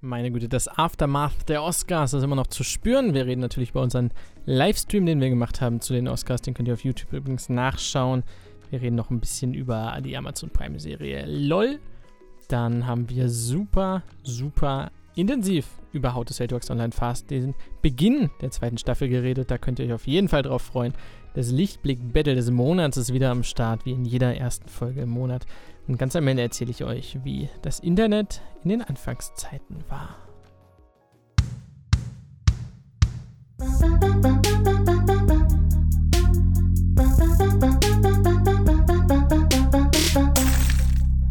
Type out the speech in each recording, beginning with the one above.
Meine Güte, das Aftermath der Oscars ist immer noch zu spüren. Wir reden natürlich über unseren Livestream, den wir gemacht haben zu den Oscars. Den könnt ihr auf YouTube übrigens nachschauen. Wir reden noch ein bisschen über die Amazon Prime-Serie LOL. Dann haben wir super, super intensiv über How to Sell Drugs Online Fast den Beginn der zweiten Staffel geredet. Da könnt ihr euch auf jeden Fall drauf freuen. Das Lichtblick-Battle des Monats ist wieder am Start, wie in jeder ersten Folge im Monat. Und ganz am Ende erzähle ich euch, wie das Internet in den Anfangszeiten war.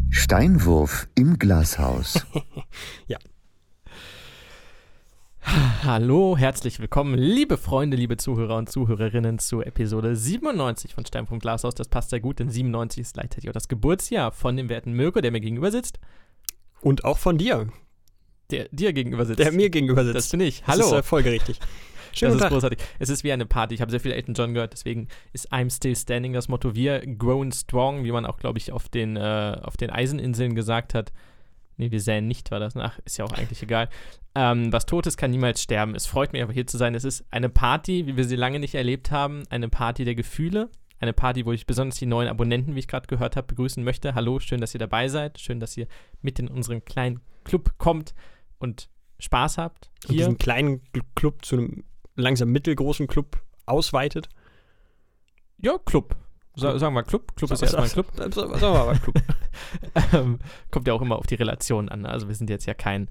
Steinwurf im Glashaus. ja, Hallo, herzlich willkommen, liebe Freunde, liebe Zuhörer und Zuhörerinnen zu Episode 97 von Stein vom Glashaus. Das passt sehr gut, denn 97 ist gleichzeitig auch das Geburtsjahr von dem werten Mirko, der mir gegenüber sitzt. Und auch von dir. Der dir gegenüber sitzt. Der mir gegenüber sitzt. Das bin ich. Hallo. Das ist äh, folgerichtig. Schön das ist großartig. Es ist wie eine Party. Ich habe sehr viel Elton John gehört, deswegen ist I'm Still Standing das Motto. Wir grown strong, wie man auch, glaube ich, auf den, äh, auf den Eiseninseln gesagt hat. Nee, wir säen nicht, war das. Ach, ist ja auch eigentlich egal. Ähm, was tot ist, kann niemals sterben. Es freut mich aber hier zu sein. Es ist eine Party, wie wir sie lange nicht erlebt haben. Eine Party der Gefühle. Eine Party, wo ich besonders die neuen Abonnenten, wie ich gerade gehört habe, begrüßen möchte. Hallo, schön, dass ihr dabei seid. Schön, dass ihr mit in unseren kleinen Club kommt und Spaß habt. Hier. Und diesen kleinen Club zu einem langsam mittelgroßen Club ausweitet. Ja, Club. Sa sagen wir Club. Club ist ja erstmal ein Club. Sagen wir mal Club. ähm, kommt ja auch immer auf die Relation an. Ne? Also wir sind jetzt ja kein,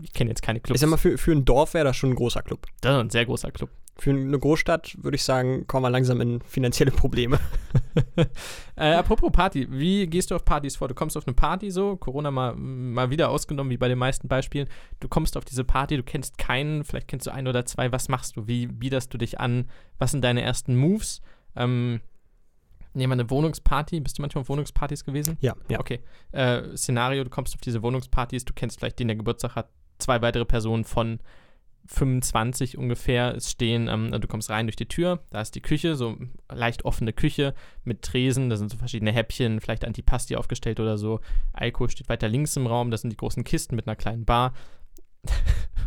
ich kenne jetzt keine Clubs. Ich sag mal, für, für ein Dorf wäre das schon ein großer Club. Das ist ein sehr großer Club. Für eine Großstadt würde ich sagen, kommen wir langsam in finanzielle Probleme. äh, apropos Party, wie gehst du auf Partys vor? Du kommst auf eine Party so, Corona mal, mal wieder ausgenommen, wie bei den meisten Beispielen. Du kommst auf diese Party, du kennst keinen, vielleicht kennst du ein oder zwei. Was machst du? Wie biederst du dich an? Was sind deine ersten Moves? Ähm, Nehmen wir eine Wohnungsparty. Bist du manchmal auf Wohnungspartys gewesen? Ja, ja. Okay. Äh, Szenario, du kommst auf diese Wohnungspartys, du kennst vielleicht den, der Geburtstag hat, zwei weitere Personen von 25 ungefähr es stehen, ähm, du kommst rein durch die Tür, da ist die Küche, so leicht offene Küche mit Tresen, da sind so verschiedene Häppchen, vielleicht Antipasti aufgestellt oder so. Alkohol steht weiter links im Raum, das sind die großen Kisten mit einer kleinen Bar.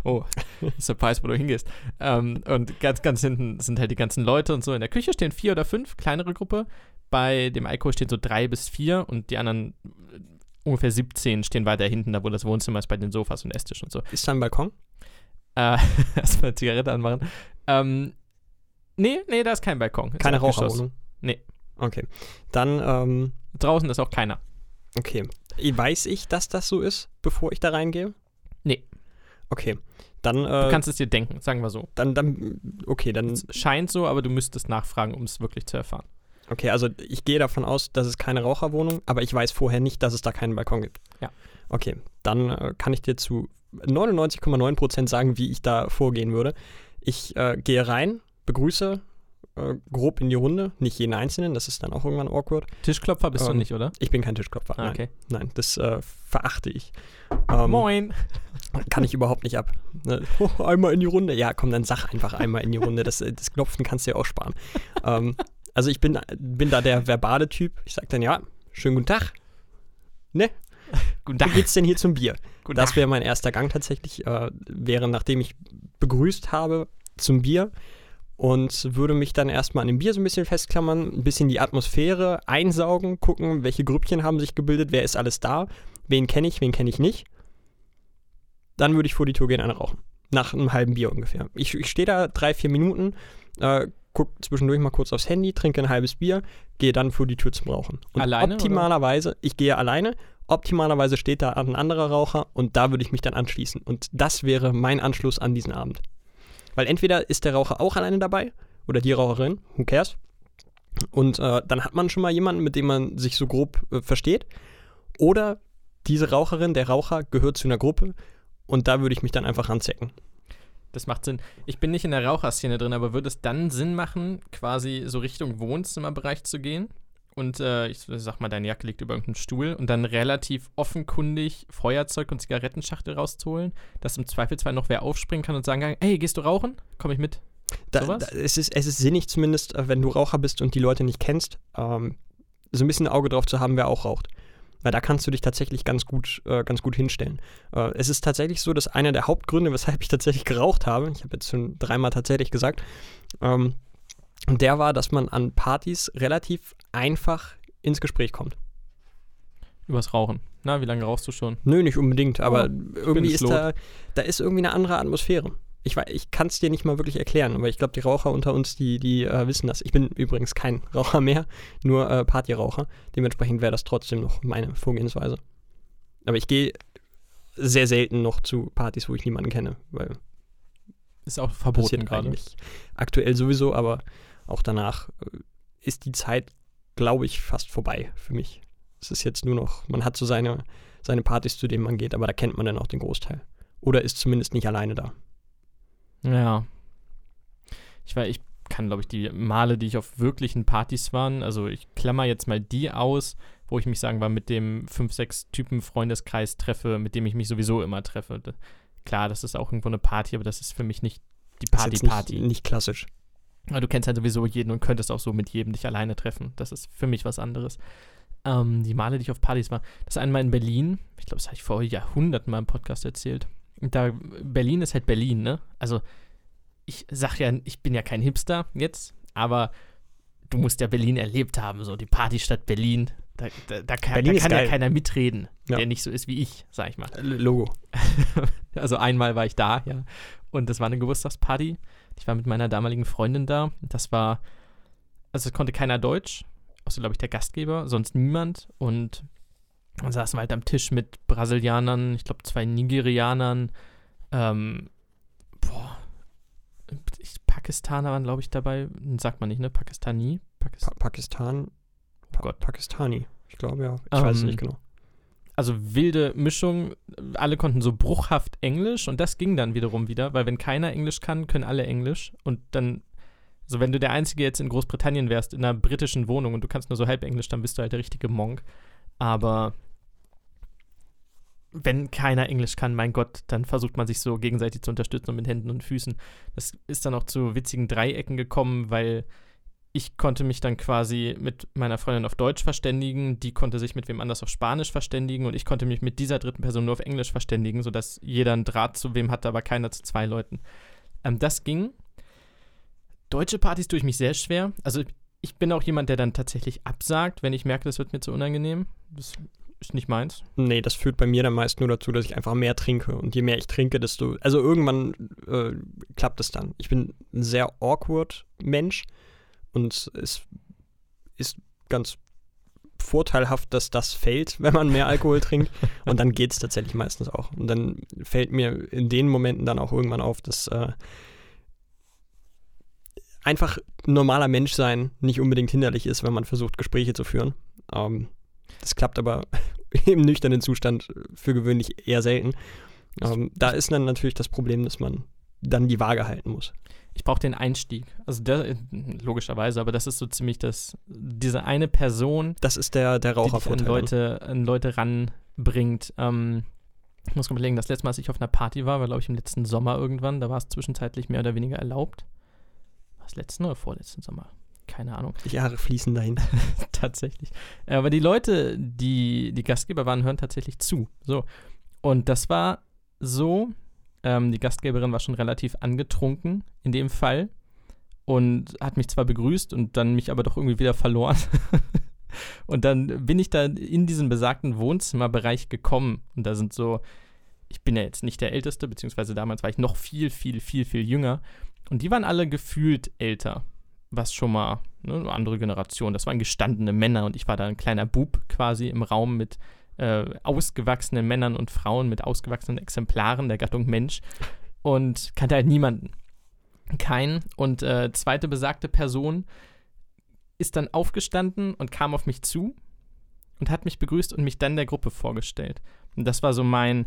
oh, Surprise, wo du hingehst. Ähm, und ganz, ganz hinten sind halt die ganzen Leute und so. In der Küche stehen vier oder fünf, kleinere Gruppe bei dem Alkohol stehen so drei bis vier und die anderen äh, ungefähr 17 stehen weiter hinten, da wo das Wohnzimmer ist, bei den Sofas und Esstisch und so. Ist da ein Balkon? Äh, erstmal eine Zigarette anmachen. Ähm, nee, nee, da ist kein Balkon. Ist Keine Raucherwohnung? Nee. Okay. Dann, ähm, Draußen ist auch keiner. Okay. Weiß ich, dass das so ist, bevor ich da reingehe? Nee. Okay. Dann, äh, du kannst es dir denken, sagen wir so. Dann, dann, okay, dann. Es scheint so, aber du müsstest nachfragen, um es wirklich zu erfahren. Okay, also ich gehe davon aus, dass es keine Raucherwohnung, aber ich weiß vorher nicht, dass es da keinen Balkon gibt. Ja. Okay, dann äh, kann ich dir zu 99,9% sagen, wie ich da vorgehen würde. Ich äh, gehe rein, begrüße äh, grob in die Runde, nicht jeden Einzelnen, das ist dann auch irgendwann awkward. Tischklopfer bist ähm, du nicht, oder? Ich bin kein Tischklopfer. Ah, okay. Nein, nein das äh, verachte ich. Ähm, Moin! Kann ich überhaupt nicht ab. Ne? Oh, einmal in die Runde. Ja, komm, dann sag einfach einmal in die Runde. Das, das Klopfen kannst du ja auch sparen. ähm, also ich bin, bin da der verbale Typ. Ich sage dann, ja, schönen guten Tag. Ne? guten Tag. Wie geht's denn hier zum Bier? Guten das wäre mein erster Gang tatsächlich. Äh, wäre, nachdem ich begrüßt habe, zum Bier und würde mich dann erstmal an dem Bier so ein bisschen festklammern, ein bisschen die Atmosphäre einsaugen, gucken, welche Grüppchen haben sich gebildet, wer ist alles da, wen kenne ich, wen kenne ich nicht. Dann würde ich vor die Tür gehen, eine rauchen. Nach einem halben Bier ungefähr. Ich, ich stehe da drei, vier Minuten, äh, gucke zwischendurch mal kurz aufs Handy, trinke ein halbes Bier, gehe dann vor die Tür zum Rauchen. Und alleine? Optimalerweise, oder? ich gehe alleine, optimalerweise steht da ein anderer Raucher und da würde ich mich dann anschließen. Und das wäre mein Anschluss an diesen Abend. Weil entweder ist der Raucher auch alleine dabei oder die Raucherin, who cares? Und äh, dann hat man schon mal jemanden, mit dem man sich so grob äh, versteht. Oder diese Raucherin, der Raucher gehört zu einer Gruppe und da würde ich mich dann einfach ranzecken. Das macht Sinn. Ich bin nicht in der Raucherszene drin, aber würde es dann Sinn machen, quasi so Richtung Wohnzimmerbereich zu gehen? Und äh, ich sag mal, deine Jacke liegt über irgendeinem Stuhl und dann relativ offenkundig Feuerzeug und Zigarettenschachtel rauszuholen, dass im Zweifelsfall noch wer aufspringen kann und sagen kann, hey, gehst du rauchen? Komm ich mit. Da, da, es, ist, es ist sinnig zumindest, äh, wenn du Raucher bist und die Leute nicht kennst, ähm, so ein bisschen ein Auge drauf zu haben, wer auch raucht. Weil da kannst du dich tatsächlich ganz gut, äh, ganz gut hinstellen. Äh, es ist tatsächlich so, dass einer der Hauptgründe, weshalb ich tatsächlich geraucht habe, ich habe jetzt schon dreimal tatsächlich gesagt, ähm, der war, dass man an Partys relativ einfach ins Gespräch kommt. Übers Rauchen. Na, wie lange rauchst du schon? Nö, nicht unbedingt, aber Oh, irgendwie ist da, da ist irgendwie eine andere Atmosphäre. Ich, ich kann es dir nicht mal wirklich erklären, aber ich glaube, die Raucher unter uns, die, die äh, wissen das. Ich bin übrigens kein Raucher mehr, nur äh, Partyraucher. Dementsprechend wäre das trotzdem noch meine Vorgehensweise. Aber ich gehe sehr selten noch zu Partys, wo ich niemanden kenne, weil Ist auch verboten gerade. aktuell sowieso, aber auch danach äh, ist die Zeit, glaube ich, fast vorbei für mich. Es ist jetzt nur noch, man hat so seine, seine Partys, zu denen man geht, aber da kennt man dann auch den Großteil. Oder ist zumindest nicht alleine da. Ja. Ich war, ich kann, glaube ich, die Male, die ich auf wirklichen Partys waren, also ich klammer jetzt mal die aus, wo ich mich, sagen wir, mit dem 5, 6 Typen Freundeskreis treffe, mit dem ich mich sowieso immer treffe. Klar, das ist auch irgendwo eine Party, aber das ist für mich nicht die Party-Party. Nicht, nicht klassisch. Aber du kennst halt sowieso jeden und könntest auch so mit jedem dich alleine treffen. Das ist für mich was anderes. Ähm, die Male, die ich auf Partys war, das einmal in Berlin. Ich glaube, das habe ich vor Jahrhunderten mal im Podcast erzählt. Da, Berlin ist halt Berlin, ne? Also, ich sag ja, ich bin ja kein Hipster jetzt, aber du musst ja Berlin erlebt haben, so die Partystadt Berlin. Da, da, da kann, Berlin da kann ja keiner mitreden, Ja. der nicht so ist wie ich, sag ich mal. Äh, Logo. also einmal war ich da, ja. Und das war eine Geburtstagsparty. Ich war mit meiner damaligen Freundin da. Das war, also es konnte keiner Deutsch, außer glaube ich der Gastgeber, sonst niemand. Und dann saßen wir halt am Tisch mit Brasilianern, ich glaube zwei Nigerianern, ähm, boah, ich, Pakistaner waren glaube ich dabei, sagt man nicht, ne? Pakistani? Pakistan. Pa Pakistan. Pa Gott. Pakistani. Ich glaube ja. Ich weiß es Ähm, nicht genau. also wilde Mischung. Alle konnten so bruchhaft Englisch und das ging dann wiederum wieder, weil wenn keiner Englisch kann, können alle Englisch und dann, so wenn du der Einzige jetzt in Großbritannien wärst, in einer britischen Wohnung und du kannst nur so halb Englisch, dann bist du halt der richtige Monk. Aber wenn keiner Englisch kann, mein Gott, dann versucht man sich so gegenseitig zu unterstützen und mit Händen und Füßen. Das ist dann auch zu witzigen Dreiecken gekommen, weil ich konnte mich dann quasi mit meiner Freundin auf Deutsch verständigen, die konnte sich mit wem anders auf Spanisch verständigen und ich konnte mich mit dieser dritten Person nur auf Englisch verständigen, sodass jeder einen Draht zu wem hatte, aber keiner zu zwei Leuten. Ähm, das ging. Deutsche Partys tue ich mich sehr schwer. Also ich bin auch jemand, der dann tatsächlich absagt, wenn ich merke, das wird mir zu unangenehm. Das ist nicht meins. Nee, das führt bei mir dann meist nur dazu, dass ich einfach mehr trinke. Und je mehr ich trinke, desto. Also irgendwann äh, klappt es dann. Ich bin ein sehr awkward Mensch und es ist ganz vorteilhaft, dass das fällt, wenn man mehr Alkohol trinkt. Und dann geht es tatsächlich meistens auch. Und dann fällt mir in den Momenten dann auch irgendwann auf, dass äh, einfach ein normaler Mensch sein nicht unbedingt hinderlich ist, wenn man versucht, Gespräche zu führen. Ähm, das klappt aber im nüchternen Zustand für gewöhnlich eher selten. Ähm, da ist dann natürlich das Problem, dass man dann die Waage halten muss. Ich brauche den Einstieg. Also der, logischerweise, aber das ist so ziemlich das, diese eine Person, Das ist der, der die dich an Rauchervorteil. Leute, an Leute ranbringt. Ähm, ich muss überlegen, das letzte Mal, als ich auf einer Party war, war, glaube ich, im letzten Sommer irgendwann. Da war es zwischenzeitlich mehr oder weniger erlaubt. War es letzten oder vorletzten Sommer? Keine Ahnung. Die Jahre fließen dahin. tatsächlich. Äh, Aber die Leute, die die Gastgeber waren, hören tatsächlich zu. So. Und das war so, ähm, die Gastgeberin war schon relativ angetrunken in dem Fall und hat mich zwar begrüßt und dann mich aber doch irgendwie wieder verloren. und dann bin ich da in diesen besagten Wohnzimmerbereich gekommen und da sind so, ich bin ja jetzt nicht der Älteste, beziehungsweise damals war ich noch viel, viel, viel, viel jünger und die waren alle gefühlt älter was schon mal ne, eine andere Generation. Das waren gestandene Männer und ich war da ein kleiner Bub quasi im Raum mit äh, ausgewachsenen Männern und Frauen, mit ausgewachsenen Exemplaren der Gattung Mensch und kannte halt niemanden. Keinen. Und äh, zweite besagte Person ist dann aufgestanden und kam auf mich zu und hat mich begrüßt und mich dann der Gruppe vorgestellt. Und das war so mein,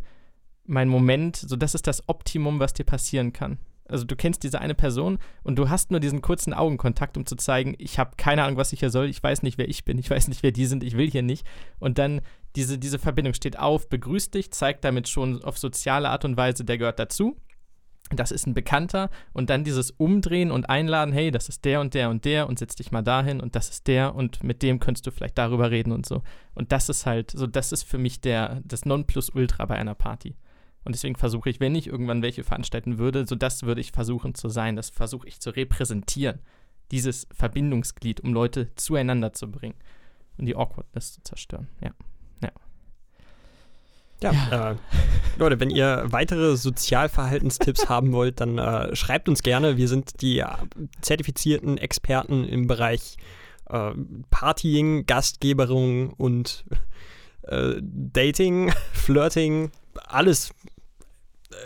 mein Moment, so das ist das Optimum, was dir passieren kann. Also du kennst diese eine Person und du hast nur diesen kurzen Augenkontakt, um zu zeigen, ich habe keine Ahnung, was ich hier soll, ich weiß nicht, wer ich bin, ich weiß nicht, wer die sind, ich will hier nicht. Und dann diese, diese Verbindung steht auf, begrüßt dich, zeigt damit schon auf soziale Art und Weise, der gehört dazu. das ist ein Bekannter und dann dieses Umdrehen und Einladen, hey, das ist der und der und der und setz dich mal dahin und das ist der und mit dem könntest du vielleicht darüber reden und so. Und das ist halt, so das ist für mich der, das Nonplusultra bei einer Party. Und deswegen versuche ich, wenn ich irgendwann welche veranstalten würde, so das würde ich versuchen zu sein, das versuche ich zu repräsentieren. Dieses Verbindungsglied, um Leute zueinander zu bringen und die Awkwardness zu zerstören. Ja. Ja, ja. Äh, Leute, wenn ihr weitere Sozialverhaltenstipps haben wollt, dann äh, schreibt uns gerne. Wir sind die äh, zertifizierten Experten im Bereich äh, Partying, Gastgeberung und äh, Dating, Flirting, alles.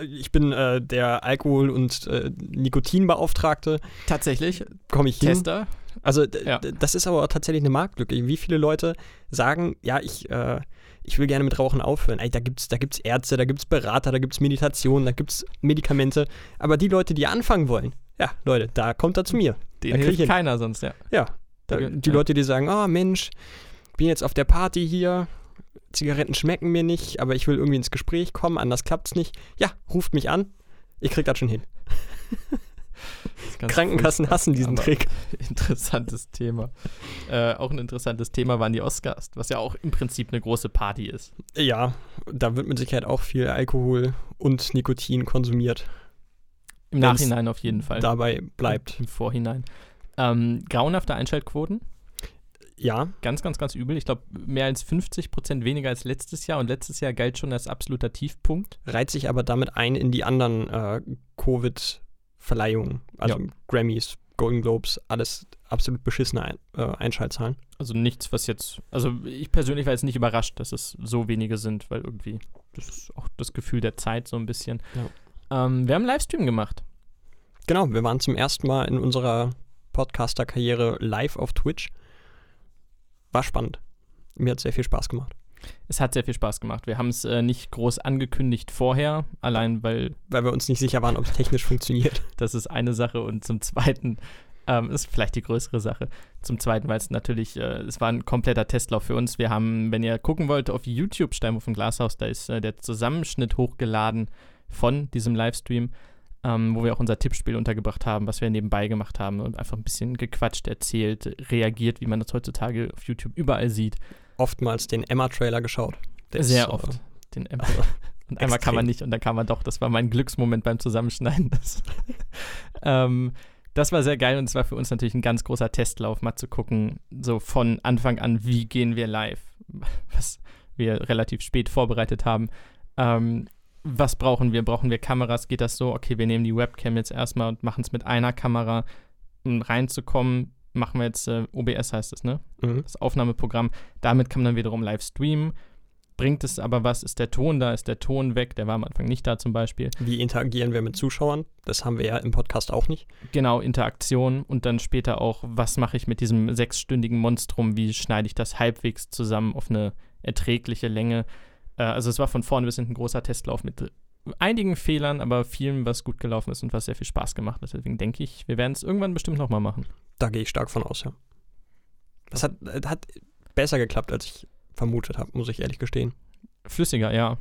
Äh, ich bin der Alkohol- und Nikotinbeauftragte. Tatsächlich. Komme ich hin. Tester. Also, ja. das ist aber tatsächlich eine Marktlücke. Wie viele Leute sagen, ja, ich ich will gerne mit Rauchen aufhören. Ey, da gibt es da gibt's Ärzte, da gibt es Berater, da gibt es Meditation, da gibt es Medikamente. Aber die Leute, die anfangen wollen, ja, Leute, da kommt er zu mir. Den hilft keiner sonst, ja. Ja, da, die ja. Leute, die sagen, oh Mensch, bin jetzt auf der Party hier, Zigaretten schmecken mir nicht, aber ich will irgendwie ins Gespräch kommen, anders klappt es nicht. Ja, ruft mich an, ich krieg das schon hin. Krankenkassen furchtbar. hassen diesen Trick. Interessantes Thema. Äh, auch ein interessantes Thema waren die Oscars, was ja auch im Prinzip eine große Party ist. Ja, da wird mit Sicherheit auch viel Alkohol und Nikotin konsumiert. Im Nachhinein auf jeden Fall. Dabei bleibt. Im Vorhinein. Ähm, grauenhafte Einschaltquoten. Ja. Ganz, ganz, ganz übel. Ich glaube, mehr als 50 Prozent weniger als letztes Jahr. Und letztes Jahr galt schon als absoluter Tiefpunkt. Reiht sich aber damit ein in die anderen äh, Covid- Verleihungen, also ja. Grammys, Golden Globes, alles absolut beschissene äh, Einschaltzahlen. Also nichts, was jetzt, also ich persönlich war jetzt nicht überrascht, dass es so wenige sind, weil irgendwie, das ist auch das Gefühl der Zeit so ein bisschen. Ja. Ähm, wir haben einen Livestream gemacht. Genau, wir waren zum ersten Mal in unserer Podcaster-Karriere live auf Twitch. War spannend. Mir hat sehr viel Spaß gemacht. Es hat sehr viel Spaß gemacht. Wir haben es äh, nicht groß angekündigt vorher, allein weil. Weil wir uns nicht sicher waren, ob es technisch funktioniert. Das ist eine Sache. Und zum Zweiten ähm, ist vielleicht die größere Sache. Zum Zweiten, weil es natürlich, äh, es war ein kompletter Testlauf für uns. Wir haben, wenn ihr gucken wollt, auf YouTube Steinwurf und Glashaus, da ist äh, der Zusammenschnitt hochgeladen von diesem Livestream. Ähm, wo wir auch unser Tippspiel untergebracht haben, was wir nebenbei gemacht haben und einfach ein bisschen gequatscht, erzählt, reagiert, wie man das heutzutage auf YouTube überall sieht oftmals den Emma-Trailer geschaut. Der Sehr ist, oft. Den Emma. und einmal kann man nicht und dann kann man doch. Das war mein Glücksmoment beim Zusammenschneiden. Das, ähm, das war sehr geil und es war für uns natürlich ein ganz großer Testlauf, mal zu gucken, so von Anfang an, wie gehen wir live, was wir relativ spät vorbereitet haben. Ähm, was brauchen wir? Brauchen wir Kameras? Geht das so? Okay, wir nehmen die Webcam jetzt erstmal und machen es mit einer Kamera, um reinzukommen machen wir jetzt äh, OBS heißt es, ne? Mhm. Das Aufnahmeprogramm. Damit kann man dann wiederum live streamen. Bringt es aber was? Ist der Ton da? Ist der Ton weg? Der war am Anfang nicht da zum Beispiel. Wie interagieren wir mit Zuschauern? Das haben wir ja im Podcast auch nicht. Genau, Interaktion und dann später auch, was mache ich mit diesem sechsstündigen Monstrum? Wie schneide ich das halbwegs zusammen auf eine erträgliche Länge? Äh, also es war von vorne bis hinten ein großer Testlauf mit einigen Fehlern, aber vielem, was gut gelaufen ist und was sehr viel Spaß gemacht hat. Deswegen denke ich, wir werden es irgendwann bestimmt nochmal machen. Da gehe ich stark von aus, ja. Das hat, hat besser geklappt, als ich vermutet habe, muss ich ehrlich gestehen. Flüssiger, ja.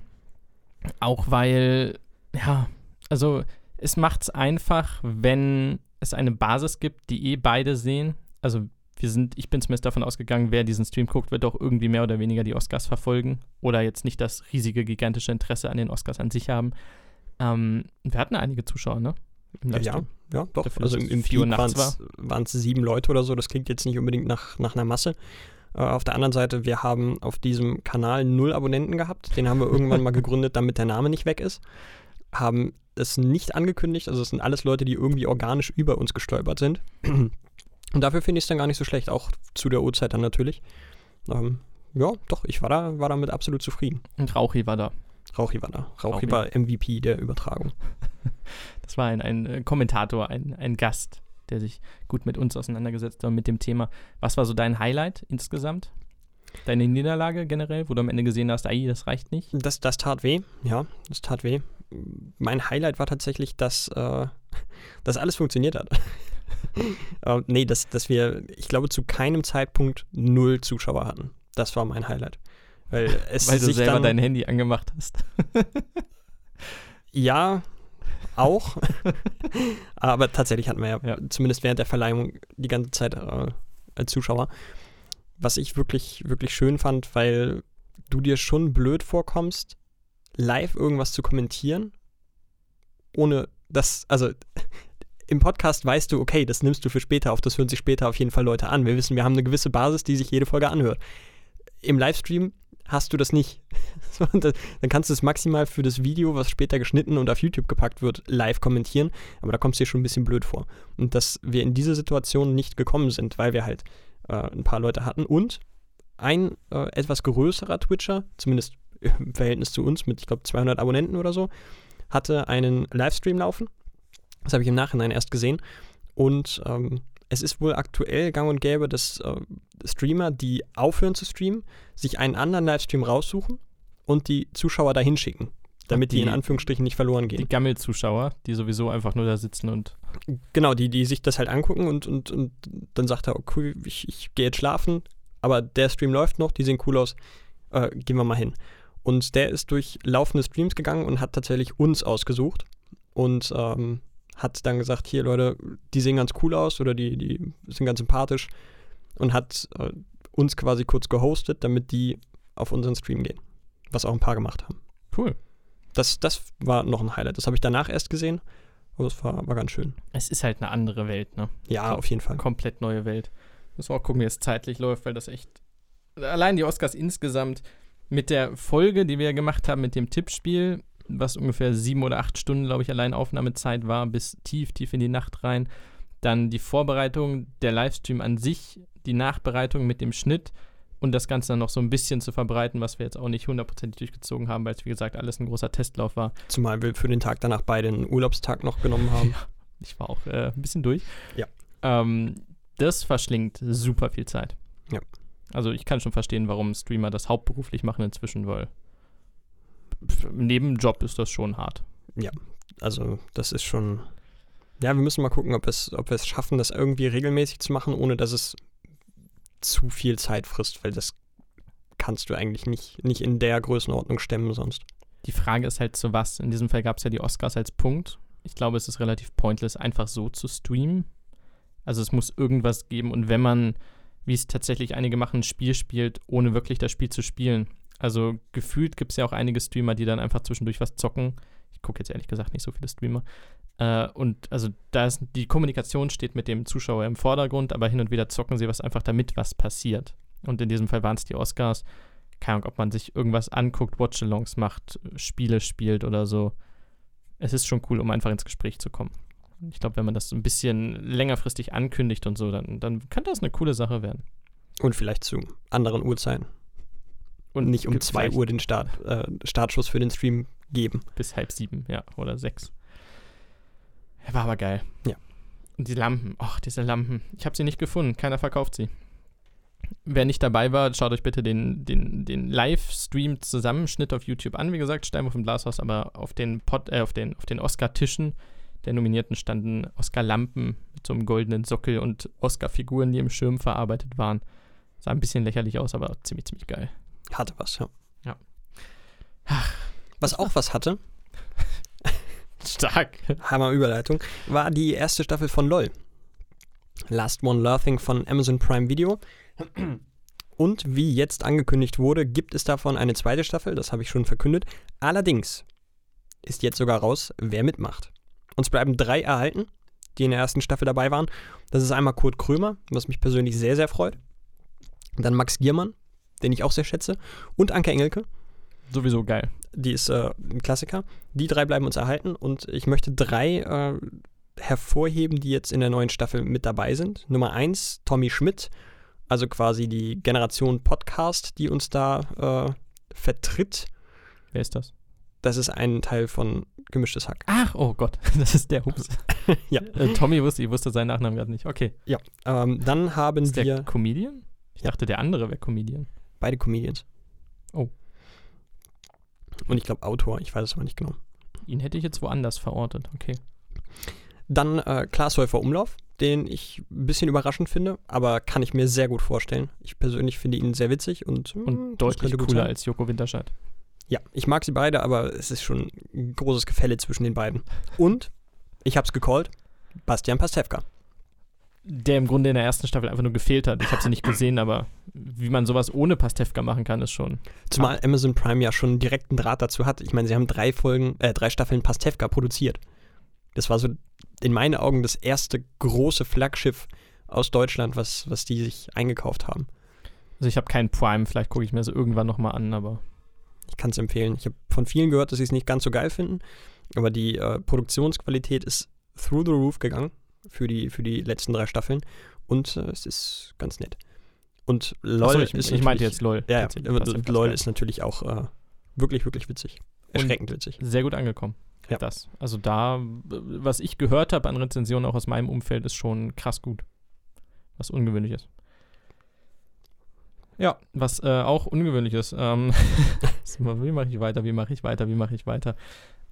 Auch weil, ja, also es macht es einfach, wenn es eine Basis gibt, die eh beide sehen. Also wir sind, ich bin zumindest davon ausgegangen, wer diesen Stream guckt, wird auch irgendwie mehr oder weniger die Oscars verfolgen oder jetzt nicht das riesige, gigantische Interesse an den Oscars an sich haben. Ähm, wir hatten einige Zuschauer, ne? ja, ja, doch. Dafür, also im, im Peak waren es sieben Leute oder so. Das klingt jetzt nicht unbedingt nach, nach einer Masse. Äh, auf der anderen Seite, wir haben auf diesem Kanal null Abonnenten gehabt. Den haben wir irgendwann mal gegründet, damit der Name nicht weg ist. Haben es nicht angekündigt. Also es sind alles Leute, die irgendwie organisch über uns gestolpert sind. Und dafür finde ich es dann gar nicht so schlecht, auch zu der Uhrzeit dann natürlich. Ähm, ja, doch, ich war da, war damit absolut zufrieden. Und Rauchi war da. Rauchi war da. Rauchi, Rauchi. war MVP der Übertragung. Das war ein, ein äh, Kommentator, ein, ein Gast, der sich gut mit uns auseinandergesetzt hat, mit dem Thema. Was war so dein Highlight insgesamt? Deine Niederlage generell, wo du am Ende gesehen hast, ai, das reicht nicht? Das, das tat weh, ja, das tat weh. Mein Highlight war tatsächlich, dass, äh, dass alles funktioniert hat. äh, nee, dass, dass wir, ich glaube, zu keinem Zeitpunkt null Zuschauer hatten. Das war mein Highlight. Weil, es Weil du selber dein Handy angemacht hast. ja, auch. Aber tatsächlich hatten wir ja, Ja. zumindest während der Verleihung die ganze Zeit äh, als Zuschauer. Was ich wirklich, wirklich schön fand, weil du dir schon blöd vorkommst, live irgendwas zu kommentieren, ohne das, also im Podcast weißt du, okay, das nimmst du für später auf, das hören sich später auf jeden Fall Leute an. Wir wissen, wir haben eine gewisse Basis, die sich jede Folge anhört. Im Livestream hast du das nicht. Dann kannst du es maximal für das Video, was später geschnitten und auf YouTube gepackt wird, live kommentieren, aber da kommst du dir schon ein bisschen blöd vor. Und dass wir in diese Situation nicht gekommen sind, weil wir halt äh, ein paar Leute hatten und ein äh, etwas größerer Twitcher, zumindest im Verhältnis zu uns mit, ich glaube, 200 Abonnenten oder so, hatte einen Livestream laufen. Das habe ich im Nachhinein erst gesehen. Und ähm, es ist wohl aktuell gang und gäbe, dass äh, Streamer, die aufhören zu streamen, sich einen anderen Livestream raussuchen und die Zuschauer dahin schicken, damit die, die- in Anführungsstrichen nicht verloren gehen. Die Gammel-Zuschauer, die sowieso einfach nur da sitzen und Genau, die, die sich das halt angucken und, und, und dann sagt er, okay, ich, ich gehe jetzt schlafen, aber der Stream läuft noch, die sehen cool aus, äh, gehen wir mal hin. Und der ist durch laufende Streams gegangen und hat tatsächlich uns ausgesucht und ähm, hat dann gesagt, hier Leute, die sehen ganz cool aus oder die, die sind ganz sympathisch und hat äh, uns quasi kurz gehostet, damit die auf unseren Stream gehen. Was auch ein paar gemacht haben. cool. Das, das war noch ein Highlight. Das habe ich danach erst gesehen, aber das war, war ganz schön. Es ist halt eine andere Welt, ne? Ja, auf jeden Fall. Komplett neue Welt. Müssen wir auch gucken, wie es zeitlich läuft, weil das echt. Allein die Oscars insgesamt mit der Folge, die wir gemacht haben mit dem Tippspiel, was ungefähr sieben oder acht Stunden, glaube ich, allein Aufnahmezeit war, bis tief, tief in die Nacht rein. Dann die Vorbereitung, der Livestream an sich, die Nachbereitung mit dem Schnitt und das Ganze dann noch so ein bisschen zu verbreiten, was wir jetzt auch nicht hundertprozentig durchgezogen haben, weil es, wie gesagt, alles ein großer Testlauf war. Zumal wir für den Tag danach beide einen Urlaubstag noch genommen haben. Ich war auch äh, ein bisschen durch. Ja. Ähm, das verschlingt super viel Zeit. Ja. Also ich kann schon verstehen, warum Streamer das hauptberuflich machen inzwischen, weil im Nebenjob ist das schon hart. Also, das ist schon. Ja, wir müssen mal gucken, ob, es, ob wir es schaffen, das irgendwie regelmäßig zu machen, ohne dass es zu viel Zeit frisst, weil das kannst du eigentlich nicht, nicht in der Größenordnung stemmen sonst. Die Frage ist halt zu was. In diesem Fall gab es ja die Oscars als Punkt. Ich glaube, es ist relativ pointless, einfach so zu streamen. Also es muss irgendwas geben und wenn man, wie es tatsächlich einige machen, ein Spiel spielt, ohne wirklich das Spiel zu spielen. Also gefühlt gibt es ja auch einige Streamer, die dann einfach zwischendurch was zocken. Ich gucke jetzt ehrlich gesagt nicht so viele Streamer. Äh, und also da ist die Kommunikation steht mit dem Zuschauer im Vordergrund, aber hin und wieder zocken sie was einfach damit, was passiert. Und in diesem Fall waren es die Oscars. Keine Ahnung, ob man sich irgendwas anguckt, Watchalongs macht, Spiele spielt oder so. Es ist schon cool, um einfach ins Gespräch zu kommen. Ich glaube, wenn man das ein bisschen längerfristig ankündigt und so, dann, dann kann das eine coole Sache werden. Und vielleicht zu anderen Uhrzeiten. Und nicht um gibt 2 vielleicht Uhr den Start, äh, Startschuss für den Stream geben. Bis halb sieben, ja, oder sechs. War aber geil. Ja. Und die Lampen, ach, diese Lampen. Ich habe sie nicht gefunden, keiner verkauft sie. Wer nicht dabei war, schaut euch bitte den, den, den Livestream-Zusammenschnitt auf YouTube an. Wie gesagt, Steinwurf im Glashaus, aber auf den, Pod, äh, auf den, auf den Oscar-Tischen der Nominierten standen Oscar-Lampen mit so einem goldenen Sockel und Oscar-Figuren, die im Schirm verarbeitet waren. Sah ein bisschen lächerlich aus, aber ziemlich, ziemlich geil. Hatte was, ja. Ja. Was auch was hatte, Stark. Hammer Überleitung, war die erste Staffel von LOL. Last One Laughing von Amazon Prime Video. Und wie jetzt angekündigt wurde, gibt es davon eine zweite Staffel, das habe ich schon verkündet. Allerdings ist jetzt sogar raus, wer mitmacht. Uns bleiben drei erhalten, die in der ersten Staffel dabei waren. Das ist einmal Kurt Krömer, was mich persönlich sehr, sehr freut. Dann Max Giermann, den ich auch sehr schätze. Und Anke Engelke, Sowieso geil. die ist äh, ein Klassiker. Die drei bleiben uns erhalten und ich möchte drei äh, hervorheben, die jetzt in der neuen Staffel mit dabei sind. Nummer eins, Tommy Schmidt, also quasi die Generation Podcast, die uns da äh, vertritt. Wer ist das? Das ist ein Teil von Gemischtes Hack. Ach, oh Gott, das ist der Hups. Ja. Äh, Tommy wusste, ich wusste seinen Nachnamen gerade nicht. Okay. Ähm, dann haben Ist der wir Comedian? Ich Ja. dachte, der andere wäre Comedian. Beide Comedians. Oh. Und ich glaube Autor, ich weiß es aber nicht genau. Ihn hätte ich jetzt woanders verortet. Okay. Dann äh, Klaas Häufer Umlauf, den ich ein bisschen überraschend finde, aber kann ich mir sehr gut vorstellen. Ich persönlich finde ihn sehr witzig und, Und mm, das deutlich cooler als Joko Winterscheid. Ja, ich mag sie beide, aber es ist schon ein großes Gefälle zwischen den beiden. Und, ich hab's gecallt, Bastian Pastewka. Der im Grunde in der ersten Staffel einfach nur gefehlt hat. Ich habe sie nicht gesehen, aber wie man sowas ohne Pastewka machen kann, ist schon. Zumal Amazon Prime ja schon direkten Draht dazu hat. Ich meine, sie haben drei Folgen, äh, drei Staffeln Pastewka produziert. Das war so in meinen Augen das erste große Flaggschiff aus Deutschland, was, was die sich eingekauft haben. Also ich habe keinen Prime, vielleicht gucke ich mir das irgendwann nochmal an, aber. Ich kann es empfehlen. Ich habe von vielen gehört, dass sie es nicht ganz so geil finden, aber die äh, Produktionsqualität ist through the roof gegangen für die, für die letzten drei Staffeln und äh, es ist ganz nett. Und LOL Achso, ich, ist ich meinte jetzt LOL. Ja, ja LOL ist natürlich auch äh, wirklich, wirklich witzig. Erschreckend witzig. sehr gut angekommen. Ja. Das. Also da, was ich gehört habe an Rezensionen auch aus meinem Umfeld, ist schon krass gut. Was ungewöhnlich ist. Ja, was äh, auch ungewöhnlich ist. Ähm, wie mache ich weiter? Wie mache ich weiter? Wie mache ich weiter?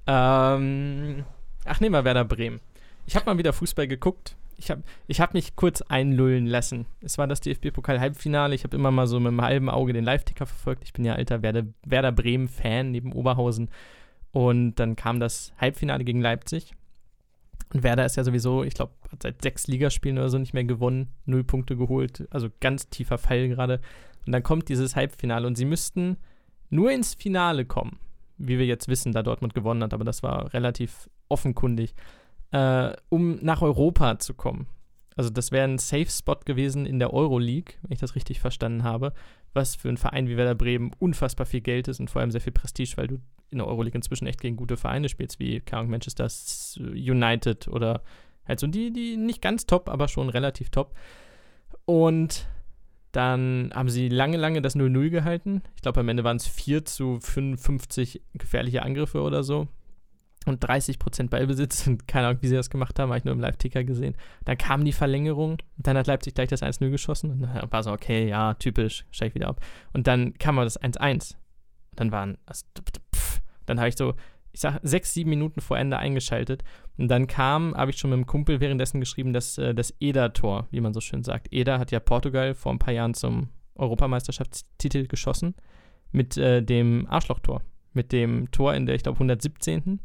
Ähm, ach, nehmen wir Werder Bremen. Ich habe mal wieder Fußball geguckt. Ich habe ich hab mich kurz einlullen lassen. Es war das DFB-Pokal-Halbfinale. Ich habe immer mal so mit einem halben Auge den Live-Ticker verfolgt. Ich bin ja alter Werder, Werder Bremen-Fan neben Oberhausen. Und dann kam das Halbfinale gegen Leipzig. Und Werder ist ja sowieso, ich glaube, hat seit sechs Ligaspielen oder so nicht mehr gewonnen, null Punkte geholt, also ganz tiefer Fall gerade. Und dann kommt dieses Halbfinale und sie müssten nur ins Finale kommen, wie wir jetzt wissen, da Dortmund gewonnen hat, aber das war relativ offenkundig, äh, um nach Europa zu kommen. Also das wäre ein Safe Spot gewesen in der Euroleague, wenn ich das richtig verstanden habe, was für einen Verein wie Werder Bremen unfassbar viel Geld ist und vor allem sehr viel Prestige, weil du in der Euroleague inzwischen echt gegen gute Vereine spielst, wie Ahnung, Manchester United oder halt so die, die nicht ganz top, aber schon relativ top. Und dann haben sie lange, lange das 0-0 gehalten. Ich glaube, am Ende waren es 4 zu 55 gefährliche Angriffe oder so. Und 30% Ballbesitz. Keine Ahnung, wie sie das gemacht haben, habe ich nur im Live-Ticker gesehen. Dann kam die Verlängerung. Dann hat Leipzig gleich das 1-0 geschossen. Und dann war so, okay, ja, typisch, steige ich wieder ab. Und dann kam aber das 1-1. Dann waren, also, pff, dann habe ich so, ich sag, sechs, sieben Minuten vor Ende eingeschaltet. Und dann kam, habe ich schon mit einem Kumpel währenddessen geschrieben, das, äh, das Eder-Tor, wie man so schön sagt. Eder hat ja Portugal vor ein paar Jahren zum Europameisterschaftstitel geschossen. Mit äh, dem Arschlochtor. Mit dem Tor in der, ich glaube, 117.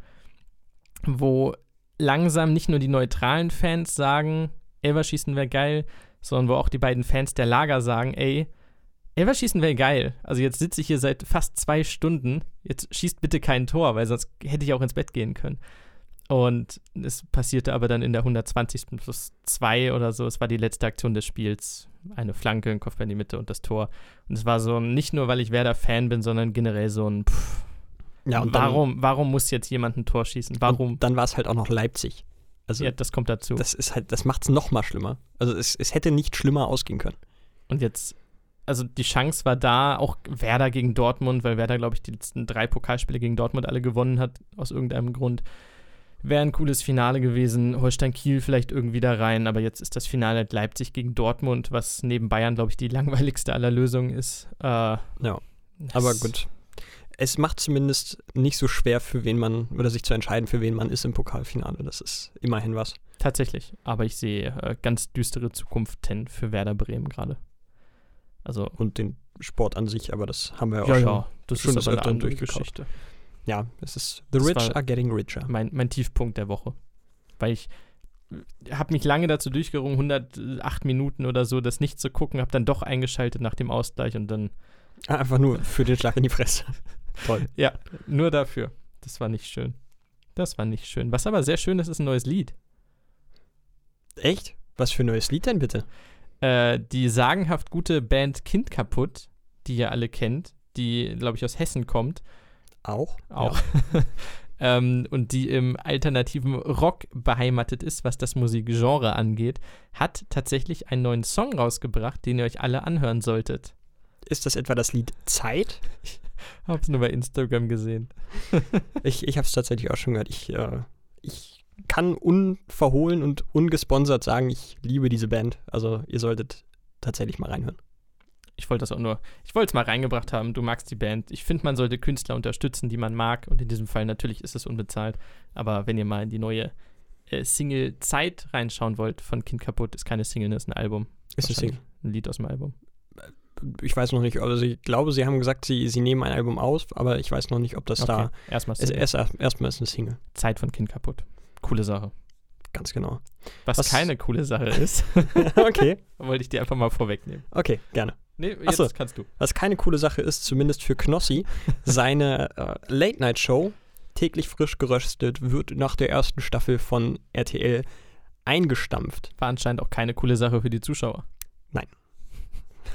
Wo langsam nicht nur die neutralen Fans sagen, Elverschießen wäre geil, sondern wo auch die beiden Fans der Lager sagen, ey, Elverschießen wäre geil. Also jetzt sitze ich hier seit fast zwei Stunden. Jetzt schießt bitte kein Tor, weil sonst hätte ich auch ins Bett gehen können. Und es passierte aber dann in der 120. plus 2 oder so. Es war die letzte Aktion des Spiels. Eine Flanke, ein Kopfball in die Mitte und das Tor. Und es war so nicht nur, weil ich Werder-Fan bin, sondern generell so ein pff, Ja, und dann, warum, warum muss jetzt jemand ein Tor schießen? Warum? Dann war es halt auch noch Leipzig. Also ja, das kommt dazu. das ist halt, das macht es noch mal schlimmer. Also es, es hätte nicht schlimmer ausgehen können. Und jetzt, also die Chance war da, auch Werder gegen Dortmund, weil Werder, glaube ich, die letzten drei Pokalspiele gegen Dortmund alle gewonnen hat, aus irgendeinem Grund. Wäre ein cooles Finale gewesen. Holstein Kiel vielleicht irgendwie da rein, aber jetzt ist das Finale halt Leipzig gegen Dortmund, was neben Bayern, glaube ich, die langweiligste aller Lösungen ist. Äh, Ja. Aber gut. Es macht zumindest nicht so schwer, für wen man, oder sich zu entscheiden, für wen man ist im Pokalfinale. Das ist immerhin was. Tatsächlich. Aber ich sehe äh, ganz düstere Zukunften für Werder Bremen gerade. Also, Und den Sport an sich, aber das haben wir ja auch ja, schon. ja, das schon ist des aber eine andere. Geschichte. Ja, es ist The Das Rich are getting richer. mein, mein Tiefpunkt der Woche. Weil ich habe mich lange dazu durchgerungen, 108 Minuten oder so, das nicht zu gucken, habe dann doch eingeschaltet nach dem Ausgleich und dann, Einfach nur für den Schlag in die Fresse. Toll. ja, nur dafür. Das war nicht schön. Das war nicht schön. Was aber sehr schön ist, ist ein neues Lied. Echt? Was für ein neues Lied denn bitte? Äh, die sagenhaft gute Band Kind kaputt, die ihr alle kennt, die, glaube ich, aus Hessen kommt, Auch? auch. ähm, und die im alternativen Rock beheimatet ist, was das Musikgenre angeht, hat tatsächlich einen neuen Song rausgebracht, den ihr euch alle anhören solltet. Ist das etwa das Lied Zeit? Hab's nur bei Instagram gesehen. Ich, ich habe es tatsächlich auch schon gehört. Ich, äh, ich kann unverhohlen und ungesponsert sagen, ich liebe diese Band. Also ihr solltet tatsächlich mal reinhören. Ich wollte das auch nur, ich wollte es mal reingebracht haben. Du magst die Band. Ich finde, man sollte Künstler unterstützen, die man mag. Und in diesem Fall natürlich ist es unbezahlt. Aber wenn ihr mal in die neue äh, Single Zeit reinschauen wollt von Kind kaputt, ist keine Single, ist ein Album. Ist ein Single. Ein Lied aus dem Album. Ich weiß noch nicht, also ich glaube, sie haben gesagt, sie, sie nehmen ein Album aus, aber ich weiß noch nicht, ob das Okay, da. erstmal Es, erst, erstmal ist eine Single. Zeit von Kind kaputt. Coole Sache. Ganz genau. Was, Was- keine coole Sache ist, okay, wollte ich dir einfach mal vorwegnehmen. okay, gerne. Nee, jetzt so. kannst du. Was keine coole Sache ist, zumindest für Knossi, seine äh, Late-Night-Show, täglich frisch geröstet, wird nach der ersten Staffel von RTL eingestampft. War anscheinend auch keine coole Sache für die Zuschauer. Nein.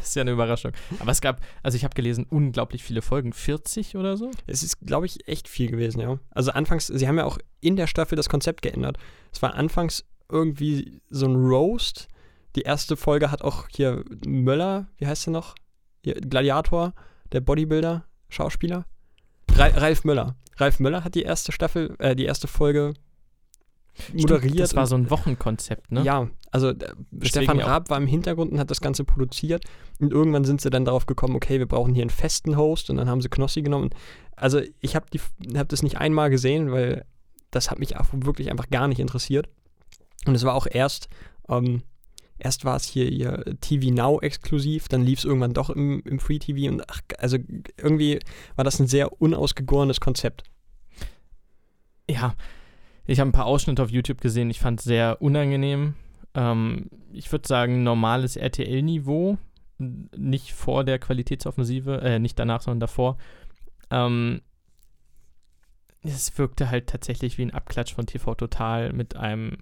Das ist ja eine Überraschung. Aber es gab, also ich habe gelesen, unglaublich viele Folgen, 40 oder so. Es ist, glaube ich, echt viel gewesen, ja. Also anfangs, sie haben ja auch in der Staffel das Konzept geändert. Es war anfangs irgendwie so ein Roast. Die erste Folge hat auch hier Möller, wie heißt der noch? Gladiator, der Bodybuilder, Schauspieler. Ra Ralf Möller. Ralf Möller hat die erste Staffel, äh, die erste Folge moderiert. Das war so ein Wochenkonzept, ne? Ja, also äh, Stefan ja auch. Raab war im Hintergrund und hat das Ganze produziert. Und irgendwann sind sie dann darauf gekommen, okay, wir brauchen hier einen festen Host. Und dann haben sie Knossi genommen. Also ich habe hab das nicht einmal gesehen, weil das hat mich auch wirklich einfach gar nicht interessiert. Und es war auch erst, ähm, erst war es hier ihr TV Now exklusiv, dann lief es irgendwann doch im, im Free TV. Und ach, also irgendwie war das ein sehr unausgegorenes Konzept. Ja, ich habe ein paar Ausschnitte auf YouTube gesehen. Ich fand es sehr unangenehm. Ähm, ich würde sagen, normales RTL-Niveau. Nicht vor der Qualitätsoffensive, äh, nicht danach, sondern davor. Ähm, es wirkte halt tatsächlich wie ein Abklatsch von TV Total mit einem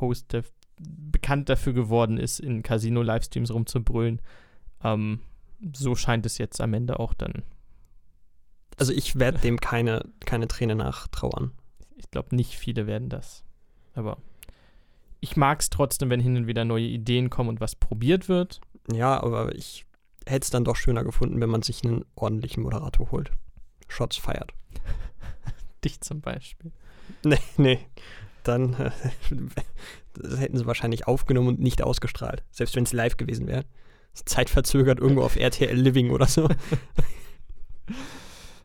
Host, der bekannt dafür geworden ist, in Casino-Livestreams rumzubrüllen. Ähm, so scheint es jetzt am Ende auch dann. Also ich werde dem keine, keine Träne nachtrauern. Ich glaube, nicht viele werden das. Aber ich mag es trotzdem, wenn hin und wieder neue Ideen kommen und was probiert wird. Ja, aber ich hätte es dann doch schöner gefunden, wenn man sich einen ordentlichen Moderator holt. Shots feiert. Dich zum Beispiel. Nee, nee. Dann äh, das hätten sie wahrscheinlich aufgenommen und nicht ausgestrahlt. Selbst wenn es live gewesen wäre. Zeitverzögert irgendwo auf RTL Living oder so.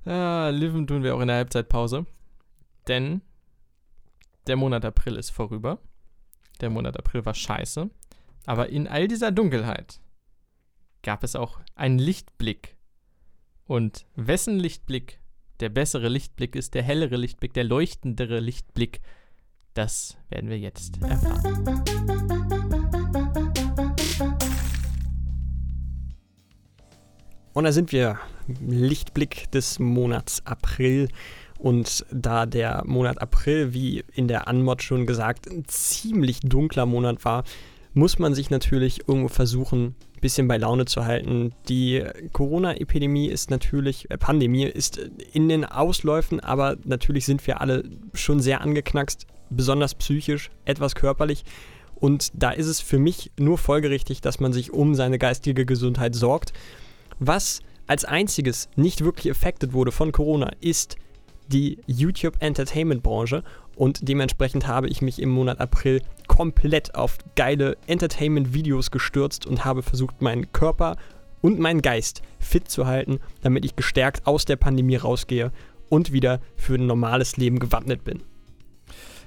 Ja, Liven tun wir auch in der Halbzeitpause. Denn der Monat April ist vorüber. Der Monat April war scheiße. Aber in all dieser Dunkelheit gab es auch einen Lichtblick. Und wessen Lichtblick der bessere Lichtblick ist, der hellere Lichtblick, der leuchtendere Lichtblick, das werden wir jetzt erfahren. Und da sind wir. Lichtblick des Monats April. Und da der Monat April, wie in der Anmod schon gesagt, ein ziemlich dunkler Monat war, muss man sich natürlich irgendwo versuchen, ein bisschen bei Laune zu halten. Die Corona-Epidemie ist natürlich, äh, Pandemie ist in den Ausläufen, aber natürlich sind wir alle schon sehr angeknackst, besonders psychisch, etwas körperlich. Und da ist es für mich nur folgerichtig, dass man sich um seine geistige Gesundheit sorgt. Was als einziges nicht wirklich affected wurde von Corona, ist die YouTube Entertainment Branche und dementsprechend habe ich mich im Monat April komplett auf geile Entertainment Videos gestürzt und habe versucht, meinen Körper und meinen Geist fit zu halten, damit ich gestärkt aus der Pandemie rausgehe und wieder für ein normales Leben gewappnet bin.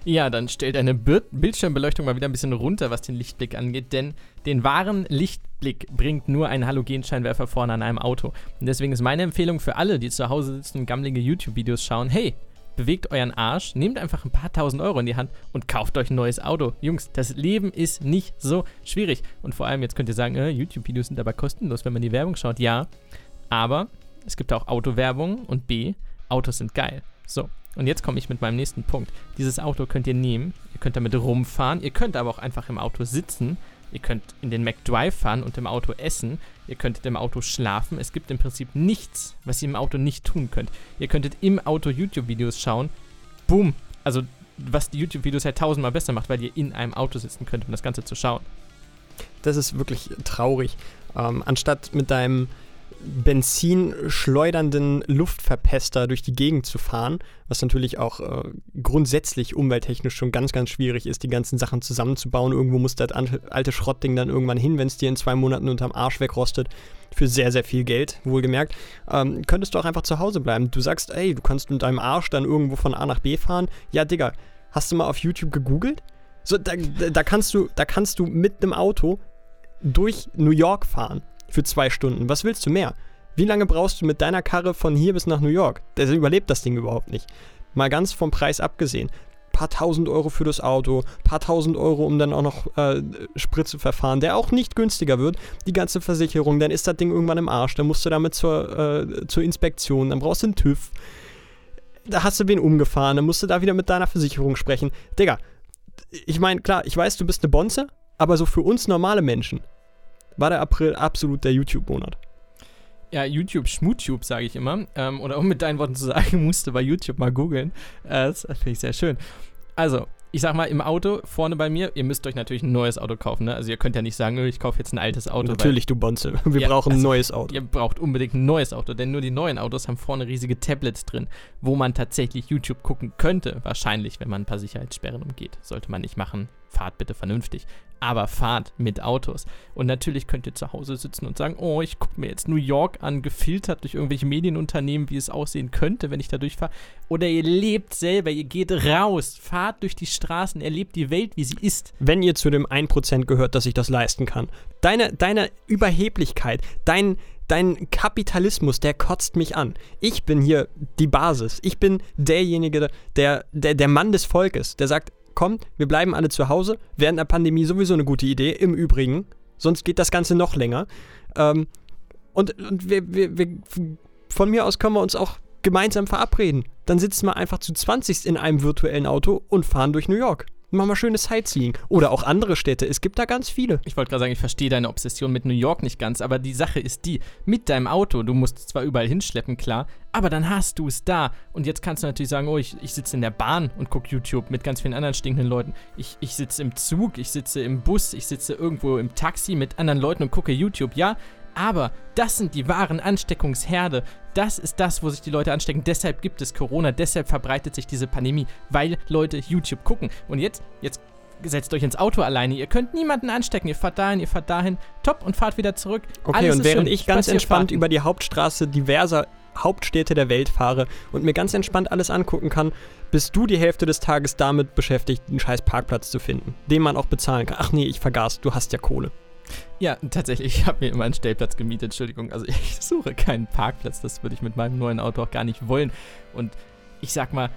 Ja, dann stellt eine Bildschirmbeleuchtung mal wieder ein bisschen runter, was den Lichtblick angeht, denn den wahren Lichtblick bringt nur ein Halogenscheinwerfer vorne an einem Auto. Und deswegen ist meine Empfehlung für alle, die zu Hause sitzen und gammelige YouTube-Videos schauen, hey, bewegt euren Arsch, nehmt einfach ein paar tausend Euro in die Hand und kauft euch ein neues Auto. Jungs, das Leben ist nicht so schwierig. Und vor allem, jetzt könnt ihr sagen, äh, YouTube-Videos sind aber kostenlos, wenn man die Werbung schaut. Ja, aber es gibt auch Autowerbung und B, Autos sind geil. So, und jetzt komme ich mit meinem nächsten Punkt. Dieses Auto könnt ihr nehmen, ihr könnt damit rumfahren, ihr könnt aber auch einfach im Auto sitzen, ihr könnt in den McDrive fahren und im Auto essen, ihr könntet im Auto schlafen. Es gibt im Prinzip nichts, was ihr im Auto nicht tun könnt. Ihr könntet im Auto YouTube-Videos schauen. Boom! Also, was die YouTube-Videos halt tausendmal besser macht, weil ihr in einem Auto sitzen könnt, um das Ganze zu schauen. Das ist wirklich traurig. Ähm, anstatt mit deinem benzinschleudernden Luftverpester durch die Gegend zu fahren, was natürlich auch äh, grundsätzlich umwelttechnisch schon ganz, ganz schwierig ist, die ganzen Sachen zusammenzubauen. Irgendwo muss das alte Schrottding dann irgendwann hin, wenn es dir in zwei Monaten unterm Arsch wegrostet, für sehr, sehr viel Geld, wohlgemerkt. Ähm, könntest du auch einfach zu Hause bleiben. Du sagst, ey, du kannst mit deinem Arsch dann irgendwo von A nach B fahren. Ja, Digga, hast du mal auf YouTube gegoogelt? So, da, da kannst du, da kannst du mit einem Auto durch New York fahren. Für zwei Stunden. Was willst du mehr? Wie lange brauchst du mit deiner Karre von hier bis nach New York? Der überlebt das Ding überhaupt nicht. Mal ganz vom Preis abgesehen. Paar tausend Euro für das Auto, paar tausend Euro, um dann auch noch äh, Sprit zu verfahren, der auch nicht günstiger wird. Die ganze Versicherung, dann ist das Ding irgendwann im Arsch, dann musst du damit zur, äh, zur Inspektion, dann brauchst du einen TÜV. Da hast du wen umgefahren, dann musst du da wieder mit deiner Versicherung sprechen. Digga, ich meine, klar, ich weiß, du bist eine Bonze, aber so für uns normale Menschen war der April absolut der YouTube-Monat. Ja, YouTube, Schmutube, sage ich immer. Ähm, oder um mit deinen Worten zu sagen, musste bei YouTube mal googeln. Äh, das finde ich sehr schön. Also, ich sag mal, im Auto vorne bei mir, ihr müsst euch natürlich ein neues Auto kaufen. Ne? Also ihr könnt ja nicht sagen, ich kaufe jetzt ein altes Auto. Natürlich, du Bonze. Wir ja, brauchen ein also, neues Auto. Ihr braucht unbedingt ein neues Auto, denn nur die neuen Autos haben vorne riesige Tablets drin, wo man tatsächlich YouTube gucken könnte. Wahrscheinlich, wenn man ein paar Sicherheitssperren umgeht. Sollte man nicht machen. Fahrt bitte vernünftig aber fahrt mit Autos. Und natürlich könnt ihr zu Hause sitzen und sagen, oh, ich gucke mir jetzt New York an, gefiltert durch irgendwelche Medienunternehmen, wie es aussehen könnte, wenn ich da durchfahre. Oder ihr lebt selber, ihr geht raus, fahrt durch die Straßen, erlebt die Welt, wie sie ist. Wenn ihr zu dem 1% gehört, dass ich das leisten kann. Deine, deine Überheblichkeit, dein, dein Kapitalismus, der kotzt mich an. Ich bin hier die Basis. Ich bin derjenige, der, der, der Mann des Volkes, der sagt, komm, wir bleiben alle zu Hause. Während der Pandemie sowieso eine gute Idee, im Übrigen. Sonst geht das Ganze noch länger. Ähm, und und wir, wir, wir, von mir aus können wir uns auch gemeinsam verabreden. Dann sitzen wir einfach zu 20 in einem virtuellen Auto und fahren durch New York. Machen wir schönes Sightseeing. Oder auch andere Städte. Es gibt da ganz viele. Ich wollte gerade sagen, ich verstehe deine Obsession mit New York nicht ganz, aber die Sache ist die, mit deinem Auto, du musst es zwar überall hinschleppen, klar, aber dann hast du es da. Und jetzt kannst du natürlich sagen, oh, ich, ich sitze in der Bahn und gucke YouTube mit ganz vielen anderen stinkenden Leuten. Ich, ich sitze im Zug, ich sitze im Bus, ich sitze irgendwo im Taxi mit anderen Leuten und gucke YouTube. Ja, aber das sind die wahren Ansteckungsherde. Das ist das, wo sich die Leute anstecken. Deshalb gibt es Corona, deshalb verbreitet sich diese Pandemie, weil Leute YouTube gucken. Und jetzt, jetzt setzt euch ins Auto alleine. Ihr könnt niemanden anstecken. Ihr fahrt dahin, ihr fahrt dahin, top und fahrt wieder zurück. Okay, Alles und während ich ganz entspannt über die Hauptstraße diverser Hauptstädte der Welt fahre und mir ganz entspannt alles angucken kann, bist du die Hälfte des Tages damit beschäftigt, einen scheiß Parkplatz zu finden, den man auch bezahlen kann. Ach nee, ich vergaß, du hast ja Kohle. Ja, tatsächlich, ich habe mir immer einen Stellplatz gemietet, Entschuldigung. Also ich suche keinen Parkplatz, das würde ich mit meinem neuen Auto auch gar nicht wollen. Und ich sag mal,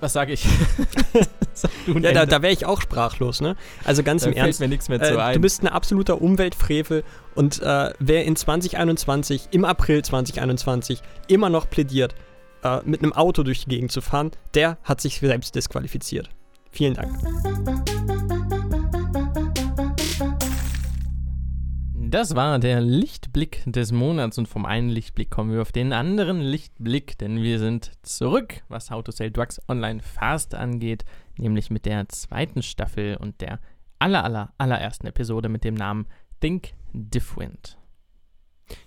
was sage ich? Sag ja, da, da wäre ich auch sprachlos, ne? Also ganz da im Ernst. mir nichts mehr zu äh, ein. Du bist ein absoluter Umweltfrevel und äh, wer in 2021, im April 2021, immer noch plädiert, äh, mit einem Auto durch die Gegend zu fahren, der hat sich selbst disqualifiziert. Vielen Dank. Das war der Lichtblick des Monats und vom einen Lichtblick kommen wir auf den anderen Lichtblick, denn wir sind zurück, was How to Sell Drugs Online Fast angeht, nämlich mit der zweiten Staffel und der aller, aller, allerersten Episode mit dem Namen Think Different.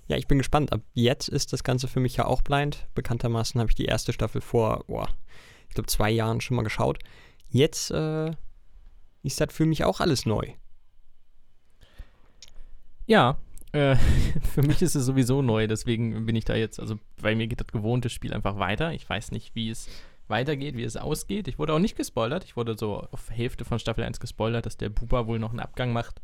Ja, ich bin gespannt. Ab jetzt ist das Ganze für mich ja auch blind. Bekanntermaßen habe ich die erste Staffel vor, boah, ich glaube, zwei Jahren schon mal geschaut. Jetzt äh, ist das für mich auch alles neu. Ja, äh, für mich ist es sowieso neu, deswegen bin ich da jetzt, also bei mir geht das gewohnte Spiel einfach weiter. Ich weiß nicht, wie es weitergeht, wie es ausgeht. Ich wurde auch nicht gespoilert. Ich wurde so auf Hälfte von Staffel 1 gespoilert, dass der Buba wohl noch einen Abgang macht.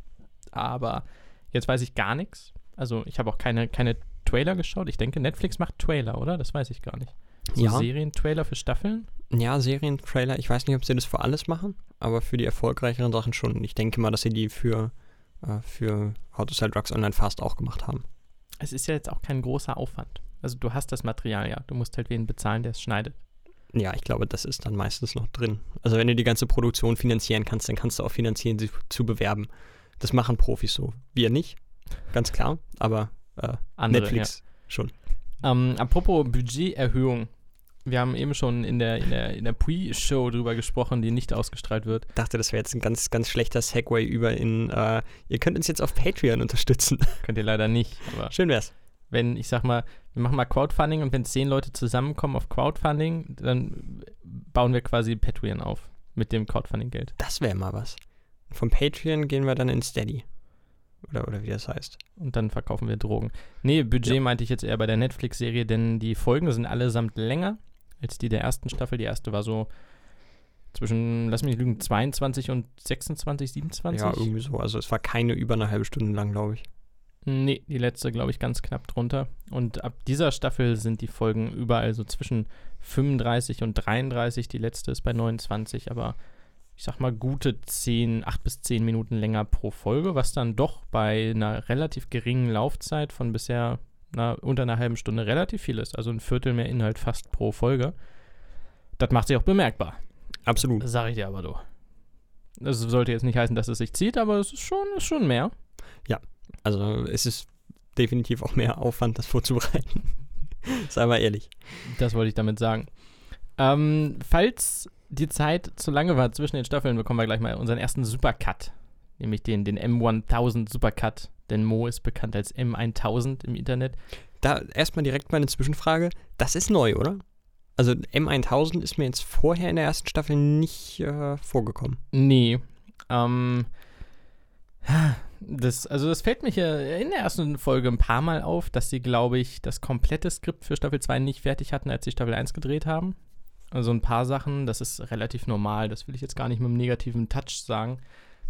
Aber jetzt weiß ich gar nichts. Also ich habe auch keine, keine Trailer geschaut. Ich denke, Netflix macht Trailer, oder? Das weiß ich gar nicht. So ja. Serientrailer für Staffeln? Ja, Serientrailer. Ich weiß nicht, ob sie das für alles machen, aber für die erfolgreicheren Sachen schon. Ich denke mal, dass sie die für äh, für How to Sell Drugs Online Fast auch gemacht haben. Es ist ja jetzt auch kein großer Aufwand. Also du hast das Material ja. Du musst halt wen bezahlen, der es schneidet. Ja, ich glaube, das ist dann meistens noch drin. Also wenn du die ganze Produktion finanzieren kannst, dann kannst du auch finanzieren, sie zu bewerben. Das machen Profis so. Wir nicht, ganz klar, aber äh, Andere, Netflix ja. schon. Ähm, apropos Budgeterhöhung, wir haben eben schon in der, in der, in der Pre-Show drüber gesprochen, die nicht ausgestrahlt wird. Ich dachte, das wäre jetzt ein ganz, ganz schlechter Segway über in, äh, ihr könnt uns jetzt auf Patreon unterstützen. Könnt ihr leider nicht, aber. Schön wär's. Wenn, ich sag mal, wir machen mal Crowdfunding und wenn zehn Leute zusammenkommen auf Crowdfunding, dann bauen wir quasi Patreon auf mit dem Crowdfunding-Geld. Das wäre mal was. Vom Patreon gehen wir dann in Steady. Oder, oder wie das heißt. Und dann verkaufen wir Drogen. Nee, Budget ja. meinte ich jetzt eher bei der Netflix-Serie, denn die Folgen sind allesamt länger als die der ersten Staffel. Die erste war so zwischen, lass mich nicht lügen, 22 und 26, 27? Ja, irgendwie so. Also es war keine über eine halbe Stunde lang, glaube ich. Nee, die letzte, glaube ich, ganz knapp drunter. Und ab dieser Staffel sind die Folgen überall so zwischen 35 und 33. Die letzte ist bei 29, aber ich sag mal gute 10, 8 bis 10 Minuten länger pro Folge, was dann doch bei einer relativ geringen Laufzeit von bisher na, unter einer halben Stunde relativ viel ist. Also ein Viertel mehr Inhalt fast pro Folge. Das macht sich auch bemerkbar. Absolut. Sag ich dir aber doch. Das sollte jetzt nicht heißen, dass es sich zieht, aber es ist schon, ist schon mehr. Also es ist definitiv auch mehr Aufwand, das vorzubereiten. Sei mal ehrlich. Das wollte ich damit sagen. Ähm, falls die Zeit zu lange war zwischen den Staffeln, bekommen wir gleich mal unseren ersten Supercut. Nämlich den, den M1000 Supercut. Denn Mo ist bekannt als M1000 im Internet. Da erstmal direkt meine Zwischenfrage. Das ist neu, oder? Also M1000 ist mir jetzt vorher in der ersten Staffel nicht äh, vorgekommen. Nee. Ähm, das, also das fällt mir hier in der ersten Folge ein paar Mal auf, dass sie, glaube ich, das komplette Skript für Staffel 2 nicht fertig hatten, als sie Staffel 1 gedreht haben. Also ein paar Sachen, das ist relativ normal, das will ich jetzt gar nicht mit einem negativen Touch sagen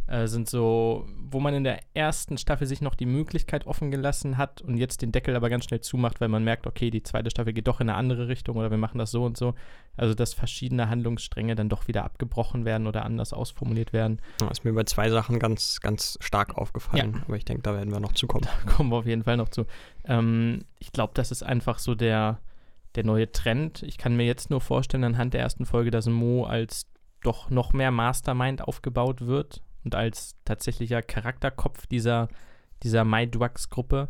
äh, sind so, wo man in der ersten Staffel sich noch die Möglichkeit offen gelassen hat und jetzt den Deckel aber ganz schnell zumacht, weil man merkt, okay, die zweite Staffel geht doch in eine andere Richtung oder wir machen das so und so. Also, dass verschiedene Handlungsstränge dann doch wieder abgebrochen werden oder anders ausformuliert werden. Ja, ist mir bei zwei Sachen ganz, ganz stark aufgefallen, Ja. aber ich denke, da werden wir noch zukommen. Da kommen wir auf jeden Fall noch zu. Ähm, ich glaube, das ist einfach so der, der neue Trend. Ich kann mir jetzt nur vorstellen, anhand der ersten Folge, dass Mo als doch noch mehr Mastermind aufgebaut wird und als tatsächlicher Charakterkopf dieser, dieser MyDrugs-Gruppe.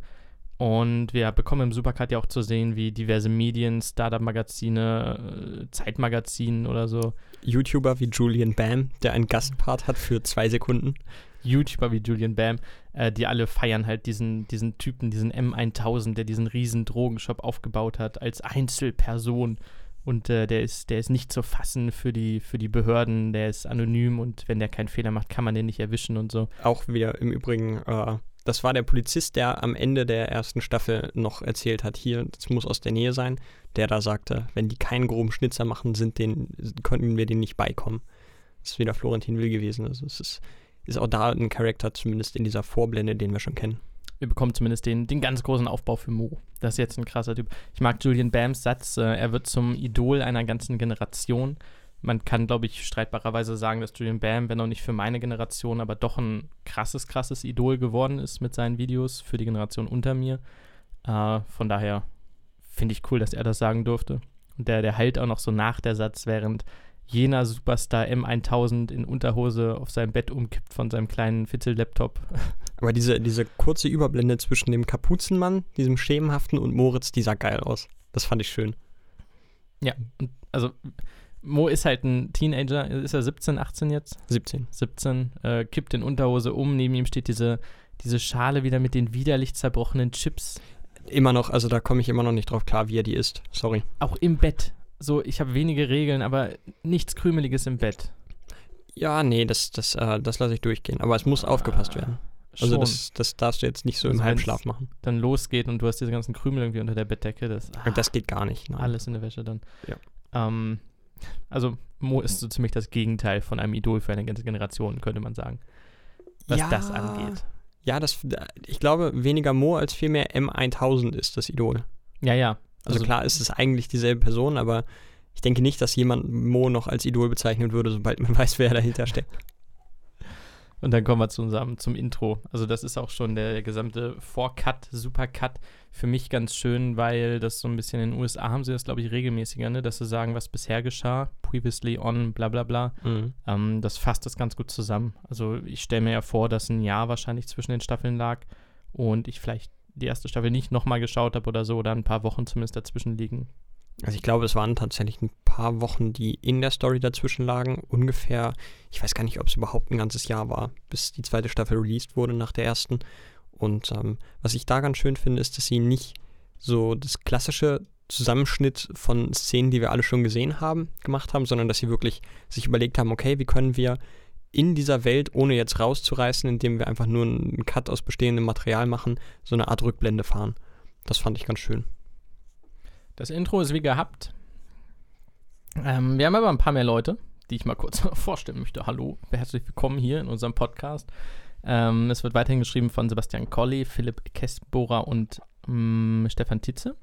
Und wir bekommen im Supercut ja auch zu sehen, wie diverse Medien, Startup-Magazine, äh, Zeitmagazinen oder so, YouTuber wie Julian Bam, der einen Gastpart hat für zwei Sekunden. YouTuber wie Julian Bam, äh, die alle feiern halt diesen, diesen Typen, diesen M1000, der diesen riesen Drogenshop aufgebaut hat, als Einzelperson. Und äh, der, ist, der ist nicht zu fassen für die, für die Behörden, der ist anonym und wenn der keinen Fehler macht, kann man den nicht erwischen und so. Auch wieder im Übrigen, äh, das war der Polizist, der am Ende der ersten Staffel noch erzählt hat, hier, das muss aus der Nähe sein, der da sagte, wenn die keinen groben Schnitzer machen, sind den, könnten wir denen nicht beikommen. Das ist wieder Florentin Will gewesen. Also es ist, ist auch da ein Charakter, zumindest in dieser Vorblende, den wir schon kennen. Wir bekommen zumindest den, den ganz großen Aufbau für Mo. Das ist jetzt ein krasser Typ. Ich mag Julian Bams Satz, äh, er wird zum Idol einer ganzen Generation. Man kann, glaube ich, streitbarerweise sagen, dass Julian Bam, wenn auch nicht für meine Generation, aber doch ein krasses, krasses Idol geworden ist mit seinen Videos für die Generation unter mir. Äh, von daher finde ich cool, dass er das sagen durfte. Und der, der halt auch noch so nach der Satz, während jener Superstar M1000 in Unterhose auf seinem Bett umkippt von seinem kleinen Fitzel-Laptop. Aber diese, diese kurze Überblende zwischen dem Kapuzenmann, diesem schemenhaften und Moritz, die sah geil aus. Das fand ich schön. Ja, also Mo ist halt ein Teenager, ist er 17, 18 jetzt? 17. 17, äh, kippt in Unterhose um, neben ihm steht diese, diese Schale wieder mit den widerlich zerbrochenen Chips. Immer noch, also da komme ich immer noch nicht drauf klar, wie er die isst. Sorry. Auch im Bett. So, ich habe wenige Regeln, aber nichts Krümeliges im Bett. Ja, nee, das, das, äh, das lasse ich durchgehen. Aber es muss aufgepasst werden. Also das, das darfst du jetzt nicht so Also im Halbschlaf machen. dann losgeht und du hast diese ganzen Krümel irgendwie unter der Bettdecke. Das, ah, Das geht gar nicht. Nein. alles in der Wäsche dann. Ja. Ähm, also Mo ist so ziemlich das Gegenteil von einem Idol für eine ganze Generation, könnte man sagen. Was Ja. das angeht. Ja, das, ich glaube, weniger Mo als vielmehr M1000 ist das Idol. Ja, ja. Also, klar ist es eigentlich dieselbe Person, aber ich denke nicht, dass jemand Mo noch als Idol bezeichnen würde, sobald man weiß, wer dahinter steckt. Und dann kommen wir zu unserem, zum Intro. Also das ist auch schon der gesamte Vorcut, Supercut. Für mich ganz schön, weil das so ein bisschen in den USA haben sie das, glaube ich, regelmäßiger, ne? dass sie sagen, was bisher geschah, previously on, bla bla bla. Ähm, das fasst das ganz gut zusammen. Also ich stelle mir ja vor, dass ein Jahr wahrscheinlich zwischen den Staffeln lag und ich vielleicht die erste Staffel nicht nochmal geschaut habe oder so, oder ein paar Wochen zumindest dazwischen liegen. Also ich glaube, es waren tatsächlich ein paar Wochen, die in der Story dazwischen lagen. Ungefähr, ich weiß gar nicht, ob es überhaupt ein ganzes Jahr war, bis die zweite Staffel released wurde nach der ersten. Und ähm, was ich da ganz schön finde, ist, dass sie nicht so das klassische Zusammenschnitt von Szenen, die wir alle schon gesehen haben, gemacht haben, sondern dass sie wirklich sich überlegt haben, okay, wie können wir in dieser Welt, ohne jetzt rauszureißen, indem wir einfach nur einen Cut aus bestehendem Material machen, so eine Art Rückblende fahren. Das fand ich ganz schön. Das Intro ist wie gehabt. Ähm, wir haben aber ein paar mehr Leute, die ich mal kurz vorstellen möchte. Hallo, herzlich willkommen hier in unserem Podcast. Ähm, es wird weiterhin geschrieben von Sebastian Colli, Philipp Kestbohrer und ähm, Stefan Titze.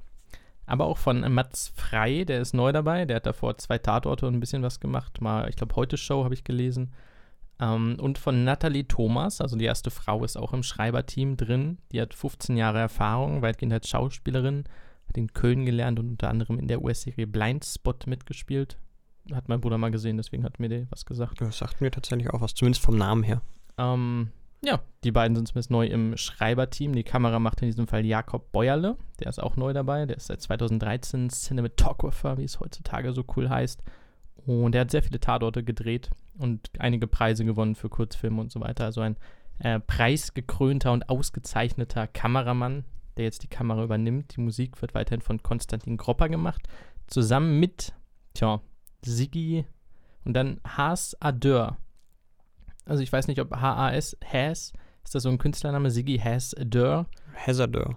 Aber auch von Mats Frei, der ist neu dabei. Der hat davor zwei Tatorte und ein bisschen was gemacht. Mal, ich glaube, heute Show habe ich gelesen. Ähm, und von Nathalie Thomas, also die erste Frau, ist auch im Schreiberteam drin. Die hat 15 Jahre Erfahrung, weitgehend als Schauspielerin, hat in Köln gelernt und unter anderem in der US-Serie Blindspot mitgespielt. Hat mein Bruder mal gesehen, deswegen hat mir der was gesagt. Das sagt mir tatsächlich auch was, zumindest vom Namen her. Ähm, ja, die beiden sind zumindest neu im Schreiberteam. Die Kamera macht in diesem Fall Jakob Beuerle. Der ist auch neu dabei. Der ist seit 2013 Cinematographer, wie es heutzutage so cool heißt. Und er hat sehr viele Tatorte gedreht und einige Preise gewonnen für Kurzfilme und so weiter. Also ein äh, preisgekrönter und ausgezeichneter Kameramann, der jetzt die Kamera übernimmt. Die Musik wird weiterhin von Konstantin Gropper gemacht. Zusammen mit, tja, Siggi und dann Haas Adeur. Also ich weiß nicht, ob H-A-S, Has, ist das so ein Künstlername? Siggi Has Adeur. Hazardeur.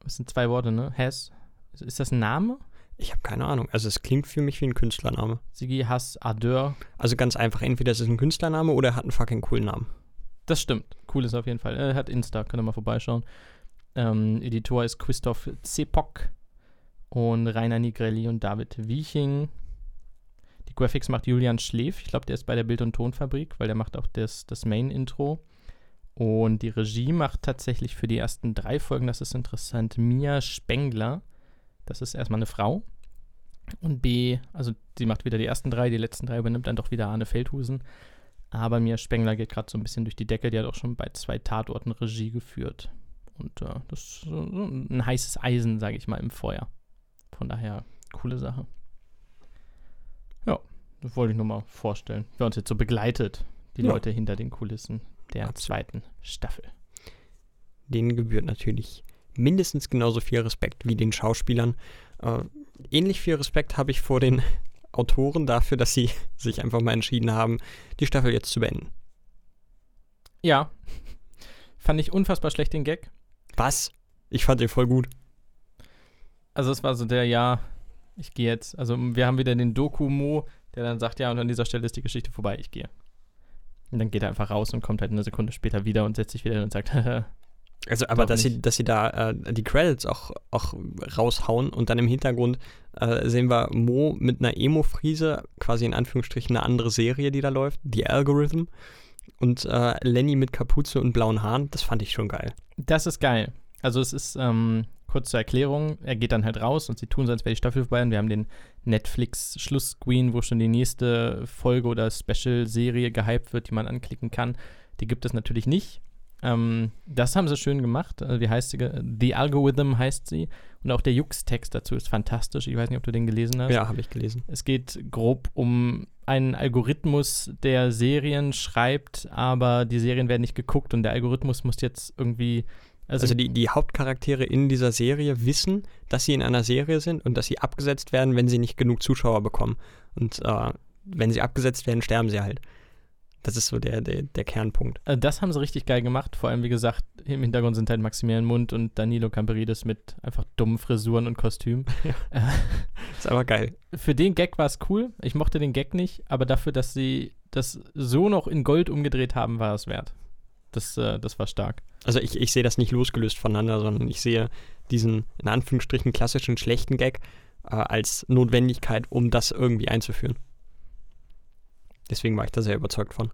Das sind zwei Worte, ne? Has. Ist das ein Name? Ich habe keine Ahnung. Also es klingt für mich wie ein Künstlername. Siggi Has Adeur. Also ganz einfach, entweder es ist ein Künstlername oder er hat einen fucking coolen Namen. Das stimmt. Cool ist auf jeden Fall. Er hat Insta, könnt ihr mal vorbeischauen. Ähm, Editor ist Christoph Zepok und Rainer Nigrelli und David Wieching. Die Graphics macht Julian Schläf. Ich glaube, der ist bei der Bild- und Tonfabrik, weil der macht auch das, das Main-Intro. Und die Regie macht tatsächlich für die ersten drei Folgen, das ist interessant, Mia Spengler. Das ist erstmal eine Frau. Und B, also sie macht wieder die ersten drei, die letzten drei übernimmt dann doch wieder Arne Feldhusen. Aber Mia Spengler geht gerade so ein bisschen durch die Decke. Die hat auch schon bei zwei Tatorten Regie geführt. Und äh, das ist so ein heißes Eisen, sage ich mal, im Feuer. Von daher, coole Sache. Ja, das wollte ich nur mal vorstellen. Wer uns jetzt so begleitet, die Ja. Leute hinter den Kulissen der Absolut. zweiten Staffel. Denen gebührt natürlich mindestens genauso viel Respekt wie den Schauspielern. Äh, ähnlich viel Respekt habe ich vor den Autoren dafür, dass sie sich einfach mal entschieden haben, die Staffel jetzt zu beenden. Ja, fand ich unfassbar schlecht den Gag. Was? Ich fand den voll gut. Also es war so der, ja, ich gehe jetzt. Also wir haben wieder den Doku-Mo, der dann sagt, ja, und an dieser Stelle ist die Geschichte vorbei, ich gehe. Und dann geht er einfach raus und kommt halt eine Sekunde später wieder und setzt sich wieder hin und sagt, Also, aber dass sie, dass sie da äh, die Credits auch, auch raushauen und dann im Hintergrund äh, sehen wir Mo mit einer Emo-Friese, quasi in Anführungsstrichen eine andere Serie, die da läuft, The Algorithm. Und äh, Lenny mit Kapuze und blauen Haaren, das fand ich schon geil. das ist geil. Also es ist, ähm, kurz zur Erklärung, er geht dann halt raus und sie tun so, als wäre die Staffel vorbei und wir haben den Netflix-Schlussscreen, wo schon die nächste Folge oder Special-Serie gehypt wird, die man anklicken kann. Die gibt es natürlich nicht. Ähm, das haben sie schön gemacht. Also, wie heißt sie? The Algorithm heißt sie. Und auch der Jux-Text dazu ist fantastisch. Ich weiß nicht, ob du den gelesen hast. Ja, habe ich gelesen. Es geht grob um einen Algorithmus, der Serien schreibt, aber die Serien werden nicht geguckt und der Algorithmus muss jetzt irgendwie. Also, Also die, die Hauptcharaktere in dieser Serie wissen, dass sie in einer Serie sind und dass sie abgesetzt werden, wenn sie nicht genug Zuschauer bekommen. Und äh, wenn sie abgesetzt werden, sterben sie halt. Das ist so der, der, der Kernpunkt. äh, das haben sie richtig geil gemacht. Vor allem, wie gesagt, im Hintergrund sind halt Maximilian Mund und Danilo Camperidis mit einfach dummen Frisuren und Kostüm. Äh, Ist aber geil. für den Gag war es cool. Ich mochte den Gag nicht, aber dafür, dass sie das so noch in Gold umgedreht haben, war es wert. Das, äh, das war stark. Also ich, ich sehe das nicht losgelöst voneinander, sondern ich sehe diesen in Anführungsstrichen klassischen schlechten Gag äh, als Notwendigkeit, um das irgendwie einzuführen. Deswegen war ich da sehr überzeugt von.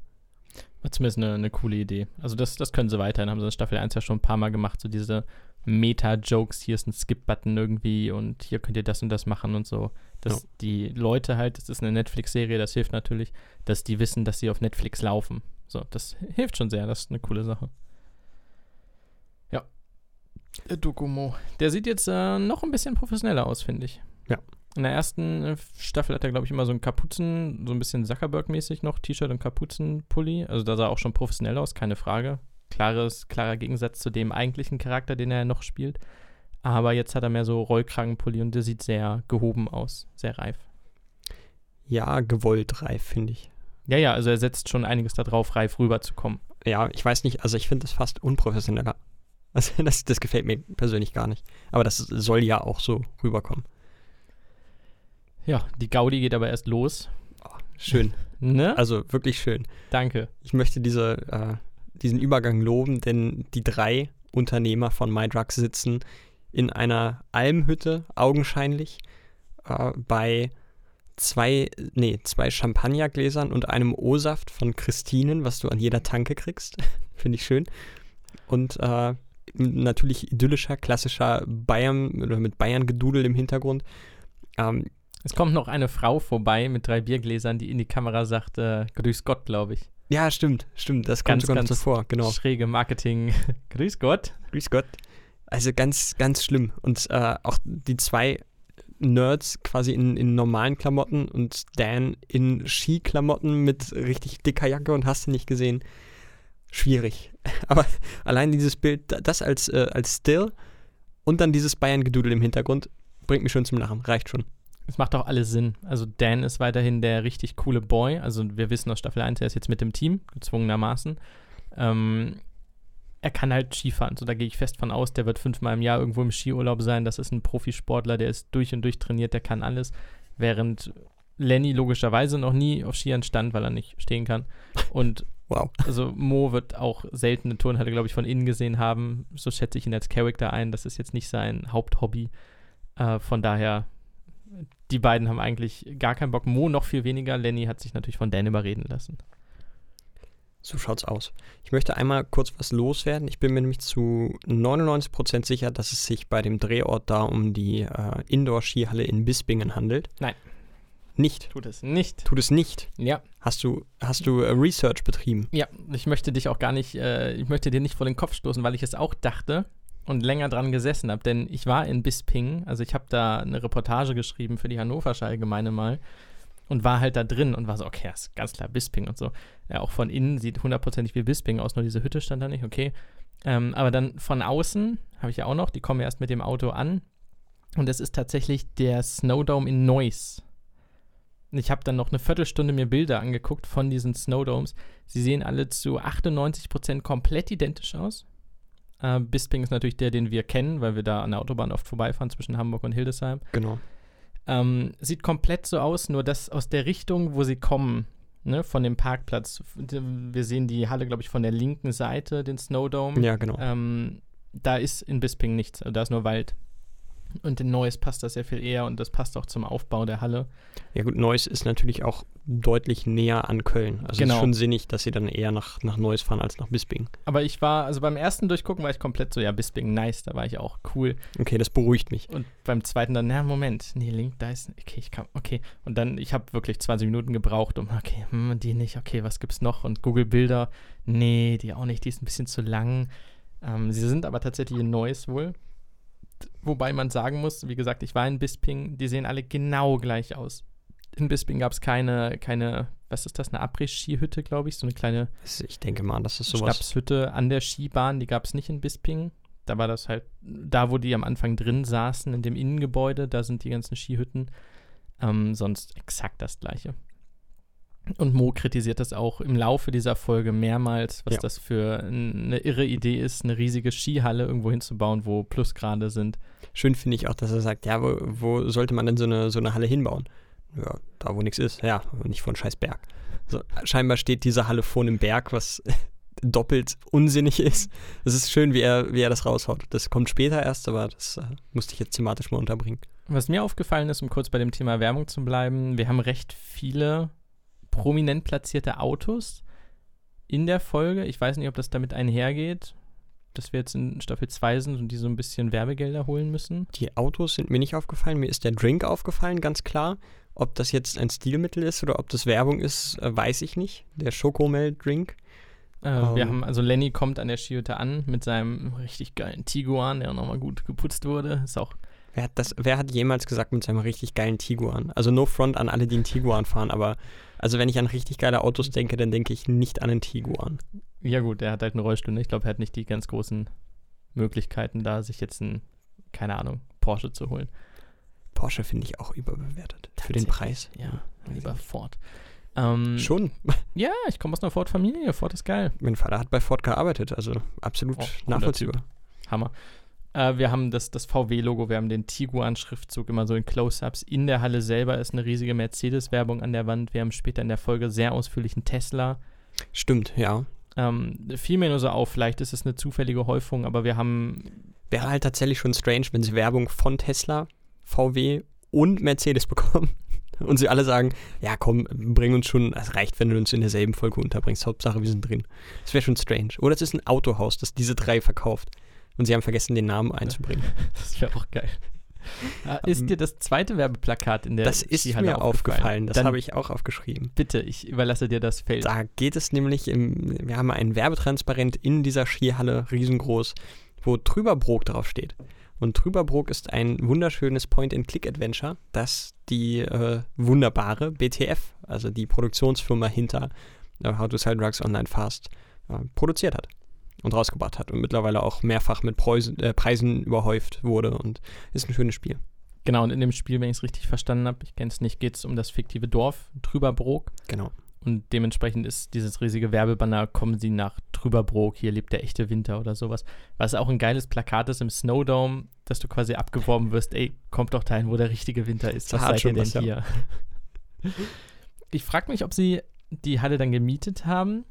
War zumindest eine, eine coole Idee. Also das, das können sie weiterhin. Haben sie in Staffel 1 ja schon ein paar Mal gemacht, so diese Meta-Jokes, hier ist ein Skip-Button irgendwie und hier könnt ihr das und das machen und so. Dass Ja. die Leute halt, das ist eine Netflix-Serie, das hilft natürlich, dass die wissen, dass sie auf Netflix laufen. So, das hilft schon sehr, das ist eine coole Sache. Ja. Der Dokumo. Der sieht jetzt äh, noch ein bisschen professioneller aus, finde ich. Ja. In der ersten Staffel hat er, glaube ich, immer so einen Kapuzen, so ein bisschen Zuckerberg-mäßig noch, T-Shirt und Kapuzenpulli. Also da sah er auch schon professionell aus, keine Frage. Klares, klarer Gegensatz zu dem eigentlichen Charakter, den er noch spielt. Aber jetzt hat er mehr so Rollkragenpulli und der sieht sehr gehoben aus, sehr reif. Ja, gewollt reif, finde ich. Ja, ja, also er setzt schon einiges darauf, reif rüberzukommen. Ja, ich weiß nicht, also ich finde das fast unprofessioneller. Also das, das gefällt mir persönlich gar nicht. Aber das soll ja auch so rüberkommen. Ja, die Gaudi geht aber erst los. Schön. Ne? Also wirklich schön. Danke. Ich möchte diese, äh, diesen Übergang loben, denn die drei Unternehmer von MyDrugs sitzen in einer Almhütte, augenscheinlich, äh, bei zwei, nee, zwei Champagnergläsern und einem O-Saft von Christinen, was du an jeder Tanke kriegst. Finde ich schön. Und äh, natürlich idyllischer, klassischer Bayern oder mit Bayern-Gedudel im Hintergrund. Ähm, Es kommt noch eine Frau vorbei mit drei Biergläsern, die in die Kamera sagt, äh, grüß Gott, glaube ich. ja, stimmt, stimmt. Das kommt Ganz, sogar noch ganz so vor, genau. Schräge Marketing. grüß Gott. Grüß Gott. Also ganz, ganz schlimm. Und äh, auch die zwei Nerds quasi in, in normalen Klamotten und Dan in Skiklamotten mit richtig dicker Jacke und hast du nicht gesehen. Schwierig. Aber allein dieses Bild, da- das als, äh, als Still und dann dieses Bayern-Gedudel im Hintergrund, bringt mich schon zum Lachen. Reicht schon. Es macht auch alles Sinn. Also Dan ist weiterhin der richtig coole Boy. Also wir wissen aus Staffel 1, er ist jetzt mit dem Team, gezwungenermaßen. Ähm, er kann halt Skifahren. So, da gehe ich fest von aus, der wird fünfmal im Jahr irgendwo im Skiurlaub sein. Das ist ein Profisportler, der ist durch und durch trainiert, der kann alles. Während Lenny logischerweise noch nie auf Skiern stand, weil er nicht stehen kann. Und Wow. also Mo wird auch selten eine Turnhalle, glaube ich, von innen gesehen haben. So schätze ich ihn als Charakter ein. Das ist jetzt nicht sein Haupthobby. Äh, von daher, die beiden haben eigentlich gar keinen Bock. Mo noch viel weniger. Lenny hat sich natürlich von Dan überreden lassen. So schaut's aus. Ich möchte einmal kurz was loswerden. Ich bin mir nämlich zu 99% sicher, dass es sich bei dem Drehort da um die äh, Indoor-Skihalle in Bispingen handelt. Nein. Nicht. Tut es nicht. Tut es nicht. Ja, Hast du, hast du äh, Research betrieben? ja. Ich möchte dich auch gar nicht, äh, ich möchte dir nicht vor den Kopf stoßen, weil ich es auch dachte und länger dran gesessen habe. Denn ich war in Bisping, also ich habe da eine Reportage geschrieben für die Hannoversche Allgemeine mal und war halt da drin und war so, okay, das ist ganz klar Bisping und so. Ja, auch von innen sieht hundertprozentig wie Bisping aus, nur diese Hütte stand da nicht, okay. Ähm, aber dann von außen habe ich ja auch noch, die kommen erst mit dem Auto an und es ist tatsächlich der Snowdome in Neuss. Ich habe dann noch eine Viertelstunde mir Bilder angeguckt von diesen Snowdomes. Sie sehen alle zu 98% komplett identisch aus. Äh, Bisping ist natürlich der, den wir kennen, weil wir da an der Autobahn oft vorbeifahren zwischen Hamburg und Hildesheim. Genau. Ähm, sieht komplett so aus, nur dass aus der Richtung, wo sie kommen, ne, von dem Parkplatz, wir sehen die Halle, glaube ich, von der linken Seite, den Snowdome. Ja, genau. Ähm, da ist in Bisping nichts, also da ist nur Wald. Und in Neuss passt das sehr viel eher und das passt auch zum Aufbau der Halle. Ja gut, Neuss ist natürlich auch deutlich näher an Köln. Also es Genau. ist schon sinnig, dass sie dann eher nach, nach Neuss fahren als nach Bisping. Aber ich war, also beim ersten Durchgucken war ich komplett so, ja, Bisping, nice, da war ich auch cool. Okay, das beruhigt mich. Und beim zweiten dann, na, Moment, nee, Link, da ist, okay, ich kann, okay. Und dann, ich habe wirklich 20 Minuten gebraucht, um, okay, hm, die nicht, okay, was gibt's noch? Und Google Bilder, nee, die auch nicht, die ist ein bisschen zu lang. Ähm, sie sind aber tatsächlich in Neuss wohl. Wobei man sagen muss, wie gesagt, ich war in Bisping, die sehen alle genau gleich aus. In Bisping gab es keine, keine, was ist das, eine Abriss-Skihütte, glaube ich, so eine kleine Das- Ich denke mal, das ist sowas. Schnapshütte an der Skibahn, die gab es nicht in Bisping. Da war das halt, da wo die am Anfang drin saßen, in dem Innengebäude, da sind die ganzen Skihütten. Ähm, sonst exakt das gleiche. Und Mo kritisiert das auch im Laufe dieser Folge mehrmals, was Ja. das für eine irre Idee ist, eine riesige Skihalle irgendwo hinzubauen, wo Plusgrade sind. Schön finde ich auch, dass er sagt, ja, wo, wo sollte man denn so eine, so eine Halle hinbauen? Ja, da wo nichts ist. Ja, nicht vor einem scheiß Berg. So, scheinbar steht diese Halle vor einem Berg, was doppelt unsinnig ist. Es ist schön, wie er, wie er das raushaut. Das kommt später erst, aber das äh, musste ich jetzt thematisch mal unterbringen. Was mir aufgefallen ist, um kurz bei dem Thema Werbung zu bleiben, wir haben recht viele prominent platzierte Autos in der Folge. Ich weiß nicht, ob das damit einhergeht, dass wir jetzt in Staffel 2 sind und die so ein bisschen Werbegelder holen müssen. Die Autos sind mir nicht aufgefallen, mir ist der Drink aufgefallen, ganz klar. Ob das jetzt ein Stilmittel ist oder ob das Werbung ist, äh, weiß ich nicht. Der Schokomel-Drink. Äh, wir Ähm. haben, also Lenny kommt an der Skihütte an mit seinem richtig geilen Tiguan, der nochmal gut geputzt wurde. Ist auch Wer hat, das, wer hat jemals gesagt mit seinem richtig geilen Tiguan? Also no front an alle, die einen Tiguan fahren, aber also wenn ich an richtig geile Autos denke, dann denke ich nicht an einen Tiguan. Ja, gut, er hat halt einen Rollstuhl. ne? Ich glaube, er hat nicht die ganz großen Möglichkeiten, da sich jetzt einen, keine Ahnung, Porsche zu holen. Porsche finde ich auch überbewertet. Für den Preis. Ja, lieber Ford. Ähm, Schon. ja, ich komme aus einer Ford-Familie. Ford ist geil. Mein Vater hat bei Ford gearbeitet, also absolut Oh, nachvollziehbar. Hammer. Äh, wir haben das, das VW-Logo, wir haben den Tiguan-Schriftzug immer so in Close-Ups. In der Halle selber ist eine riesige Mercedes-Werbung an der Wand. Wir haben später in der Folge sehr ausführlichen Tesla. Stimmt, ja. Ähm, fiel mir nur so auf, vielleicht ist es eine zufällige Häufung, aber wir haben. Wäre halt tatsächlich schon strange, wenn sie Werbung von Tesla, VW und Mercedes bekommen. Und sie alle sagen, ja komm, bring uns schon, es reicht, wenn du uns in derselben Folge unterbringst. Hauptsache, wir sind drin. Das wäre schon strange. Oder es ist ein Autohaus, das diese drei verkauft. Und sie haben vergessen, den Namen einzubringen. Das wäre auch geil. Ah, ist Ähm, dir das zweite Werbeplakat in der Das ist Skihalle mir aufgefallen. Das Dann habe ich auch aufgeschrieben. Bitte, ich überlasse dir das Feld. Da geht es nämlich, im, wir haben ein Werbetransparent in dieser Skihalle, riesengroß, wo Trüberbrook draufsteht. Und Trüberbrook ist ein wunderschönes Point-and-Click-Adventure, das die äh, wunderbare BTF, also die Produktionsfirma hinter äh, How to Sell Drugs Online Fast, äh, produziert hat und rausgebracht hat und mittlerweile auch mehrfach mit Preusen, äh, Preisen überhäuft wurde und ist ein schönes Spiel. Genau, und in dem Spiel, wenn ich es richtig verstanden habe, ich kenne es nicht, geht es um das fiktive Dorf Trüberbrook. Genau. Und dementsprechend ist dieses riesige Werbebanner, kommen Sie nach Trüberbrook, hier lebt der echte Winter oder sowas. Was auch ein geiles Plakat ist im Snowdome, dass du quasi abgeworben wirst, ey, kommt doch dahin, wo der richtige Winter ist. Was seid ihr schon denn was, ja. hier? ich frage mich, ob sie die Halle dann gemietet haben.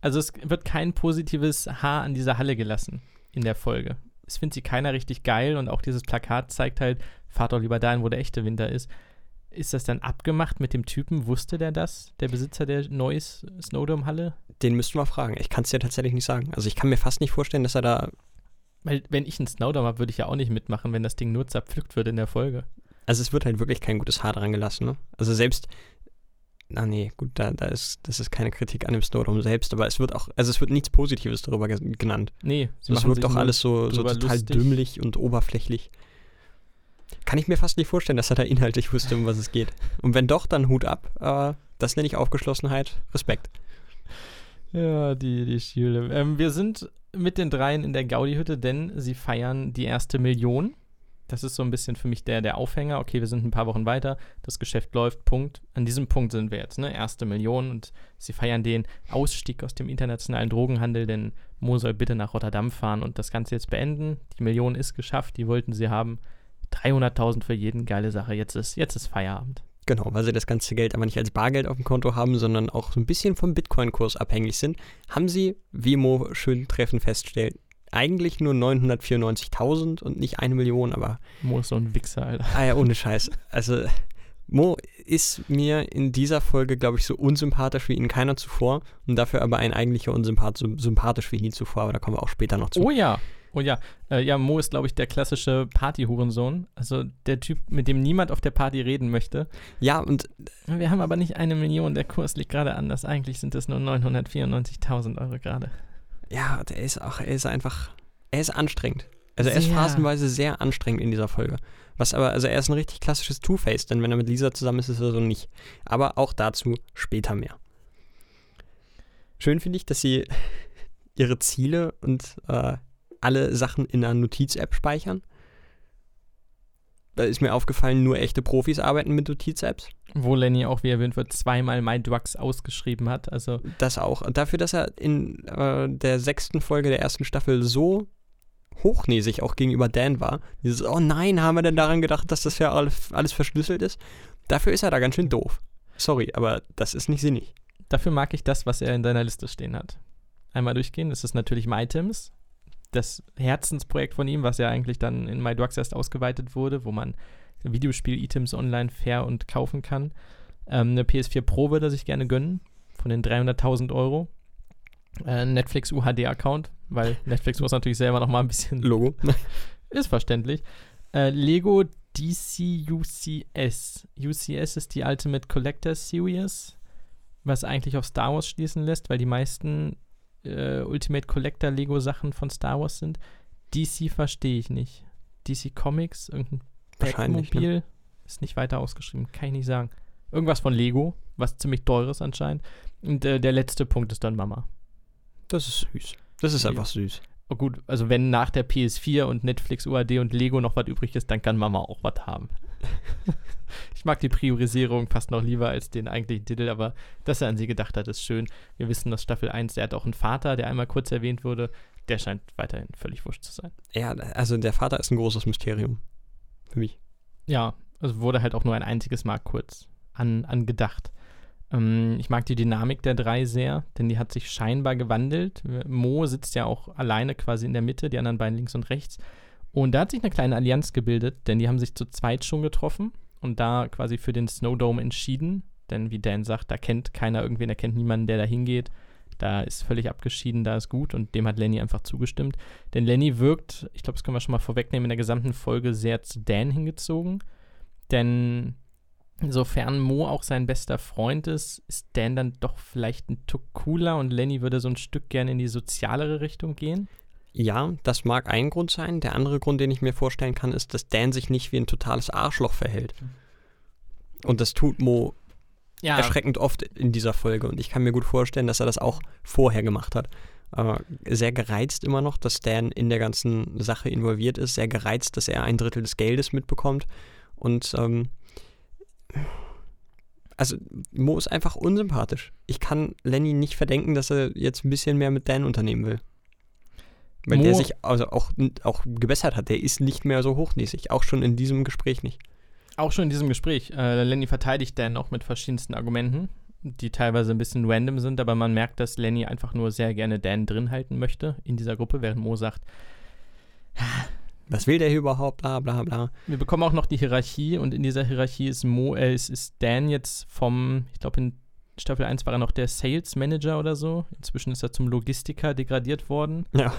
Also es wird kein positives Haar an dieser Halle gelassen in der Folge. Es findet sie keiner richtig geil und auch dieses Plakat zeigt halt, fahrt doch lieber dahin, wo der echte Winter ist. Ist das dann abgemacht mit dem Typen? Wusste der das? Der Besitzer der Neues Snowdome-Halle? Den müssten wir fragen. Ich kann es dir tatsächlich nicht sagen. Also ich kann mir fast nicht vorstellen, dass er da Weil, wenn ich einen Snowdome habe, würde ich ja auch nicht mitmachen, wenn das Ding nur zerpflückt wird in der Folge. Also es wird halt wirklich kein gutes Haar dran gelassen, ne? Also selbst, na nee, gut, da, da ist, das ist keine Kritik an dem Snowdome selbst, aber es wird auch, also es wird nichts Positives darüber ge- genannt. Nee, sie Es wirkt nur alles so, so total lustig. dümmlich und oberflächlich. Kann ich mir fast nicht vorstellen, dass er da inhaltlich wusste, um was es geht. Und wenn doch, dann Hut ab. Äh, das nenne ich Aufgeschlossenheit. Respekt. Ja, die, die Schule. Ähm, wir sind mit den dreien in der Gaudi-Hütte, denn sie feiern die erste Million. Das ist so ein bisschen für mich der, der Aufhänger. Okay, wir sind ein paar Wochen weiter, das Geschäft läuft, Punkt. An diesem Punkt sind wir jetzt, ne? Erste Million und sie feiern den Ausstieg aus dem internationalen Drogenhandel, denn Mo soll bitte nach Rotterdam fahren und das Ganze jetzt beenden. Die Million ist geschafft, die wollten sie haben. 300.000 für jeden, geile Sache. Jetzt ist, jetzt ist Feierabend. Genau, weil sie das ganze Geld aber nicht als Bargeld auf dem Konto haben, sondern auch so ein bisschen vom Bitcoin-Kurs abhängig sind, haben sie, wie Mo schön treffend feststellt, eigentlich nur 994.000 und nicht eine Million, aber Mo ist so ein Wichser, Alter. Ah ja, ohne Scheiß. Also, Mo ist mir in dieser Folge, glaube ich, so unsympathisch wie ihn keiner zuvor und dafür aber ein eigentlicher Unsympath, so sympathisch wie nie zuvor, aber da kommen wir auch später noch zu. Oh ja, oh ja. Äh, ja, Mo ist, glaube ich, der klassische Party-Hurensohn. Also der Typ, mit dem niemand auf der Party reden möchte. Ja, und Wir haben aber nicht eine Million, der Kurs liegt gerade anders. Eigentlich sind es nur 994.000 Euro gerade. Ja, der ist auch, er ist einfach, er ist anstrengend. Also er ist Sehr. phasenweise sehr anstrengend in dieser Folge. Was aber, also er ist ein richtig klassisches Two-Face, denn wenn er mit Lisa zusammen ist, ist er so nicht. Aber auch dazu später mehr. Schön finde ich, dass sie ihre Ziele und äh, alle Sachen in einer Notiz-App speichern. Da ist mir aufgefallen, nur echte Profis arbeiten mit Notiz-Apps. Wo Lenny auch, wie erwähnt wird, zweimal My Drugs ausgeschrieben hat. Also Das auch. Und dafür, dass er in äh, der sechsten Folge der ersten Staffel so hochnäsig auch gegenüber Dan war. Dieses, oh nein, haben wir denn daran gedacht, dass das ja alles, alles verschlüsselt ist? Dafür ist er da ganz schön doof. Sorry, aber das ist nicht sinnig. dafür mag ich das, was er in deiner Liste stehen hat. Einmal durchgehen, das ist natürlich MyTims. Das Herzensprojekt von ihm, was ja eigentlich dann in MyDrugs erst ausgeweitet wurde, wo man Videospiel-Items online fair und kaufen kann. Ähm, eine PS4 Pro würde er sich gerne gönnen, von den 300.000 Euro. Äh, Netflix UHD-Account, weil Netflix muss natürlich selber noch mal ein bisschen Logo. ist verständlich. Äh, Lego DC UCS. UCS ist die Ultimate Collector Series, was eigentlich auf Star Wars schließen lässt, weil die meisten äh, Ultimate Collector Lego Sachen von Star Wars sind. DC verstehe ich nicht. DC Comics, irgendein Wahrscheinlich, ne? Batmobil, ist nicht weiter ausgeschrieben, kann ich nicht sagen. Irgendwas von Lego, was ziemlich teures anscheinend. Und äh, der letzte Punkt ist dann Mama. Das ist süß. Das ist einfach süß. Oh gut, also wenn nach der PS4 und Netflix, UAD und Lego noch was übrig ist, dann kann Mama auch was haben. ich mag die Priorisierung fast noch lieber als den eigentlichen Titel, aber dass er an sie gedacht hat, ist schön. Wir wissen aus Staffel 1, er hat auch einen Vater, der einmal kurz erwähnt wurde. der scheint weiterhin völlig wurscht zu sein. Ja, also der Vater ist ein großes Mysterium. Für mich. Ja, also wurde halt auch nur ein einziges Mal kurz an, angedacht. Ähm, ich mag die Dynamik der drei sehr, denn die hat sich scheinbar gewandelt. Mo sitzt ja auch alleine quasi in der Mitte, die anderen beiden links und rechts. Und da hat sich eine kleine Allianz gebildet, denn die haben sich zu zweit schon getroffen und da quasi für den Snowdome entschieden. Denn wie Dan sagt, da kennt keiner irgendwen, da kennt niemanden, der da hingeht. Da ist völlig abgeschieden, da ist gut und dem hat Lenny einfach zugestimmt. Denn Lenny wirkt, ich glaube, das können wir schon mal vorwegnehmen, in der gesamten Folge sehr zu Dan hingezogen. Denn sofern Mo auch sein bester Freund ist, ist Dan dann doch vielleicht ein Tuck cooler und Lenny würde so ein Stück gerne in die sozialere Richtung gehen. Ja, das mag ein Grund sein. Der andere Grund, den ich mir vorstellen kann, ist, dass Dan sich nicht wie ein totales Arschloch verhält. Und das tut Mo ja. erschreckend oft in dieser Folge. Und ich kann mir gut vorstellen, dass er das auch vorher gemacht hat. Aber sehr gereizt immer noch, dass Dan in der ganzen Sache involviert ist. Sehr gereizt, dass er ein Drittel des Geldes mitbekommt. Und ähm, also Mo ist einfach unsympathisch. Ich kann Lenny nicht verdenken, dass er jetzt ein bisschen mehr mit Dan unternehmen will. Weil Mo der sich also auch, auch gebessert hat. Der ist nicht mehr so hochnäsig. Auch schon in diesem Gespräch nicht. Auch schon in diesem Gespräch. Äh, Lenny verteidigt Dan auch mit verschiedensten Argumenten, die teilweise ein bisschen random sind, aber man merkt, dass Lenny einfach nur sehr gerne Dan drin halten möchte in dieser Gruppe, während Mo sagt, was will der hier überhaupt, bla bla bla. Wir bekommen auch noch die Hierarchie und in dieser Hierarchie ist Mo, äh, ist, ist Dan jetzt vom, ich glaube in Staffel 1 war er noch der Sales Manager oder so. Inzwischen ist er zum Logistiker degradiert worden. Ja.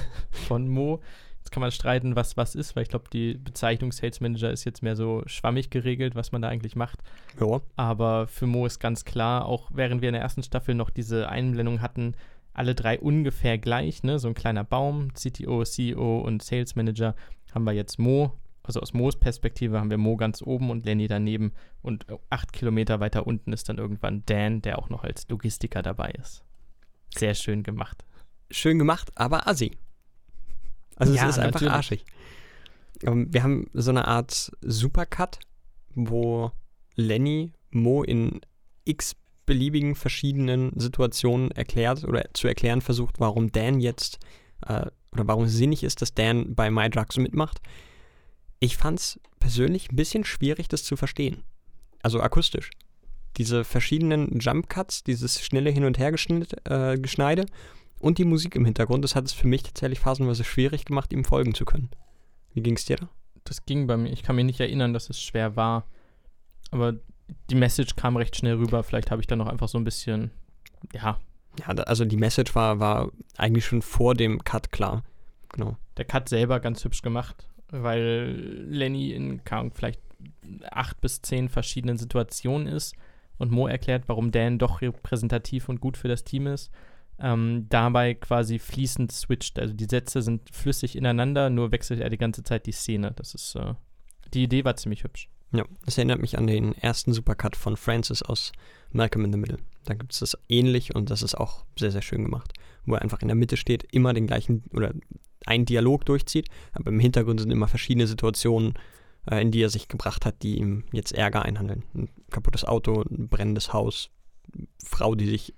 Von Mo. Jetzt kann man streiten, was was ist, weil ich glaube, die Bezeichnung Sales Manager ist jetzt mehr so schwammig geregelt, was man da eigentlich macht. Ja. Aber für Mo ist ganz klar, auch während wir in der ersten Staffel noch diese Einblendung hatten, alle drei ungefähr gleich, ne? So ein kleiner Baum, CTO, CEO und Sales Manager, haben wir jetzt Mo. Also aus Mo's Perspektive haben wir Mo ganz oben und Lenny daneben. Und acht Kilometer weiter unten ist dann irgendwann Dan, der auch noch als Logistiker dabei ist. Sehr schön gemacht. Schön gemacht, aber assi. Also ja, es ist einfach natürlich. arschig. Ähm, wir haben so eine Art Supercut, wo Lenny Mo in x beliebigen verschiedenen Situationen erklärt oder zu erklären versucht, warum Dan jetzt äh, oder warum es sinnig ist, dass Dan bei My Drugs mitmacht. Ich fand es persönlich ein bisschen schwierig, das zu verstehen. Also akustisch. Diese verschiedenen Jump Cuts, dieses schnelle Hin- und Hergeschneide äh, und die Musik im Hintergrund, das hat es für mich tatsächlich phasenweise schwierig gemacht, ihm folgen zu können. Wie ging es dir da? Das ging bei mir. Ich kann mich nicht erinnern, dass es schwer war. Aber die Message kam recht schnell rüber. Vielleicht habe ich da noch einfach so ein bisschen, ja. Ja, also die Message war, war eigentlich schon vor dem Cut klar. Genau. Der Cut selber ganz hübsch gemacht, weil Lenny in vielleicht acht bis zehn verschiedenen Situationen ist und Mo erklärt, warum Dan doch repräsentativ und gut für das Team ist ähm, dabei quasi fließend switcht. Also die Sätze sind flüssig ineinander, nur wechselt er die ganze Zeit die Szene. Das ist, äh, die Idee war ziemlich hübsch. Ja, das erinnert mich an den ersten Supercut von Francis aus Malcolm in the Middle. Da gibt es das ähnlich und das ist auch sehr, sehr schön gemacht. Wo er einfach in der Mitte steht, immer den gleichen oder einen Dialog durchzieht, aber im Hintergrund sind immer verschiedene Situationen, äh, in die er sich gebracht hat, die ihm jetzt Ärger einhandeln. Ein kaputtes Auto, ein brennendes Haus, Frau, die sich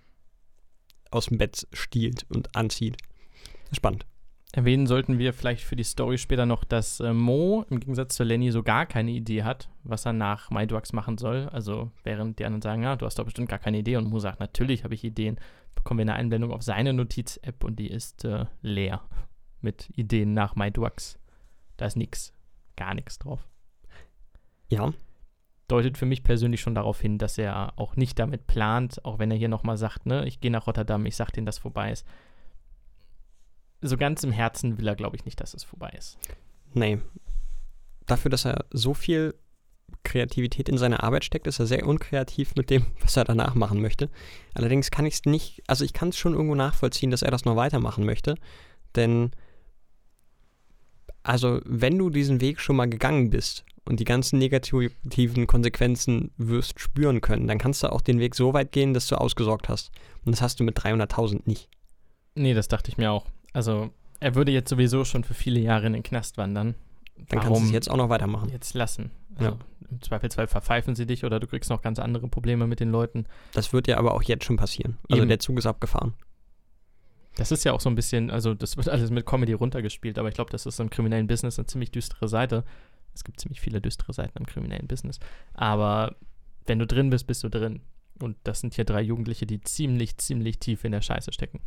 aus dem Bett stiehlt und anzieht. Spannend. Erwähnen sollten wir vielleicht für die Story später noch, dass äh, Mo im Gegensatz zu Lenny so gar keine Idee hat, was er nach MyDrugs machen soll. Also während die anderen sagen, ja, du hast doch bestimmt gar keine Idee und Mo sagt, natürlich habe ich Ideen, bekommen wir eine Einblendung auf seine Notiz-App und die ist äh, leer mit Ideen nach MyDrugs. Da ist nichts, gar nichts drauf. Ja, deutet für mich persönlich schon darauf hin, dass er auch nicht damit plant, auch wenn er hier nochmal sagt, ne, ich gehe nach Rotterdam, ich sag denen, dass vorbei ist. So ganz im Herzen will er, glaube ich, nicht, dass es vorbei ist. Nee. Dafür, dass er so viel Kreativität in seine Arbeit steckt, ist er sehr unkreativ mit dem, was er danach machen möchte. Allerdings kann ich es nicht, also ich kann es schon irgendwo nachvollziehen, dass er das noch weitermachen möchte, denn also wenn du diesen Weg schon mal gegangen bist und die ganzen negativen Konsequenzen wirst spüren können, dann kannst du auch den Weg so weit gehen, dass du ausgesorgt hast. Und das hast du mit 300.000 nicht. Nee, das dachte ich mir auch. Also, er würde jetzt sowieso schon für viele Jahre in den Knast wandern. Dann Warum kannst du es jetzt auch noch weitermachen. Jetzt lassen. Also, ja. Im Zweifelsfall verpfeifen sie dich oder du kriegst noch ganz andere Probleme mit den Leuten. Das wird ja aber auch jetzt schon passieren. Also, Eben. der Zug ist abgefahren. Das ist ja auch so ein bisschen, also das wird alles mit Comedy runtergespielt, aber ich glaube, das ist im kriminellen Business eine ziemlich düstere Seite. Es gibt ziemlich viele düstere Seiten im kriminellen Business. Aber wenn du drin bist, bist du drin. Und das sind hier drei Jugendliche, die ziemlich, ziemlich tief in der Scheiße stecken.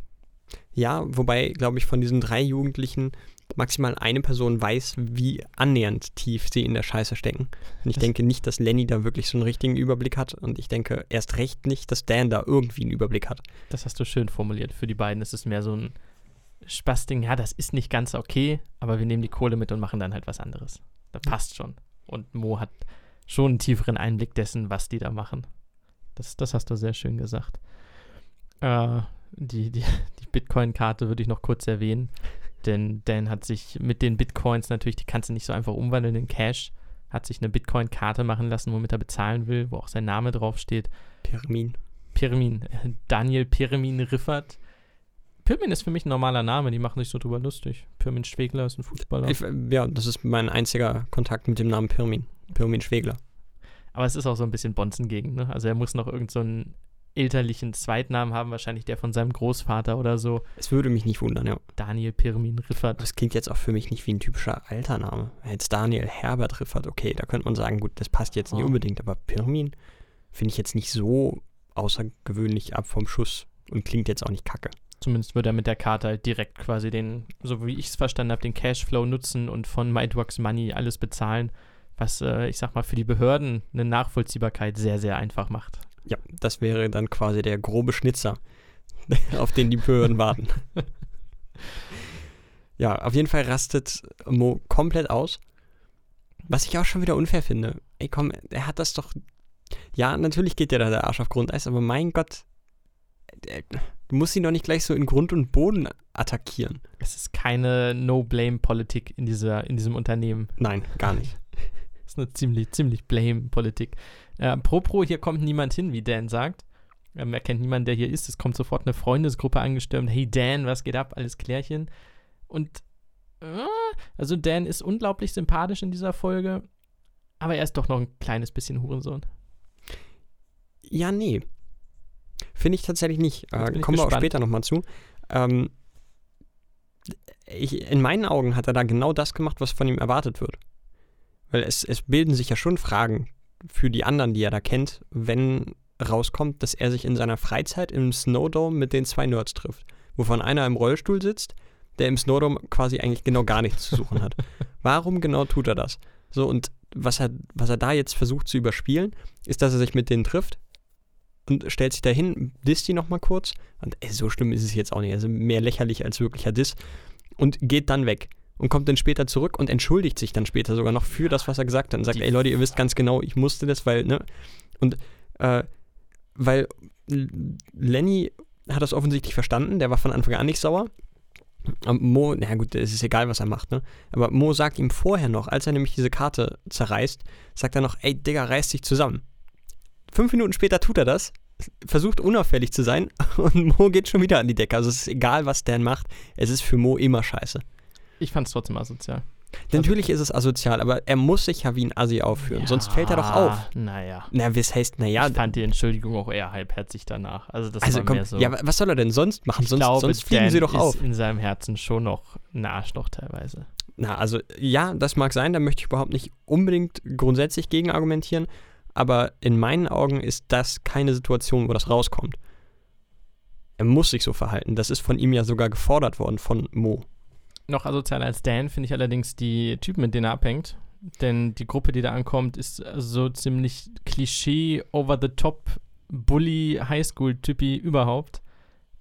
Ja, wobei, glaube ich, von diesen drei Jugendlichen maximal eine Person weiß, wie annähernd tief sie in der Scheiße stecken. Und ich Das- denke nicht, dass Lenny da wirklich so einen richtigen Überblick hat. Und ich denke erst recht nicht, dass Dan da irgendwie einen Überblick hat. Das hast du schön formuliert. Für die beiden ist es mehr so ein Spaßding. Ja, das ist nicht ganz okay, aber wir nehmen die Kohle mit und machen dann halt was anderes. Das passt schon. Und Mo hat schon einen tieferen Einblick dessen, was die da machen. Das, das hast du sehr schön gesagt. Äh, die die, die Bitcoin-Karte würde ich noch kurz erwähnen. Denn Dan hat sich mit den Bitcoins natürlich, die kannst du nicht so einfach umwandeln in Cash, hat sich eine Bitcoin-Karte machen lassen, womit er bezahlen will, wo auch sein Name draufsteht. Pyramin. Pirmin, äh, Daniel Pirmin Riffert. Pirmin ist für mich ein normaler Name, die machen sich so drüber lustig. Pirmin Schwegler ist ein Fußballer. Ich, ja, das ist mein einziger Kontakt mit dem Namen Pirmin. Pirmin Schwegler. Aber es ist auch so ein bisschen Bonzengegend, ne? Also er muss noch irgendeinen so einen elterlichen Zweitnamen haben, wahrscheinlich der von seinem Großvater oder so. Es würde mich nicht wundern, ja. Daniel Pirmin Riffert. Das klingt jetzt auch für mich nicht wie ein typischer Altername. Jetzt Daniel Herbert Riffert, okay, da könnte man sagen, gut, das passt jetzt nicht Oh. unbedingt, aber Pirmin finde ich jetzt nicht so außergewöhnlich ab vom Schuss und klingt jetzt auch nicht kacke. Zumindest würde er mit der Karte halt direkt quasi den, so wie ich es verstanden habe, den Cashflow nutzen und von MyDrox Money alles bezahlen, was, äh, ich sag mal, für die Behörden eine Nachvollziehbarkeit sehr, sehr einfach macht. Ja, das wäre dann quasi der grobe Schnitzer, auf den die Behörden warten. Ja, auf jeden Fall rastet Mo komplett aus. Was ich auch schon wieder unfair finde. Ey, komm, er hat das doch. Ja, natürlich geht dir da der Arsch auf Grundeis, aber mein Gott, äh, du musst ihn doch nicht gleich so in Grund und Boden attackieren. Es ist keine No-Blame-Politik in, dieser, in diesem Unternehmen. Nein, gar nicht. Das ist eine ziemlich, ziemlich Blame-Politik. Äh, pro Pro, hier kommt niemand hin, wie Dan sagt. Ähm, er kennt niemanden, der hier ist. Es kommt sofort eine Freundesgruppe angestürmt. Hey Dan, was geht ab? Alles klärchen. Und äh, also Dan ist unglaublich sympathisch in dieser Folge, aber er ist doch noch ein kleines bisschen Hurensohn. Ja, nee. Finde ich tatsächlich nicht. Äh, kommen wir auch später nochmal zu. Ähm, ich, in meinen Augen hat er da genau das gemacht, was von ihm erwartet wird. Weil es, es bilden sich ja schon Fragen für die anderen, die er da kennt, wenn rauskommt, dass er sich in seiner Freizeit im Snowdome mit den zwei Nerds trifft. Wovon einer im Rollstuhl sitzt, der im Snowdome quasi eigentlich genau gar nichts zu suchen hat. Warum genau tut er das? So, und was er, was er da jetzt versucht zu überspielen, ist, dass er sich mit denen trifft und stellt sich dahin, disst die nochmal kurz. Und ey, so schlimm ist es jetzt auch nicht. Also mehr lächerlich als wirklicher Diss. Und geht dann weg. Und kommt dann später zurück und entschuldigt sich dann später sogar noch für das, was er gesagt hat. Und sagt, ey Leute, ihr wisst ganz genau, ich musste das, weil, ne? Und, äh, weil Lenny hat das offensichtlich verstanden, der war von Anfang an nicht sauer. Und Mo, na gut, es ist egal, was er macht, ne? Aber Mo sagt ihm vorher noch, als er nämlich diese Karte zerreißt, sagt er noch, ey Digga, reiß dich zusammen. Fünf Minuten später tut er das, versucht unauffällig zu sein und Mo geht schon wieder an die Decke. Also es ist egal, was Dan macht, es ist für Mo immer scheiße. Ich fand es trotzdem asozial. Natürlich ist es asozial, aber er muss sich ja wie ein Assi aufführen, sonst fällt er doch auf. Naja. Na, was heißt, naja, ich fand die Entschuldigung auch eher halbherzig danach. Also das also war komm, mehr so. ja, wa- was soll er denn sonst machen? ich Sonst, glaube, sonst fliegen Dan sie doch ist auf. in seinem Herzen schon noch ein Arschloch teilweise. Na, also ja, das mag sein, da möchte ich überhaupt nicht unbedingt grundsätzlich gegen argumentieren, aber in meinen Augen ist das keine Situation, wo das rauskommt. Er muss sich so verhalten. Das ist von ihm ja sogar gefordert worden, von Mo. Noch asozialer als Dan finde ich allerdings die Typen, mit denen er abhängt. Denn die Gruppe, die da ankommt, ist so ziemlich Klischee, over the top, Bully, Highschool-Typi überhaupt.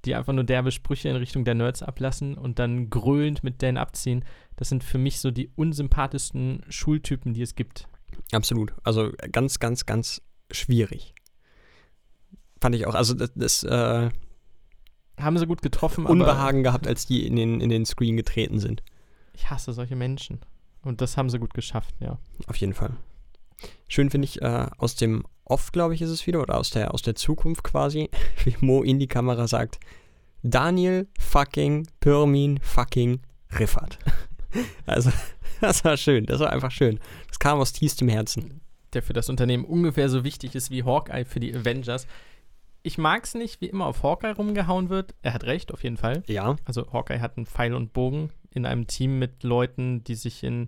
Die einfach nur derbe Sprüche in Richtung der Nerds ablassen und dann gröhlend mit Dan abziehen. Das sind für mich so die unsympathischsten Schultypen, die es gibt. Absolut. Also ganz, ganz, ganz schwierig. Fand ich auch. Also das, das äh, Haben sie gut getroffen, Unbehagen gehabt, als die in den, in den Screen getreten sind. ich hasse solche Menschen. Und das haben sie gut geschafft, ja. Auf jeden Fall. Schön finde ich, äh, aus dem Off, glaube ich, ist es wieder, oder aus der, aus der Zukunft quasi, wie Mo in die Kamera sagt, Daniel fucking Pirmin fucking Riffert. Also, das war schön, das war einfach schön. Das kam aus tiefstem Herzen. der für das Unternehmen ungefähr so wichtig ist wie Hawkeye für die Avengers. ich mag es nicht, wie immer auf Hawkeye rumgehauen wird. Er hat recht, auf jeden Fall. Ja. Also Hawkeye hat einen Pfeil und Bogen in einem Team mit Leuten, die sich in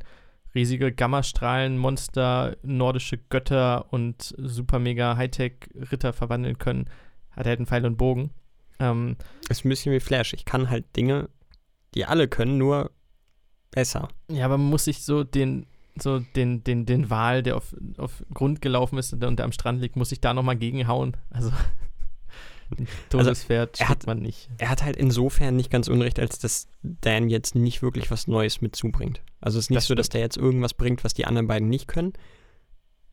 riesige Gammastrahlen, Monster, nordische Götter und super mega Hightech-Ritter verwandeln können. Hat er halt einen Pfeil und Bogen. Ähm, Ist ein bisschen wie Flash. Ich kann halt Dinge, die alle können, nur besser. ja, aber man muss sich so den, so den, den, den Wal, der auf, auf Grund gelaufen ist und der, am Strand liegt, muss ich da nochmal gegenhauen. Also Todespferd er schickt hat- man nicht. Er hat halt insofern nicht ganz unrecht, als dass Dan jetzt nicht wirklich was Neues mit zubringt. Also es ist nicht Das so, dass der jetzt irgendwas bringt, was die anderen beiden nicht können.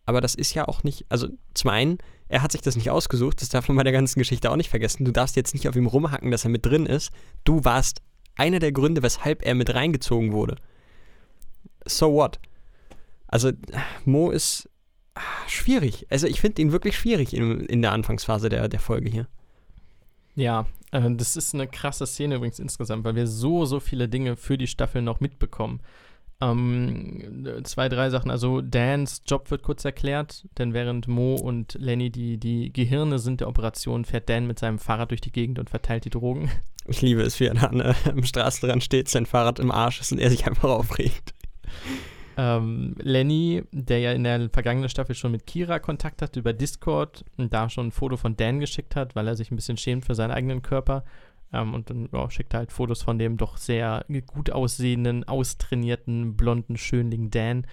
Aber das ist ja auch nicht, also zum einen, er hat sich das nicht ausgesucht, das darf man bei der ganzen Geschichte auch nicht vergessen. Du darfst jetzt nicht auf ihm rumhacken, dass er mit drin ist. Du warst einer der Gründe, weshalb er mit reingezogen wurde. So what? Also Mo ist ah, schwierig. Also ich finde ihn wirklich schwierig in, in der Anfangsphase der, der Folge hier. Ja, äh, das ist eine krasse Szene übrigens insgesamt, weil wir so, so viele Dinge für die Staffel noch mitbekommen. Ähm, äh, zwei, drei Sachen. Also Dans Job wird kurz erklärt, denn während Mo und Lenny die, die Gehirne sind der Operation, fährt Dan mit seinem Fahrrad durch die Gegend und verteilt die Drogen. Ich liebe es, wie er da an, äh, am Straßenrand steht, sein Fahrrad im Arsch ist und er sich einfach aufregt. Ähm, Lenny, der ja in der vergangenen Staffel schon mit Kira Kontakt hatte über Discord und da schon ein Foto von Dan geschickt hat, weil er sich ein bisschen schämt für seinen eigenen Körper. Ähm, und dann ja, schickt er halt Fotos von dem doch sehr gut aussehenden, austrainierten, blonden Schönling Dan.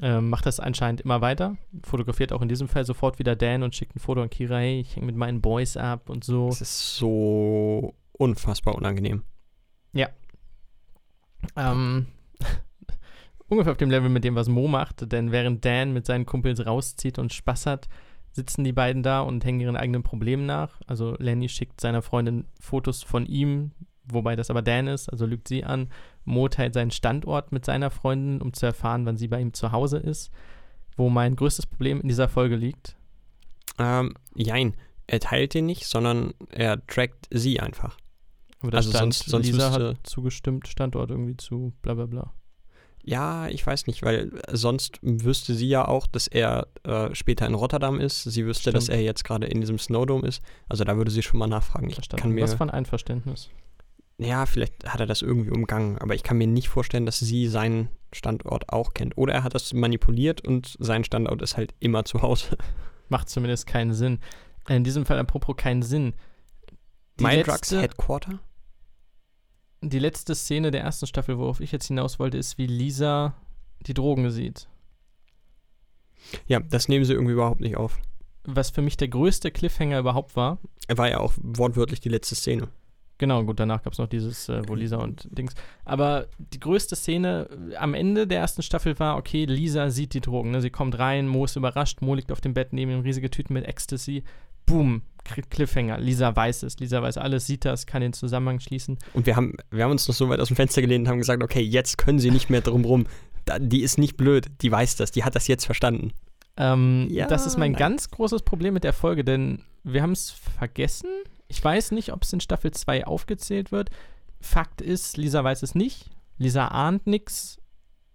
Ähm, macht das anscheinend immer weiter. Fotografiert auch in diesem Fall sofort wieder Dan und schickt ein Foto an Kira, hey, ich hänge mit meinen Boys ab und so. Das ist so unfassbar unangenehm. Ähm, ungefähr auf dem Level mit dem, was Mo macht, denn während Dan mit seinen Kumpels rauszieht und Spaß hat, sitzen die beiden da und hängen ihren eigenen Problemen nach. Also Lenny schickt seiner Freundin Fotos von ihm, wobei das aber Dan ist, also lügt sie an. Mo teilt seinen Standort mit seiner Freundin, um zu erfahren, wann sie bei ihm zu Hause ist. Wo mein größtes Problem in dieser Folge liegt. Ähm, jein. Er teilt den nicht, sondern er trackt sie einfach. Aber da Also stand, sonst- sonst Lisa hat zugestimmt, Standort irgendwie zu bla bla bla. Ja, ich weiß nicht, weil sonst wüsste sie ja auch, dass er äh, später in Rotterdam ist. Sie wüsste, dass Stimmt. er jetzt gerade in diesem Snowdome ist. Also da würde sie schon mal nachfragen. Ich kann mir, was von Einverständnis. ja, vielleicht hat er das irgendwie umgangen, aber ich kann mir nicht vorstellen, dass sie seinen Standort auch kennt. Oder er hat das manipuliert und sein Standort ist halt immer zu Hause. Macht zumindest keinen Sinn. In diesem Fall apropos keinen Sinn. Die Mind letzte, Drugs Headquarter? Die letzte Szene der ersten Staffel, worauf ich jetzt hinaus wollte, ist, wie Lisa die Drogen sieht. Ja, das nehmen sie irgendwie überhaupt nicht auf. Was für mich der größte Cliffhanger überhaupt war. Er war ja auch wortwörtlich die letzte Szene. Genau, gut, danach gab es noch dieses, äh, wo Lisa und Dings. Aber die größte Szene äh, am Ende der ersten Staffel war, okay, Lisa sieht die Drogen. Ne? Sie kommt rein, Mo ist überrascht, Mo liegt auf dem Bett neben ihm, riesige Tüten mit Ecstasy. Boom, Cl- Cliffhanger. Lisa weiß es, Lisa weiß alles, sieht das, kann den Zusammenhang schließen. Und wir haben, wir haben uns noch so weit aus dem Fenster gelehnt und haben gesagt, okay, jetzt können sie nicht mehr drum rum. Da, die ist nicht blöd, die weiß das, die hat das jetzt verstanden. Ähm, Ja, das ist mein nein. ganz großes Problem mit der Folge, denn wir haben es vergessen. Ich weiß nicht, ob es in Staffel 2 aufgezählt wird. Fakt ist, Lisa weiß es nicht. Lisa ahnt nichts.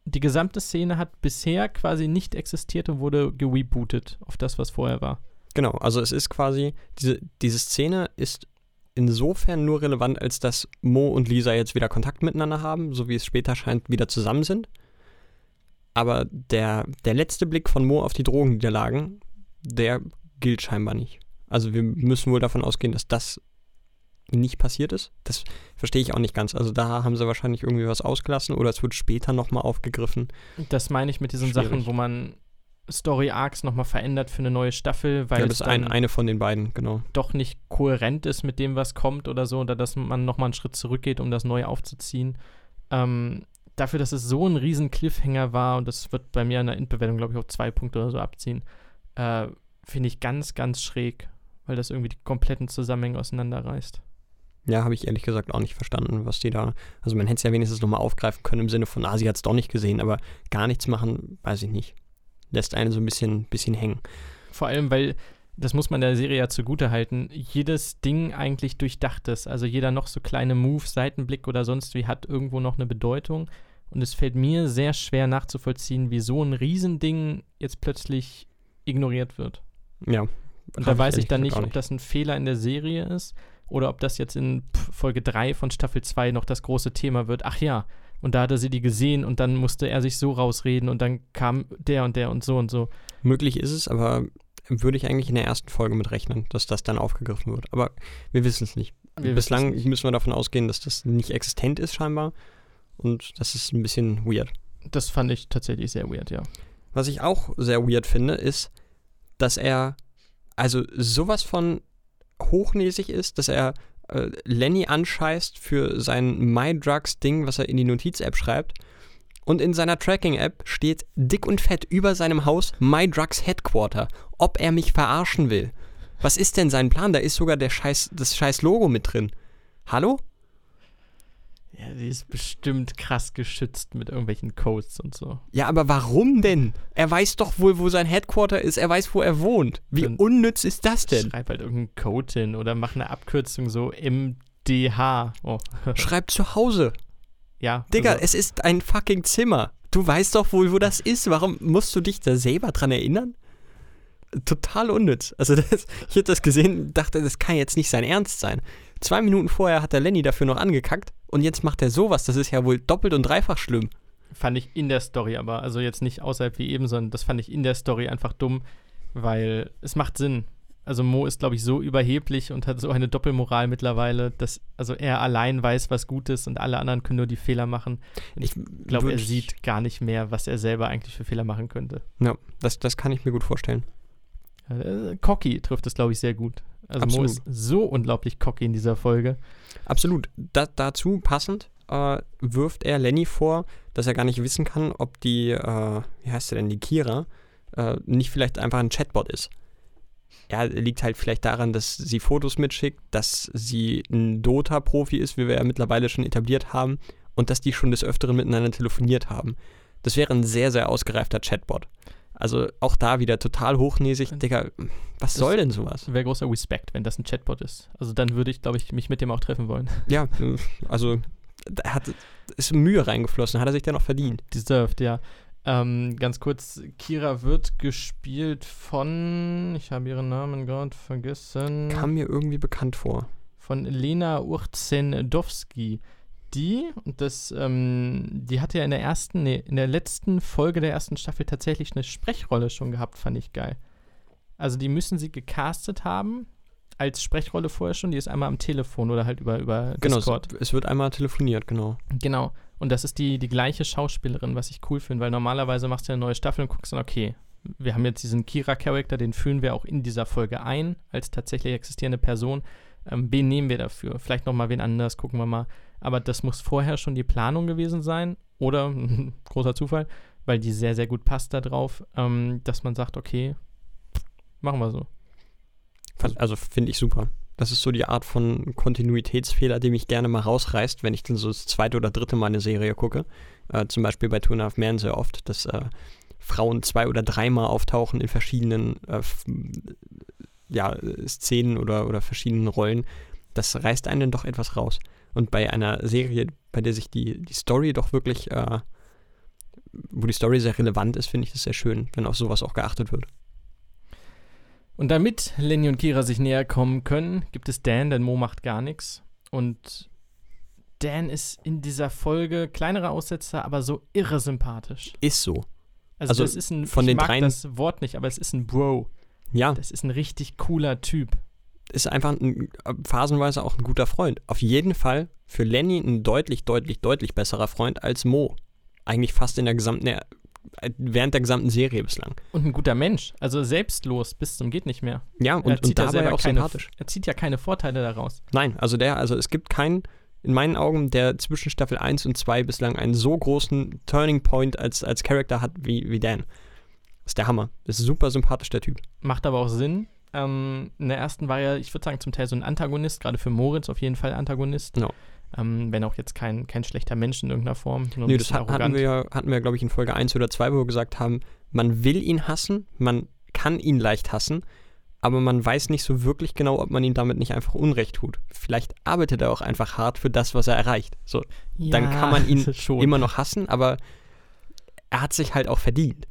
Die gesamte Szene hat bisher quasi nicht existiert und wurde gerebootet auf das, was vorher war. Genau, also es ist quasi, diese, diese Szene ist insofern nur relevant, als dass Mo und Lisa jetzt wieder Kontakt miteinander haben, so wie es später scheint, wieder zusammen sind. Aber der, der letzte Blick von Mo auf die Drogenniederlagen, der gilt scheinbar nicht. Also wir müssen wohl davon ausgehen, dass das nicht passiert ist. Das verstehe ich auch nicht ganz. Also da haben sie wahrscheinlich irgendwie was ausgelassen oder es wird später nochmal aufgegriffen. Das meine ich mit diesen Schwierig. Sachen, wo man Story-Arcs nochmal verändert für eine neue Staffel, weil ja, es das ist ein, eine von den beiden, genau. doch nicht kohärent ist mit dem, was kommt oder so, oder dass man nochmal einen Schritt zurückgeht, um das neu aufzuziehen. Ähm, dafür, dass es so ein riesen Cliffhanger war, und das wird bei mir in der Endbewertung, glaube ich, auch zwei Punkte oder so abziehen, äh, finde ich ganz, ganz schräg, weil das irgendwie die kompletten Zusammenhänge auseinanderreißt. Ja, habe ich ehrlich gesagt auch nicht verstanden, was die da. Also man hätte es ja wenigstens nochmal aufgreifen können im Sinne von, ah, sie hat es doch nicht gesehen, aber gar nichts machen, weiß ich nicht. Lässt einen so ein bisschen, bisschen hängen. Vor allem, weil, das muss man der Serie ja zugute halten, jedes Ding eigentlich durchdacht ist. Also jeder noch so kleine Move, Seitenblick oder sonst wie hat irgendwo noch eine Bedeutung. Und es fällt mir sehr schwer nachzuvollziehen, wie so ein Riesending jetzt plötzlich ignoriert wird. Ja, Und da ich weiß ich ehrlich dann nicht, auch ob das ein Fehler in der Serie ist oder ob das jetzt in Folge 3 von Staffel 2 noch das große Thema wird. Ach ja, und da hat er sie die gesehen und dann musste er sich so rausreden und dann kam der und der und so und so. Möglich ist es, aber würde ich eigentlich in der ersten Folge mit rechnen, dass das dann aufgegriffen wird. Aber wir wissen es nicht. Wir Bislang nicht. müssen wir davon ausgehen, dass das nicht existent ist scheinbar. Und das ist ein bisschen weird. Das fand ich tatsächlich sehr weird, ja. Was ich auch sehr weird finde, ist, dass er also sowas von hochnäsig ist, dass er äh, Lenny anscheißt für sein MyDrugs-Ding, was er in die Notiz-App schreibt. Und in seiner Tracking-App steht dick und fett über seinem Haus MyDrugs Headquarter. Ob er mich verarschen will. Was ist denn sein Plan? Da ist sogar der scheiß, das scheiß Logo mit drin. Hallo? Ja, die ist bestimmt krass geschützt mit irgendwelchen Codes und so. Ja, aber warum denn? Er weiß doch wohl, wo sein Headquarter ist. Er weiß, wo er wohnt. Wie Dann- unnütz ist das denn? Schreib halt irgendeinen Code hin oder mach eine Abkürzung so MDH. Oh, Schreib zu Hause. ja. Digga, also, es ist ein fucking Zimmer. Du weißt doch wohl, wo das ist. Warum musst du dich da selber dran erinnern? Total unnütz. Also das, ich hätte das gesehen, dachte, das kann jetzt nicht sein Ernst sein. Zwei Minuten vorher hat der Lenny dafür noch angekackt und jetzt macht er sowas. Das ist ja wohl doppelt und dreifach schlimm. fand ich in der Story aber, also jetzt nicht außerhalb wie eben, sondern das fand ich in der Story einfach dumm, weil es macht Sinn. Also Mo ist, glaube ich, so überheblich und hat so eine Doppelmoral mittlerweile, dass also er allein weiß, was gut ist und alle anderen können nur die Fehler machen. Und ich glaube, er sieht gar nicht mehr, was er selber eigentlich für Fehler machen könnte. Ja, das, das kann ich mir gut vorstellen. Äh, cocky trifft es, glaube ich, sehr gut. Also Mo Absolut. ist so unglaublich cocky in dieser Folge. Absolut. Da, dazu passend äh, wirft er Lenny vor, dass er gar nicht wissen kann, ob die, äh, wie heißt sie denn, die Kira, äh, nicht vielleicht einfach ein Chatbot ist. Ja, liegt halt vielleicht daran, dass sie Fotos mitschickt, dass sie ein Dota-Profi ist, wie wir ja mittlerweile schon etabliert haben, und dass die schon des Öfteren miteinander telefoniert haben. Das wäre ein sehr, sehr ausgereifter Chatbot. Also auch da wieder total hochnäsig. Digga, was Das- soll denn sowas? Wäre großer Respekt, wenn das ein Chatbot ist. Also dann würde ich, glaube ich, mich mit dem auch treffen wollen. Ja, äh, also da hat, ist Mühe reingeflossen, hat er sich dann auch verdient. Deserved, ja. Ähm, ganz kurz, Kira wird gespielt von, ich habe ihren Namen gerade vergessen, Kam mir irgendwie bekannt vor. von Lena Urzendowski. Die, und das, ähm, die hatte ja in der ersten, nee, in der letzten Folge der ersten Staffel tatsächlich eine Sprechrolle schon gehabt, fand ich geil. Also die müssen sie gecastet haben, als Sprechrolle vorher schon, die ist einmal am Telefon oder halt über, über Genau, es, Discord. es wird einmal telefoniert, genau. Genau. Und das ist die, die gleiche Schauspielerin, was ich cool finde, weil normalerweise machst du eine neue Staffel und guckst dann, okay, wir haben jetzt diesen Kira-Charakter, den führen wir auch in dieser Folge ein, als tatsächlich existierende Person. Ähm, wen nehmen wir dafür? Vielleicht nochmal wen anders, gucken wir mal. Aber das muss vorher schon die Planung gewesen sein oder, großer Zufall, weil die sehr, sehr gut passt da drauf, ähm, dass man sagt, okay, machen wir so. Also finde ich super. Das ist so die Art von Kontinuitätsfehler, die mich gerne mal rausreißt, wenn ich dann so das zweite oder dritte Mal eine Serie gucke. Äh, zum Beispiel bei Two and a Men sehr oft, dass äh, Frauen zwei oder dreimal auftauchen in verschiedenen äh, ja, Szenen oder, oder verschiedenen Rollen. Das reißt einen dann doch etwas raus. Und bei einer Serie, bei der sich die, die Story doch wirklich, äh, wo die Story sehr relevant ist, finde ich das sehr schön, wenn auf sowas auch geachtet wird. Und damit Lenny und Kira sich näher kommen können, gibt es Dan, denn Mo macht gar nichts. Und Dan ist in dieser Folge kleinerer Aussetzer, aber so irre sympathisch. Ist so. Also, Also das ist ein, von ich den mag dreien- das Wort nicht, aber es ist ein Bro. Ja, Das ist ein richtig cooler Typ. Ist einfach ein, phasenweise auch ein guter Freund. Auf jeden Fall für Lenny ein deutlich, deutlich, deutlich besserer Freund als Mo. Eigentlich fast in der gesamten, äh, während der gesamten Serie bislang. Und ein guter Mensch. Also selbstlos bis zum geht nicht mehr. Ja, er, und, und zieht ja dabei selber auch keine, sympathisch. er zieht ja keine Vorteile daraus. Nein, also der, also es gibt keinen, in meinen Augen, der zwischen Staffel 1 und 2 bislang einen so großen Turning Point als, als Charakter hat wie, wie Dan. Das ist der Hammer. Ist super sympathisch, der Typ. Macht aber auch Sinn. Ähm, in der ersten war er, ich würde sagen, zum Teil so ein Antagonist, gerade für Moritz auf jeden Fall Antagonist. Ja. Ähm, wenn auch jetzt kein, kein schlechter Mensch in irgendeiner Form. Nur Nee, das hat, hatten wir ja, hatten wir, glaube ich, in Folge 1 oder 2, wo wir gesagt haben, man will ihn hassen, man kann ihn leicht hassen, aber man weiß nicht so wirklich genau, ob man ihm damit nicht einfach Unrecht tut. Vielleicht arbeitet er auch einfach hart für das, was er erreicht. So, dann Ja, kann man ihn immer noch hassen, aber er hat sich halt auch verdient.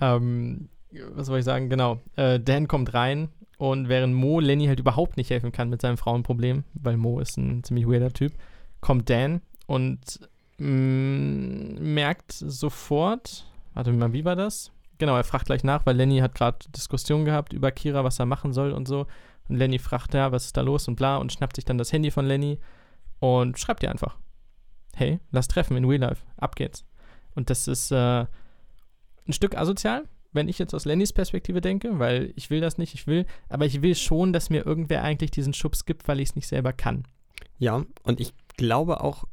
Ähm, was soll ich sagen? Genau. Äh, Dan kommt rein und während Mo Lenny halt überhaupt nicht helfen kann mit seinem Frauenproblem, weil Mo ist ein ziemlich weirder Typ, kommt Dan und mh, mm, merkt sofort, warte mal, wie war das? Genau, er fragt gleich nach, weil Lenny hat gerade Diskussion gehabt über Kira, was er machen soll und so. Und Lenny fragt ja, was ist da los und bla und schnappt sich dann das Handy von Lenny und schreibt ihr einfach. Hey, lass treffen in Real Life. Ab geht's. Und das ist äh, ein Stück asozial, wenn ich jetzt aus Lennys Perspektive denke, weil ich will das nicht, ich will, aber ich will schon, dass mir irgendwer eigentlich diesen Schubs gibt, weil ich es nicht selber kann. Ja, und ich glaube auch,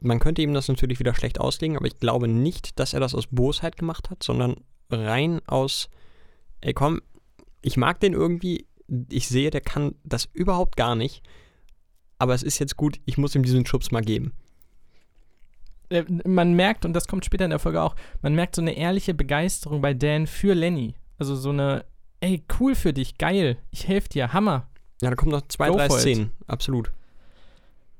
man könnte ihm das natürlich wieder schlecht auslegen, aber ich glaube nicht, dass er das aus Bosheit gemacht hat, sondern rein aus, ey komm, ich mag den irgendwie, ich sehe, der kann das überhaupt gar nicht, aber es ist jetzt gut, ich muss ihm diesen Schubs mal geben. Äh, man merkt, und das kommt später in der Folge auch, man merkt so eine ehrliche Begeisterung bei Dan für Lenny. Also so eine, ey, cool für dich, geil, ich helfe dir, Hammer. Ja, da kommen noch zwei, Go drei Szenen, absolut.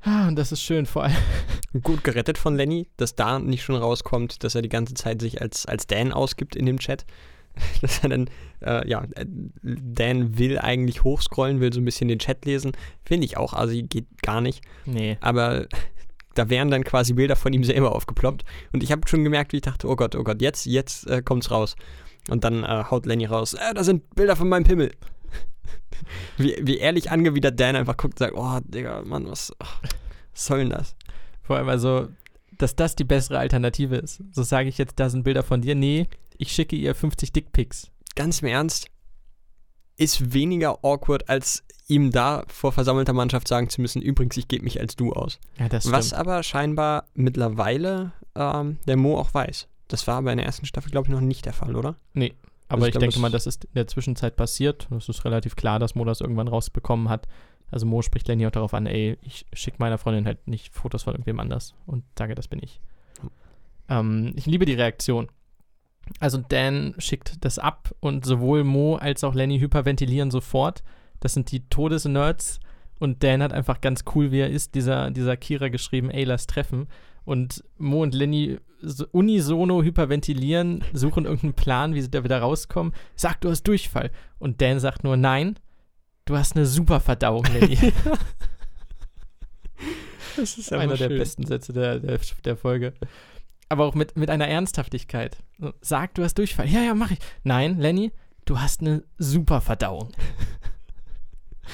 Ah, und das ist schön vor allem. Gut gerettet von Lenny, dass da nicht schon rauskommt, dass er die ganze Zeit sich als, als Dan ausgibt in dem Chat. dass er dann, äh, ja, Dan will eigentlich hochscrollen, will so ein bisschen den Chat lesen. Finde ich auch, also geht gar nicht. Nee. Aber da wären dann quasi Bilder von ihm selber aufgeploppt. Und ich habe schon gemerkt, wie ich dachte, oh Gott, oh Gott, jetzt, jetzt äh, kommt's raus. Und dann äh, haut Lenny raus, äh, da sind Bilder von meinem Pimmel. wie, wie ehrlich angewidert Dan einfach guckt und sagt, oh, Digga, Mann, was, was soll denn das? Vor allem also, dass das die bessere Alternative ist. So sage ich jetzt, da sind Bilder von dir. Nee, ich schicke ihr 50 Dickpics. Ganz im Ernst, ist weniger awkward, als ihm da vor versammelter Mannschaft sagen zu müssen, übrigens, ich gebe mich als du aus. Ja, das Was aber scheinbar mittlerweile ähm, der Mo auch weiß. Das war aber in der ersten Staffel, glaube ich, noch nicht der Fall, oder? Nee, aber also ich, ich glaub, denke mal, das ist in der Zwischenzeit passiert. Es ist relativ klar, dass Mo das irgendwann rausbekommen hat. Also Mo spricht Lenny auch darauf an, ey, ich schicke meiner Freundin halt nicht Fotos von irgendwem anders und sage, das bin ich. Hm. Ähm, ich liebe die Reaktion. Also Dan schickt das ab und sowohl Mo als auch Lenny hyperventilieren sofort. Das sind die Todesnerds. Und Dan hat einfach ganz cool, wie er ist, dieser, dieser Kira geschrieben, ey, lass treffen. Und Mo und Lenny unisono hyperventilieren, suchen irgendeinen Plan, wie sie da wieder rauskommen. Sag, du hast Durchfall. Und Dan sagt nur, nein, du hast eine super Verdauung, Lenny. das ist einer schön. der besten Sätze der, der, der Folge aber auch mit, mit einer Ernsthaftigkeit. Sag, du hast Durchfall. Ja, ja, mach ich. Nein, Lenny, du hast eine super Verdauung.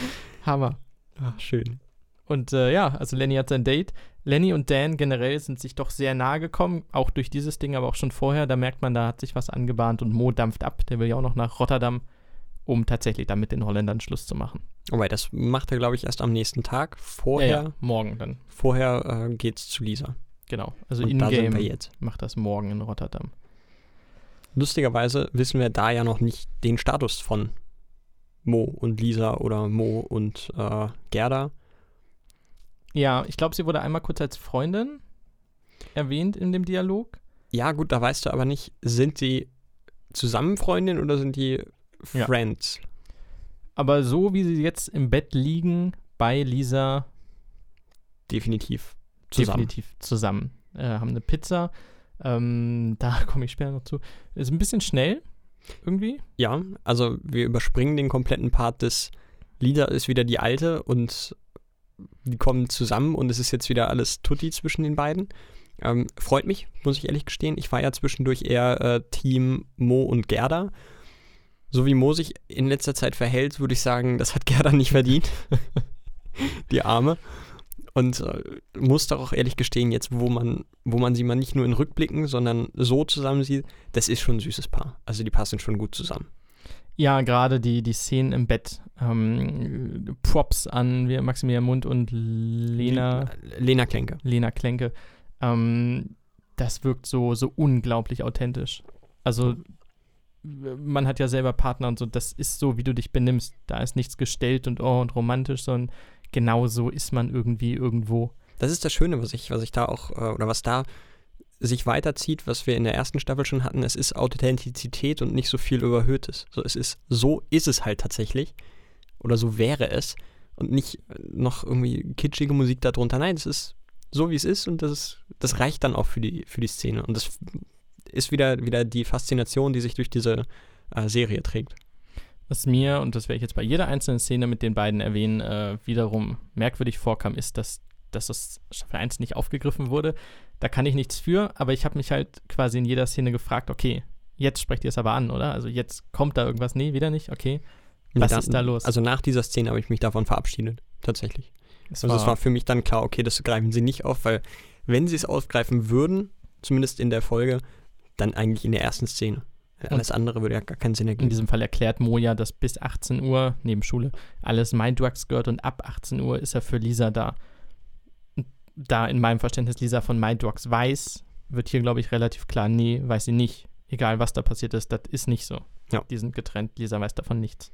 Hammer. Ach, schön. Und äh, ja, also Lenny hat sein Date. Lenny und Dan generell sind sich doch sehr nahe gekommen, auch durch dieses Ding, aber auch schon vorher. Da merkt man, da hat sich was angebahnt und Mo dampft ab. Der will ja auch noch nach Rotterdam, um tatsächlich dann mit den Holländern Schluss zu machen. Wobei, das macht er, glaube ich, erst am nächsten Tag. Vorher. Ja, ja, morgen dann. Vorher äh, geht's zu Lisa. Genau, also in-game macht das morgen in Rotterdam. Lustigerweise wissen wir da ja noch nicht den Status von Mo und Lisa oder Mo und äh, Gerda. Ja, ich glaube, sie wurde einmal kurz als Freundin erwähnt in dem Dialog. Ja, gut, da weißt du aber nicht, sind die zusammen Freundin oder sind die Friends? Ja. Aber so wie sie jetzt im Bett liegen bei Lisa. Definitiv zusammen. definitiv zusammen. Äh, haben eine Pizza. Ähm, da komme ich später noch zu. Ist ein bisschen schnell, irgendwie. Ja, also wir überspringen den kompletten Part des Lieder ist wieder die alte und die kommen zusammen und es ist jetzt wieder alles Tutti zwischen den beiden. Ähm, freut mich, muss ich ehrlich gestehen. Ich war ja zwischendurch eher äh, Team Mo und Gerda. So wie Mo sich in letzter Zeit verhält, würde ich sagen, das hat Gerda nicht verdient. die Arme. Und äh, muss doch auch ehrlich gestehen, jetzt, wo man, wo man sie mal nicht nur in Rückblicken, sondern so zusammen sieht, das ist schon ein süßes Paar. Also die passen schon gut zusammen. Ja, gerade die, die Szenen im Bett. Ähm, Props an Maximilian Mund und Lena. Lena Klenke. Lena Klenke. Ähm, das wirkt so, so unglaublich authentisch. Also, man hat ja selber Partner und so, das ist so, wie du dich benimmst. Da ist nichts gestellt und oh und romantisch, sondern genau so ist man irgendwie irgendwo. Das ist das Schöne, was ich, was ich da auch, äh, oder was da sich weiterzieht, was wir in der ersten Staffel schon hatten. Es ist Authentizität und nicht so viel Überhöhtes. So, es ist, so ist es halt tatsächlich. Oder so wäre es. Und nicht noch irgendwie kitschige Musik darunter. Nein, es ist so, wie es ist und das, ist, das reicht dann auch für die, für die Szene. Und das ist wieder, wieder die Faszination, die sich durch diese äh, Serie trägt. Was mir, und das werde ich jetzt bei jeder einzelnen Szene mit den beiden erwähnen, äh, wiederum merkwürdig vorkam, ist, dass, dass das Staffel 1 nicht aufgegriffen wurde. Da kann ich nichts für, aber ich habe mich halt quasi in jeder Szene gefragt, okay, jetzt sprecht ihr es aber an, oder? Also jetzt kommt da irgendwas, nee, wieder nicht, okay. Was Ja, ist da los? Also nach dieser Szene habe ich mich davon verabschiedet, tatsächlich. es Also es war für mich dann klar, okay, das greifen sie nicht auf, weil wenn sie es aufgreifen würden, zumindest in der Folge, dann eigentlich in der ersten Szene. Alles andere würde ja gar keinen Sinn in ergeben. diesem Fall erklärt Moja, dass bis 18 Uhr neben Schule alles Minddrugs gehört und ab 18 Uhr ist er für Lisa da. Und Da in meinem Verständnis Lisa von Minddrugs weiß, wird hier, glaube ich, relativ klar, nee, weiß sie nicht. Egal, was da passiert ist, das ist nicht so. Ja. Die sind getrennt, Lisa weiß davon nichts.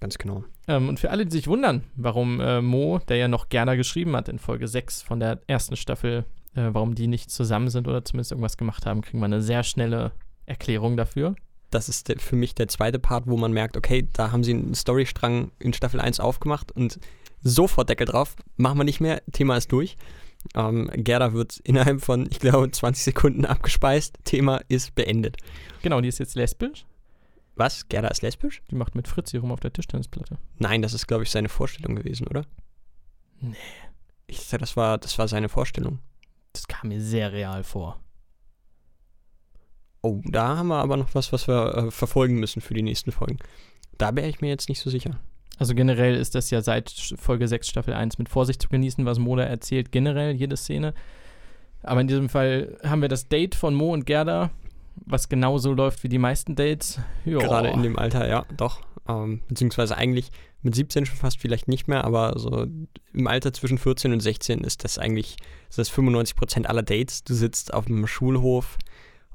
Ganz genau. Ähm, und für alle, die sich wundern, warum äh, Mo, der ja noch Gerda geschrieben hat in Folge 6 von der ersten Staffel, äh, warum die nicht zusammen sind oder zumindest irgendwas gemacht haben, kriegen wir eine sehr schnelle Erklärung dafür. Das ist der, für mich der zweite Part, wo man merkt, okay, da haben sie einen Storystrang in Staffel 1 aufgemacht und sofort Deckel drauf, machen wir nicht mehr, Thema ist durch. Ähm, Gerda wird innerhalb von, ich glaube, 20 Sekunden abgespeist, Thema ist beendet. Genau, die ist jetzt lesbisch. Was? Gerda ist lesbisch? Die macht mit Fritzi rum auf der Tischtennisplatte. Nein, das ist, glaube ich, seine Vorstellung gewesen, oder? Nee. Ich dachte, das war, das war seine Vorstellung. Das kam mir sehr real vor. Oh, da haben wir aber noch was, was wir äh, verfolgen müssen für die nächsten Folgen. Da wäre ich mir jetzt nicht so sicher. Also generell ist das ja seit Folge 6 Staffel 1 mit Vorsicht zu genießen, was Moda erzählt, generell jede Szene. Aber in diesem Fall haben wir das Date von Mo und Gerda, was genauso läuft wie die meisten Dates. Ja. Gerade in dem Alter, ja, doch. Ähm, beziehungsweise eigentlich mit 17 schon fast vielleicht nicht mehr, aber so im Alter zwischen 14 und 16 ist das eigentlich ist das 95% aller Dates. Du sitzt auf dem Schulhof,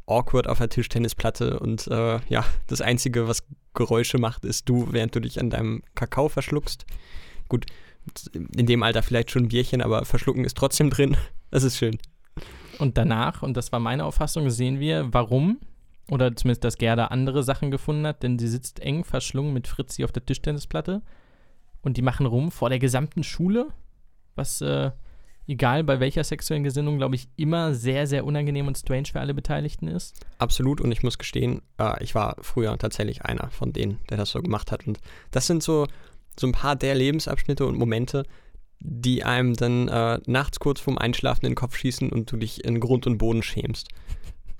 awkward auf der Tischtennisplatte und äh, ja, das Einzige, was Geräusche macht, ist du, während du dich an deinem Kakao verschluckst. Gut, in dem Alter vielleicht schon ein Bierchen, aber verschlucken ist trotzdem drin. Das ist schön. Und danach, und das war meine Auffassung, sehen wir, warum, oder zumindest, dass Gerda andere Sachen gefunden hat, denn sie sitzt eng verschlungen mit Fritzi auf der Tischtennisplatte und die machen rum vor der gesamten Schule, was, äh, egal bei welcher sexuellen Gesinnung, glaube ich, immer sehr, sehr unangenehm und strange für alle Beteiligten ist. Absolut und ich muss gestehen, äh, ich war früher tatsächlich einer von denen, der das so gemacht hat. Und das sind so, so ein paar der Lebensabschnitte und Momente, die einem dann äh, nachts kurz vorm Einschlafen in den Kopf schießen und du dich in Grund und Boden schämst.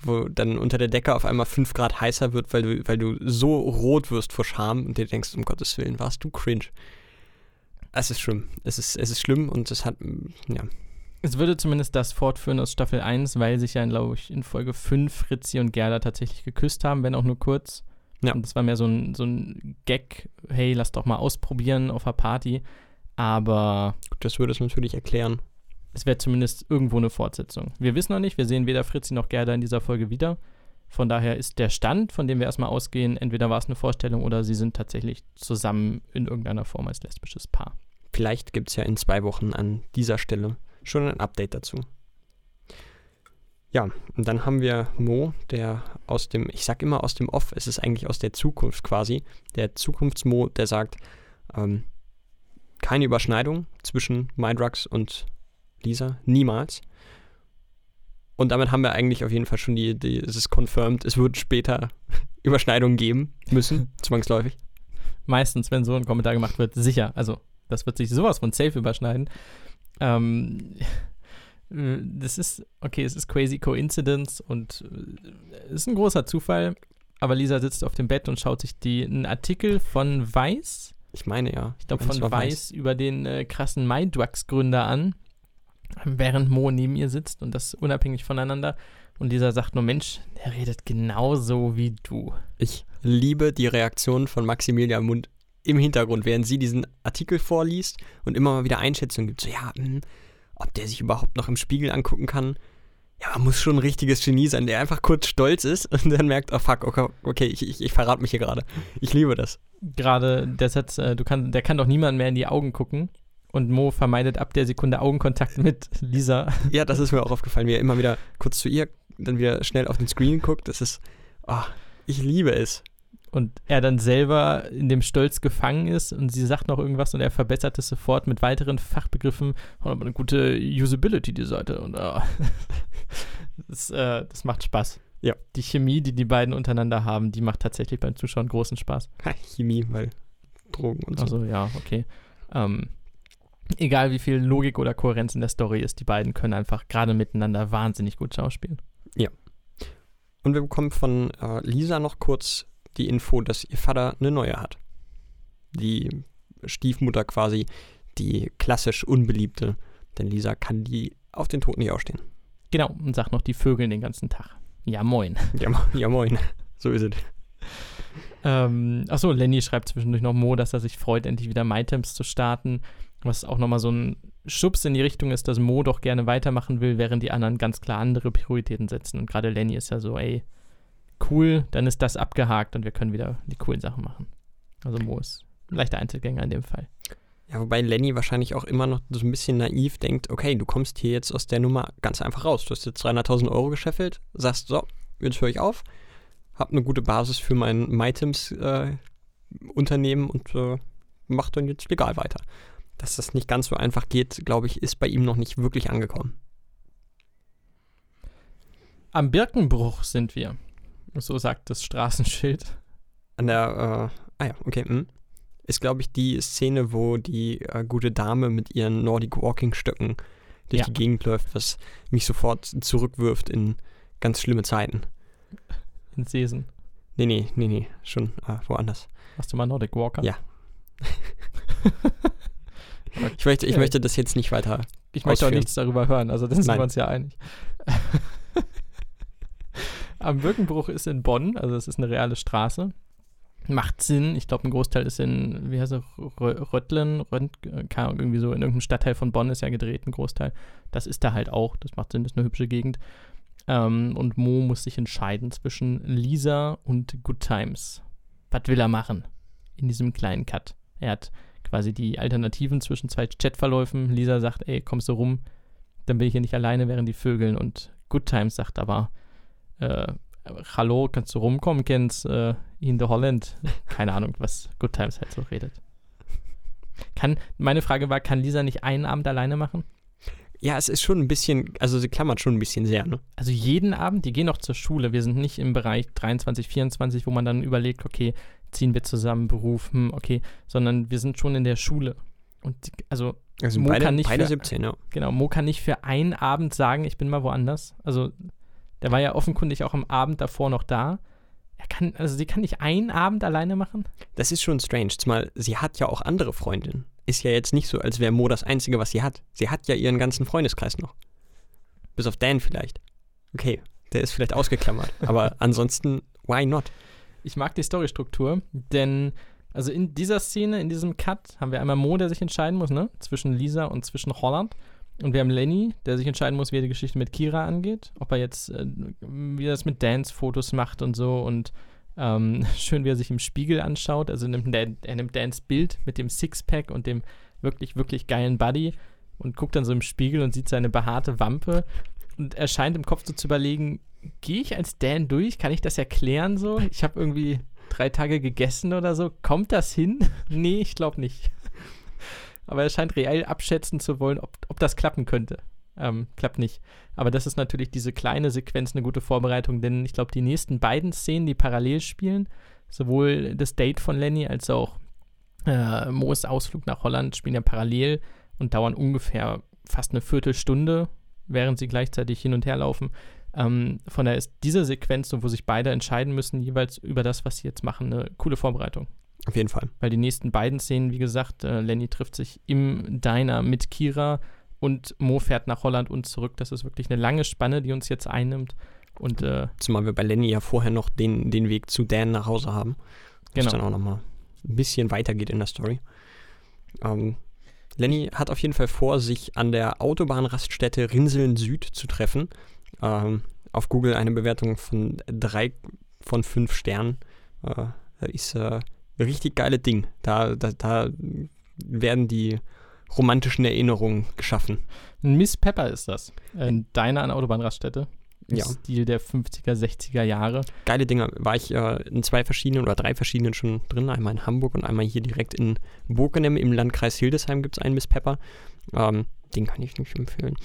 Wo dann unter der Decke auf einmal 5 Grad heißer wird, weil du, weil du so rot wirst vor Scham und dir denkst, um Gottes Willen, warst du cringe. Es ist schlimm. Es ist, es ist schlimm und es hat, ja, Es würde zumindest das fortführen aus Staffel 1, weil sich ja, glaube ich, in Folge 5 Fritzi und Gerda tatsächlich geküsst haben, wenn auch nur kurz. Ja. Und das war mehr so ein, so ein Gag, hey, lass doch mal ausprobieren auf einer Party. Aber das würde es natürlich erklären. es wäre zumindest irgendwo eine Fortsetzung. Wir wissen noch nicht, wir sehen weder Fritzi noch Gerda in dieser Folge wieder. Von daher ist der Stand, von dem wir erstmal ausgehen, entweder war es eine Vorstellung oder sie sind tatsächlich zusammen in irgendeiner Form als lesbisches Paar. Vielleicht gibt es ja in zwei Wochen an dieser Stelle schon ein Update dazu. Ja, und dann haben wir Mo, der aus dem, ich sag immer aus dem Off, es ist eigentlich aus der Zukunft quasi, der Zukunftsmo, der sagt, ähm, keine Überschneidung zwischen Mindrux und Lisa, niemals. Und damit haben wir eigentlich auf jeden Fall schon die, die es ist confirmed, es wird später Überschneidungen geben müssen, zwangsläufig. meistens, wenn so ein Kommentar gemacht wird, sicher. Also, das wird sich sowas von safe überschneiden. Ähm, äh, das ist, okay, es ist crazy coincidence und äh, es ist ein großer Zufall. Aber Lisa sitzt auf dem Bett und schaut sich die, einen Artikel von Weiß, Ich meine ja. ich glaube von Weiß, über den äh, krassen MyDrugs-Gründer an, während Mo neben ihr sitzt und das unabhängig voneinander. Und Lisa sagt nur, Mensch, der redet genauso wie du. Ich liebe die Reaktion von Maximilian Mund im Hintergrund, während sie diesen Artikel vorliest und immer mal wieder Einschätzungen gibt. So, ja, hm, ob der sich überhaupt noch im Spiegel angucken kann. Ja, man muss schon ein richtiges Genie sein, der einfach kurz stolz ist und dann merkt, oh fuck, okay, okay ich, ich, ich verrate mich hier gerade. Ich liebe das. gerade der Satz, äh, du kann, der kann doch niemand mehr in die Augen gucken. Und Mo vermeidet ab der Sekunde Augenkontakt mit Lisa. Ja, das ist mir auch aufgefallen, wie er immer wieder kurz zu ihr, dann wieder schnell auf den Screen guckt. Das ist, oh, ich liebe es. Und er dann selber in dem Stolz gefangen ist und sie sagt noch irgendwas und er verbessert es sofort mit weiteren Fachbegriffen. Oh, aber eine gute Usability, die Seite. Und oh, das, äh, das macht Spaß. Ja. Die Chemie, die die beiden untereinander haben, die macht tatsächlich beim Zuschauen großen Spaß. Chemie, weil Drogen und so. Also ja, okay. Ähm, egal wie viel Logik oder Kohärenz in der Story ist, die beiden können einfach gerade miteinander wahnsinnig gut schauspielen. Und wir bekommen von äh, Lisa noch kurz die Info, dass ihr Vater eine neue hat. Die Stiefmutter quasi, die klassisch unbeliebte. Denn Lisa kann die auf den Tod nicht ausstehen. Genau, und sagt noch die Vögel den ganzen Tag. Ja, moin. Ja, ja moin. So ist es. Ähm, achso, Lenny schreibt zwischendurch noch Mo, dass er sich freut, endlich wieder MyTemps zu starten. Was auch nochmal so ein Schubs in die Richtung ist, dass Mo doch gerne weitermachen will, während die anderen ganz klar andere Prioritäten setzen. Und gerade Lenny ist ja so, ey, cool, dann ist das abgehakt und wir können wieder die coolen Sachen machen. Also Mo ist ein leichter Einzelgänger in dem Fall. Ja, wobei Lenny wahrscheinlich auch immer noch so ein bisschen naiv denkt, okay, du kommst hier jetzt aus der Nummer ganz einfach raus. Du hast jetzt 300.000 Euro gescheffelt, sagst, so, jetzt höre ich auf, hab eine gute Basis für mein MyTims-Unternehmen und äh, mach dann jetzt legal weiter. Dass das nicht ganz so einfach geht, glaube ich, ist bei ihm noch nicht wirklich angekommen. Am Birkenbruch sind wir. So sagt das Straßenschild. An der, äh, ah ja, okay, hm. Ist, glaube ich, die Szene, wo die äh, gute Dame mit ihren Nordic Walking Stöcken durch Ja. die Gegend läuft, was mich sofort zurückwirft in ganz schlimme Zeiten. In Seesen. Nee, nee, nee, nee, schon äh, woanders. Hast du mal Nordic Walker? Ja. Ich möchte, ich möchte das jetzt nicht weiter. Ich möchte auch ausführen. nichts darüber hören, also da sind wir uns ja einig. Am Birkenbruch ist in Bonn, also es ist eine reale Straße. Macht Sinn. Ich glaube, ein Großteil ist in, wie heißt es, Rö- Röttlen, Rönt, keine Ahnung, irgendwie so in irgendeinem Stadtteil von Bonn ist ja gedreht, ein Großteil. Das ist da halt auch, das macht Sinn, das ist eine hübsche Gegend. Ähm, und Mo muss sich entscheiden zwischen Lisa und Good Times. Was will er machen in diesem kleinen Cut? Er hat quasi die Alternativen zwischen zwei Chatverläufen. Lisa sagt, ey, kommst du rum, dann bin ich hier nicht alleine, während die Vögeln. Und Good Times sagt aber, äh, hallo, kannst du rumkommen, kennst äh, in der Holland. Keine Ahnung, was Good Times halt so redet. Kann, meine Frage war, kann Lisa nicht einen Abend alleine machen? Ja, es ist schon ein bisschen, also sie klammert schon ein bisschen sehr, ne? Also jeden Abend, die gehen noch zur Schule. Wir sind nicht im Bereich 23, 24, wo man dann überlegt, okay, ziehen wir zusammen Beruf, hm, okay, sondern wir sind schon in der Schule. Und die, also Also Mo beide, kann nicht beide für- 17, ja. Genau, Mo kann nicht für einen Abend sagen, ich bin mal woanders. Also, der war ja offenkundig auch am Abend davor noch da. Er kann, also sie kann nicht einen Abend alleine machen. Das ist schon strange, zumal sie hat ja auch andere Freundinnen. Ist ja jetzt nicht so, als wäre Mo das Einzige, was sie hat. Sie hat ja ihren ganzen Freundeskreis noch. Bis auf Dan vielleicht. Okay, der ist vielleicht ausgeklammert. aber ansonsten, why not? Ich mag die Storystruktur, denn also in dieser Szene, in diesem Cut, haben wir einmal Mo, der sich entscheiden muss, ne? Zwischen Lisa und zwischen Holland. Und wir haben Lenny, der sich entscheiden muss, wie er die Geschichte mit Kira angeht. Ob er jetzt, äh, wie er das mit Dance-Fotos macht und so. Und ähm, schön, wie er sich im Spiegel anschaut. Also nimmt Dan, er nimmt Dans Bild mit dem Sixpack und dem wirklich, wirklich geilen Buddy und guckt dann so im Spiegel und sieht seine behaarte Wampe. Und er scheint im Kopf so zu überlegen, gehe ich als Dan durch? Kann ich das erklären so? Ich habe irgendwie drei Tage gegessen oder so. Kommt das hin? nee, ich glaube nicht. Aber er scheint reell abschätzen zu wollen, ob, ob das klappen könnte. Ähm, klappt nicht. Aber das ist natürlich diese kleine Sequenz eine gute Vorbereitung, denn ich glaube, die nächsten beiden Szenen, die parallel spielen, sowohl das Date von Lenny als auch äh, Moos Ausflug nach Holland spielen ja parallel und dauern ungefähr fast eine Viertelstunde, während sie gleichzeitig hin und her laufen. Ähm, von daher ist diese Sequenz, wo sich beide entscheiden müssen, jeweils über das, was sie jetzt machen, eine coole Vorbereitung. Auf jeden Fall. Weil die nächsten beiden Szenen, wie gesagt, äh, Lenny trifft sich im Diner mit Kira und Mo fährt nach Holland und zurück. Das ist wirklich eine lange Spanne, die uns jetzt einnimmt. Und äh, Zumal wir bei Lenny ja vorher noch den, den Weg zu Dan nach Hause haben. Was Genau. dann auch nochmal ein bisschen weitergeht in der Story. Ähm, Lenny hat auf jeden Fall vor, sich an der Autobahnraststätte Rinseln Süd zu treffen. Ähm, auf Google eine Bewertung von drei von fünf Sternen. Äh, ist äh, richtig geiles Ding. Da, da, da werden die romantischen Erinnerungen geschaffen. Miss Pepper ist das. Ein Diner an Autobahnraststätte. Im Ja. Stil der 50er, 60er Jahre. geile Dinger. War ich äh, in zwei verschiedenen oder drei verschiedenen schon drin. Einmal in Hamburg und einmal hier direkt in Bokenem im Landkreis Hildesheim gibt es einen Miss Pepper. Ähm, den kann ich nicht empfehlen.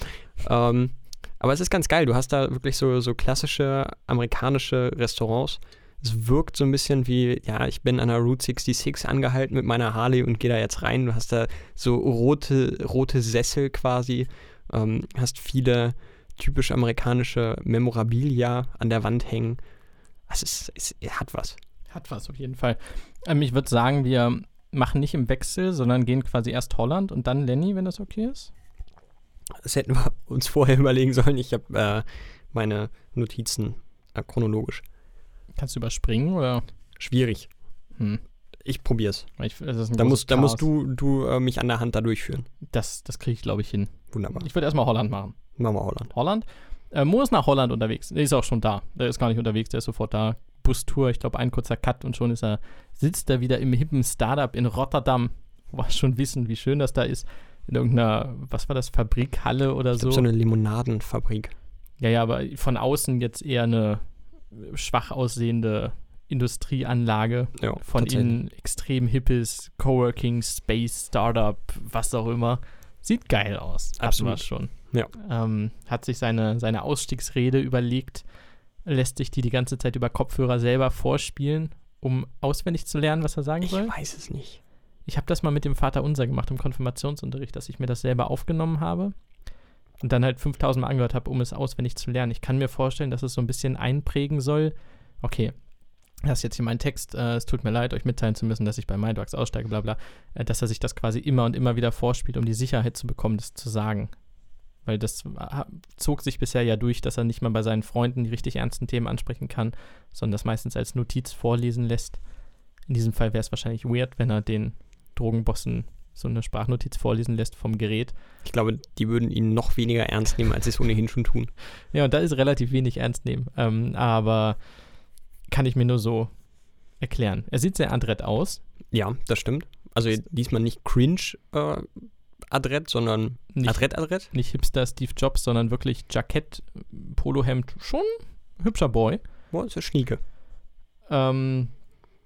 Ähm, Aber es ist ganz geil. Du hast da wirklich so, so klassische amerikanische Restaurants. Es wirkt so ein bisschen wie, ja, ich bin an der Route 66 angehalten mit meiner Harley und gehe da jetzt rein. Du hast da so rote, rote Sessel quasi, ähm, hast viele typisch amerikanische Memorabilia an der Wand hängen. Es, ist, es hat was. Hat was auf jeden Fall. Ähm, ich würde sagen, wir machen nicht im Wechsel, sondern gehen quasi erst Holland und dann Lenny, wenn das okay ist. Das hätten wir uns vorher überlegen sollen. Ich habe äh, meine Notizen äh, chronologisch. Kannst du überspringen oder? Schwierig. Hm. Ich probier's. Ich, das ist ein Da musst, da musst du, du äh, mich an der Hand da durchführen. Das, das kriege ich, glaube ich, hin. Wunderbar. Ich würde erstmal Holland machen. Machen wir Holland. Holland. Äh, Mo ist nach Holland unterwegs. Der ist auch schon da. Der ist gar nicht unterwegs, der ist sofort da. Bustour, ich glaube, ein kurzer Cut und schon ist er, sitzt er wieder im hippen Startup in Rotterdam. Wo wir schon wissen, wie schön das da ist. In irgendeiner, was war das, Fabrikhalle oder Ich so. glaube, so eine Limonadenfabrik. Ja, ja, aber von außen jetzt eher eine schwach aussehende Industrieanlage. Ja, Von innen extrem hippes Coworking, Space, Startup, was auch immer. Sieht geil aus. Absolut. schon. Ja. Ähm, hat sich seine, seine Ausstiegsrede überlegt, lässt sich die die ganze Zeit über Kopfhörer selber vorspielen, um auswendig zu lernen, was er sagen Ich soll. weiß es nicht. Ich habe das mal mit dem Vater Unser gemacht im Konfirmationsunterricht, dass ich mir das selber aufgenommen habe und dann halt 5000 Mal angehört habe, um es auswendig zu lernen. Ich kann mir vorstellen, dass es so ein bisschen einprägen soll. Okay, das ist jetzt hier mein Text. Äh, es tut mir leid, euch mitteilen zu müssen, dass ich bei Mindwax aussteige, bla bla. Äh, dass er sich das quasi immer und immer wieder vorspielt, um die Sicherheit zu bekommen, das zu sagen. Weil das äh, zog sich bisher ja durch, dass er nicht mal bei seinen Freunden die richtig ernsten Themen ansprechen kann, sondern das meistens als Notiz vorlesen lässt. In diesem Fall wäre es wahrscheinlich weird, wenn er den Drogenbossen so eine Sprachnotiz vorlesen lässt vom Gerät. Ich glaube, die würden ihn noch weniger ernst nehmen, als sie es ohnehin schon tun. Ja, und da ist relativ wenig ernst nehmen. Ähm, aber kann ich mir nur so erklären. Er sieht sehr adrett aus. Ja, das stimmt. Also diesmal nicht cringe äh, adrett, sondern Nicht, adrett adrett. nicht Hipster Steve Jobs, sondern wirklich Jackett, Polohemd. Schon hübscher Boy. Boah, ist ja schnieke. Ähm,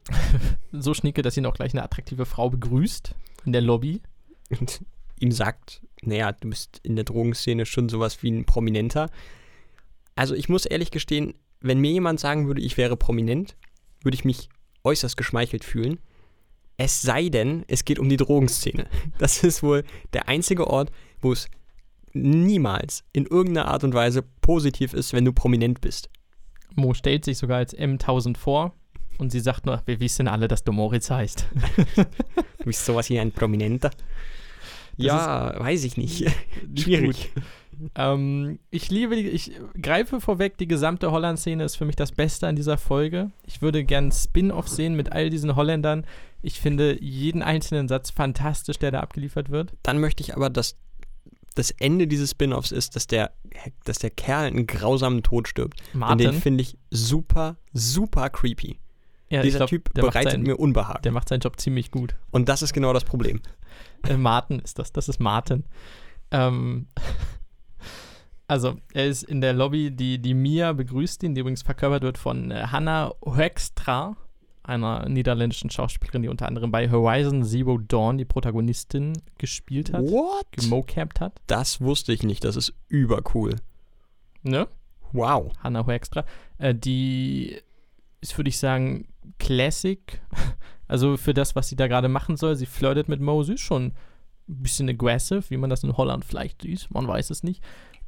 so schnicke, dass ihn auch gleich eine attraktive Frau begrüßt in der Lobby. Und ihm sagt, naja, du bist in der Drogenszene schon sowas wie ein Prominenter. Also ich muss ehrlich gestehen, wenn mir jemand sagen würde, ich wäre prominent, würde ich mich äußerst geschmeichelt fühlen. Es sei denn, es geht um die Drogenszene. Das ist wohl der einzige Ort, wo es niemals in irgendeiner Art und Weise positiv ist, wenn du prominent bist. Mo stellt sich sogar als M1000 vor. Und sie sagt nur, wir wissen alle, dass du Moritz heißt. Du bist sowas wie ein Prominenter. Ja, weiß ich nicht. Schwierig. Ähm, ich liebe, ich greife vorweg, die gesamte Holland-Szene ist für mich das Beste an dieser Folge. Ich würde gern Spin-off sehen mit all diesen Holländern. Ich finde jeden einzelnen Satz fantastisch, der da abgeliefert wird. Dann möchte ich aber, dass das Ende dieses Spin-offs ist, dass der, dass der Kerl einen grausamen Tod stirbt. Und Martin, den finde ich super, super creepy. Ja, Dieser glaub, Typ bereitet seinen- mir Unbehagen. der macht seinen Job ziemlich gut. Und das ist genau das Problem. Äh, Martin ist das, das ist Martin. Ähm, also, er ist in der Lobby, die, die Mia begrüßt ihn, die übrigens verkörpert wird von äh, Hannah Hoekstra, einer niederländischen Schauspielerin, die unter anderem bei Horizon Zero Dawn die Protagonistin gespielt hat, What? gemocapt hat. Das wusste ich nicht. Das ist übercool. Ne? Wow. Hannah Hoekstra. Äh, die ist, würde ich sagen, Classic. Also für das, was sie da gerade machen soll. Sie flirtet mit Mo. Sie ist schon ein bisschen aggressive, wie man das in Holland vielleicht sieht. Man weiß es nicht.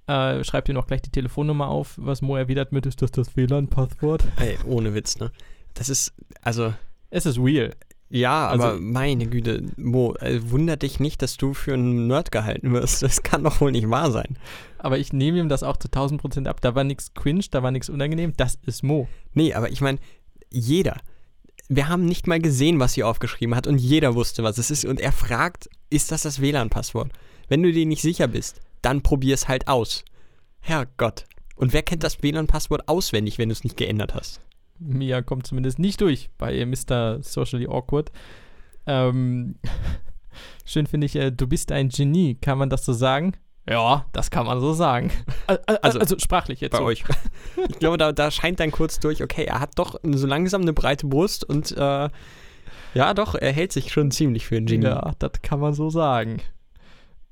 Äh, schreibt ihr noch gleich die Telefonnummer auf, was Mo erwidert mit, ist das das WLAN-Passwort? Ey, ohne Witz, ne? Das ist, also, Es ist real. ja, Also- aber meine Güte, Mo, äh, wundert dich nicht, dass du für einen Nerd gehalten wirst. Das kann doch wohl nicht wahr sein. Aber ich nehme ihm das auch zu 1000 Prozent ab. Da war nichts cringe, da war nichts unangenehm. Das ist Mo. Nee, aber ich meine, jeder. Wir haben nicht mal gesehen, was sie aufgeschrieben hat und jeder wusste, was es ist. Und er fragt, ist das das WLAN-Passwort? Wenn du dir nicht sicher bist, dann probier es halt aus. Herrgott. Und wer kennt das WLAN-Passwort auswendig, wenn du es nicht geändert hast? Mia kommt zumindest nicht durch bei Mr. Socially Awkward. Ähm, schön finde ich, äh, du bist ein Genie. Kann man das so sagen? Ja, das kann man so sagen. Also, also, sprachlich jetzt. Bei so. euch. Ich glaube, da, da scheint dann kurz durch, okay, er hat doch so langsam eine breite Brust und äh, ja, doch, er hält sich schon ziemlich für ein Genie. Ja, das kann man so sagen.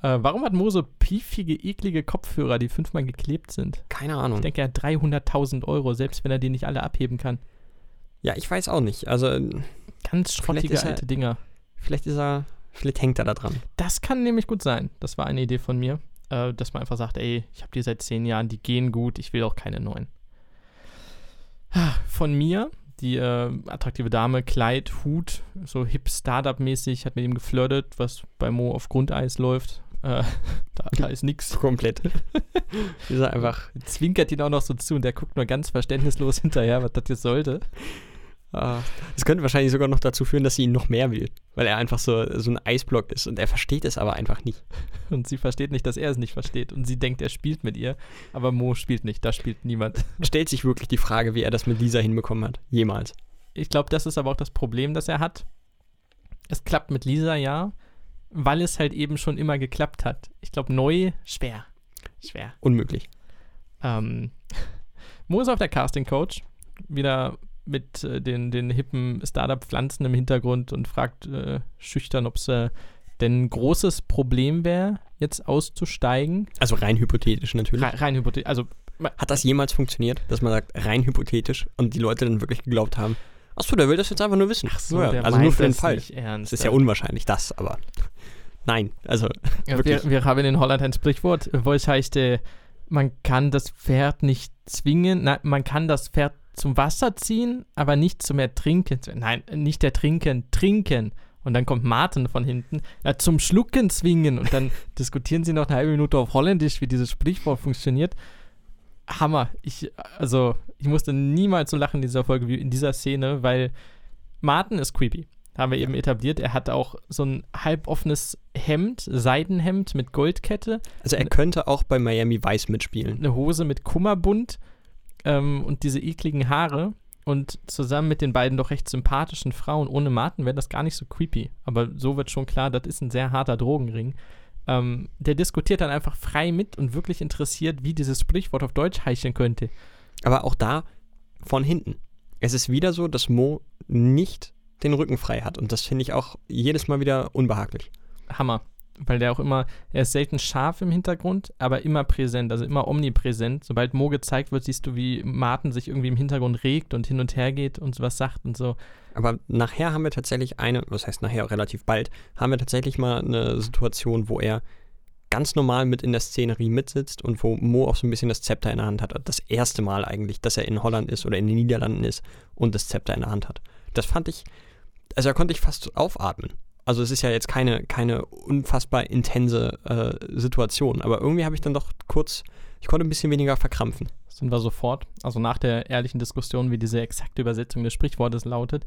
Äh, warum hat Mo so piefige, eklige Kopfhörer, die fünfmal geklebt sind? Keine Ahnung. Ich denke, er hat 300.000 Euro, selbst wenn er die nicht alle abheben kann. Ja, ich weiß auch nicht. Also, Ganz schrottige er- alte Dinger. vielleicht ist er, vielleicht hängt er da dran. Das kann nämlich gut sein. Das war eine Idee von mir, äh, dass man einfach sagt, ey, ich habe die seit zehn Jahren, die gehen gut, ich will auch keine neuen. Von mir, die äh, attraktive Dame, Kleid, Hut, so hip Startup-mäßig, hat mit ihm geflirtet, was bei Mo auf Grundeis läuft. Äh, da, da ist nix. Komplett. ist einfach. Zwinkert ihn auch noch so zu und der guckt nur ganz verständnislos hinterher, was das jetzt sollte. Das könnte wahrscheinlich sogar noch dazu führen, dass sie ihn noch mehr will. Weil er einfach so, so ein Eisblock ist und er versteht es aber einfach nicht. Und sie versteht nicht, dass er es nicht versteht. Und sie denkt, er spielt mit ihr, aber Mo spielt nicht, da spielt niemand. Stellt sich wirklich die Frage, wie er das mit Lisa hinbekommen hat. Jemals. Ich glaube, das ist aber auch das Problem, das er hat. Es klappt mit Lisa, ja, weil es halt eben schon immer geklappt hat. Ich glaube, neu, schwer. Schwer. Unmöglich. Ähm, Mo ist auf der Casting Coach, wieder mit äh, den, den hippen Startup-Pflanzen im Hintergrund und fragt äh, schüchtern, ob es äh, denn ein großes Problem wäre, jetzt auszusteigen. Also rein hypothetisch natürlich. Rein, rein hypothetisch. Also, Hat das jemals funktioniert, dass man sagt, rein hypothetisch und die Leute dann wirklich geglaubt haben, achso, der will das jetzt einfach nur wissen. ach so, ja, also nur für den Fall. Ernst. Das ist ja unwahrscheinlich, das, aber nein, also Ja, wir, wir haben in Holland ein Sprichwort, wo es heißt, äh, man kann das Pferd nicht zwingen, nein, man kann das Pferd zum Wasser ziehen, aber nicht zum Ertrinken. Nein, nicht ertrinken, trinken. Und dann kommt Martin von hinten, ja, zum Schlucken zwingen. Und dann diskutieren sie noch eine halbe Minute auf Holländisch, wie dieses Sprichwort funktioniert. Hammer. Ich, also, ich musste niemals so lachen in dieser Folge wie in dieser Szene, weil Martin ist creepy. Haben wir eben etabliert. Er hat auch so ein halboffenes Hemd, Seidenhemd mit Goldkette, Also er könnte auch bei Miami Vice mitspielen. eine Hose mit Kummerbund ähm, und diese ekligen Haare. Und zusammen mit den beiden doch recht sympathischen Frauen ohne Martin wäre das gar nicht so creepy. Aber so wird schon klar, das ist ein sehr harter Drogenring. Ähm, der diskutiert dann einfach frei mit und wirklich interessiert, wie dieses Sprichwort auf Deutsch heißen könnte. Aber auch da von hinten. Es ist wieder so, dass Mo nicht den Rücken frei hat. Und das finde ich auch jedes Mal wieder unbehaglich. Hammer. Weil der auch immer, er ist selten scharf im Hintergrund, aber immer präsent, also immer omnipräsent. Sobald Mo gezeigt wird, siehst du, wie Martin sich irgendwie im Hintergrund regt und hin und her geht und was sagt und so. Aber nachher haben wir tatsächlich eine, was heißt nachher, relativ bald, haben wir tatsächlich mal eine Situation, wo er ganz normal mit in der Szenerie mitsitzt und wo Mo auch so ein bisschen das Zepter in der Hand hat. Das erste Mal eigentlich, dass er in Holland ist oder in den Niederlanden ist und das Zepter in der Hand hat. Das fand ich, also da konnte ich fast aufatmen. Also es ist ja jetzt keine, keine unfassbar intense äh, Situation, aber irgendwie habe ich dann doch kurz, ich konnte ein bisschen weniger verkrampfen. Sind wir sofort, also nach der ehrlichen Diskussion, wie diese exakte Übersetzung des Sprichwortes lautet,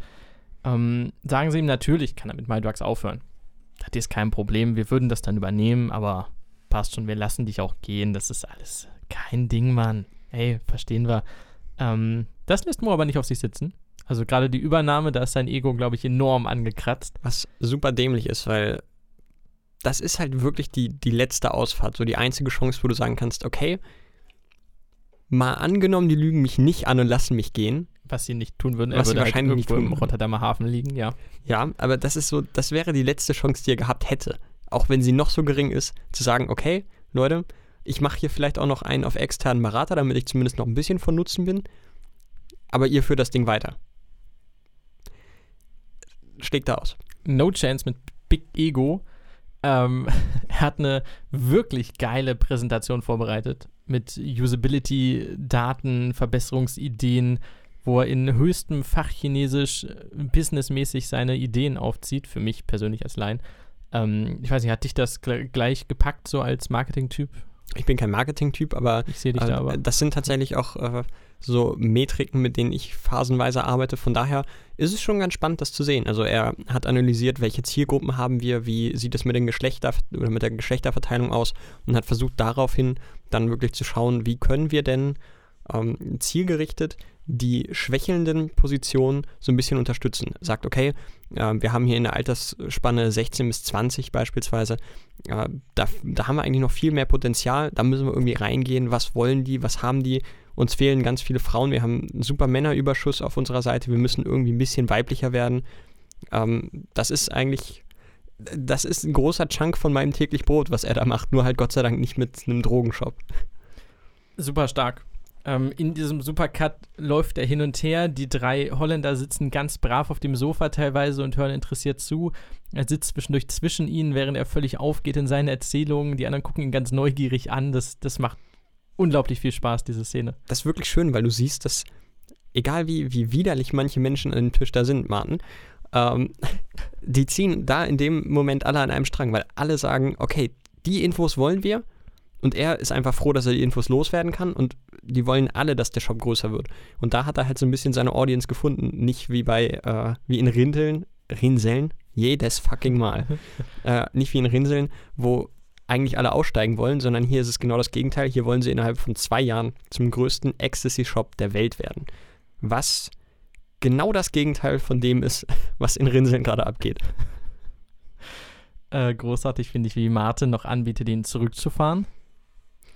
ähm, sagen sie ihm natürlich, kann er mit MyDrugs aufhören. Das ist kein Problem, wir würden das dann übernehmen, aber passt schon, wir lassen dich auch gehen, das ist alles kein Ding, Mann. Ey, verstehen wir. Ähm, das lässt Mo aber nicht auf sich sitzen. Also gerade die Übernahme, da ist sein Ego, glaube ich, enorm angekratzt. Was super dämlich ist, weil das ist halt wirklich die, die letzte Ausfahrt, so die einzige Chance, wo du sagen kannst, okay, mal angenommen, die lügen mich nicht an und lassen mich gehen. Was sie nicht tun würden. Was sie er würde wahrscheinlich halt nicht irgendwo im tun. Rotterdamer Hafen liegen, ja. Ja, aber das ist so, das wäre die letzte Chance, die er gehabt hätte. Auch wenn sie noch so gering ist, zu sagen, okay, Leute, ich mache hier vielleicht auch noch einen auf externen Berater, damit ich zumindest noch ein bisschen von Nutzen bin. Aber ihr führt das Ding weiter. Schlägt da aus. No Chance mit Big Ego. Ähm, er hat eine wirklich geile Präsentation vorbereitet mit Usability-Daten, Verbesserungsideen, wo er in höchstem Fachchinesisch äh, businessmäßig seine Ideen aufzieht, für mich persönlich als Laien. Ähm, ich weiß nicht, hat dich das gl gleich gepackt, so als Marketing-Typ? Ich bin kein Marketing-Typ, aber Äh, da aber. Das sind tatsächlich auch äh, so Metriken, mit denen ich phasenweise arbeite. Von daher ist es schon ganz spannend, das zu sehen. Also er hat analysiert, welche Zielgruppen haben wir, wie sieht es mit den Geschlechter oder mit der Geschlechterverteilung aus und hat versucht daraufhin dann wirklich zu schauen, wie können wir denn ähm, zielgerichtet die schwächelnden Positionen so ein bisschen unterstützen. Sagt, okay, äh, wir haben hier in der Altersspanne 16 bis 20 beispielsweise, äh, da, da haben wir eigentlich noch viel mehr Potenzial, da müssen wir irgendwie reingehen, was wollen die, was haben die, uns fehlen ganz viele Frauen, wir haben einen super Männerüberschuss auf unserer Seite, wir müssen irgendwie ein bisschen weiblicher werden. Ähm, das ist eigentlich das ist ein großer Chunk von meinem täglich Brot, was er da macht. Nur halt Gott sei Dank nicht mit einem Drogenshop. Super stark. Ähm, in diesem Supercut läuft er hin und her. Die drei Holländer sitzen ganz brav auf dem Sofa teilweise und hören interessiert zu. Er sitzt zwischendurch zwischen ihnen, während er völlig aufgeht in seine Erzählungen. Die anderen gucken ihn ganz neugierig an. Das, das macht unglaublich viel Spaß, diese Szene. Das ist wirklich schön, weil du siehst, dass, egal wie, wie widerlich manche Menschen an dem Tisch da sind, Martin, ähm, die ziehen da in dem Moment alle an einem Strang, weil alle sagen, okay, die Infos wollen wir und er ist einfach froh, dass er die Infos loswerden kann und die wollen alle, dass der Shop größer wird. Und da hat er halt so ein bisschen seine Audience gefunden, nicht wie bei, äh, wie in Rindeln, Rinseln, jedes fucking Mal. äh, nicht wie in Rinseln, wo eigentlich alle aussteigen wollen, sondern hier ist es genau das Gegenteil. Hier wollen sie innerhalb von zwei Jahren zum größten Ecstasy-Shop der Welt werden. Was genau das Gegenteil von dem ist, was in Rinseln gerade abgeht. Äh, großartig finde ich, wie Martin noch anbietet, ihn zurückzufahren.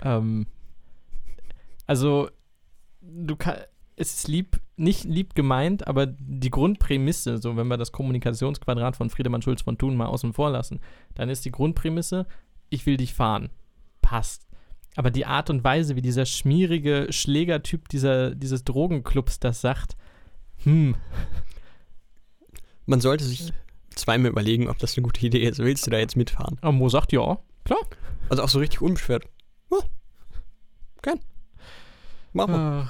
Ähm, also, du kannst es ist lieb, nicht lieb gemeint, aber die Grundprämisse, so wenn wir das Kommunikationsquadrat von Friedemann Schulz von Thun mal außen vor lassen, dann ist die Grundprämisse, ich will dich fahren. Passt. Aber die Art und Weise, wie dieser schmierige Schlägertyp dieser, dieses Drogenclubs das sagt, hm. Man sollte sich zweimal überlegen, ob das eine gute Idee ist. Willst du da jetzt mitfahren? Aber Mo sagt ja, klar. Also auch so richtig unbeschwert. Ja, gern. Machen wir.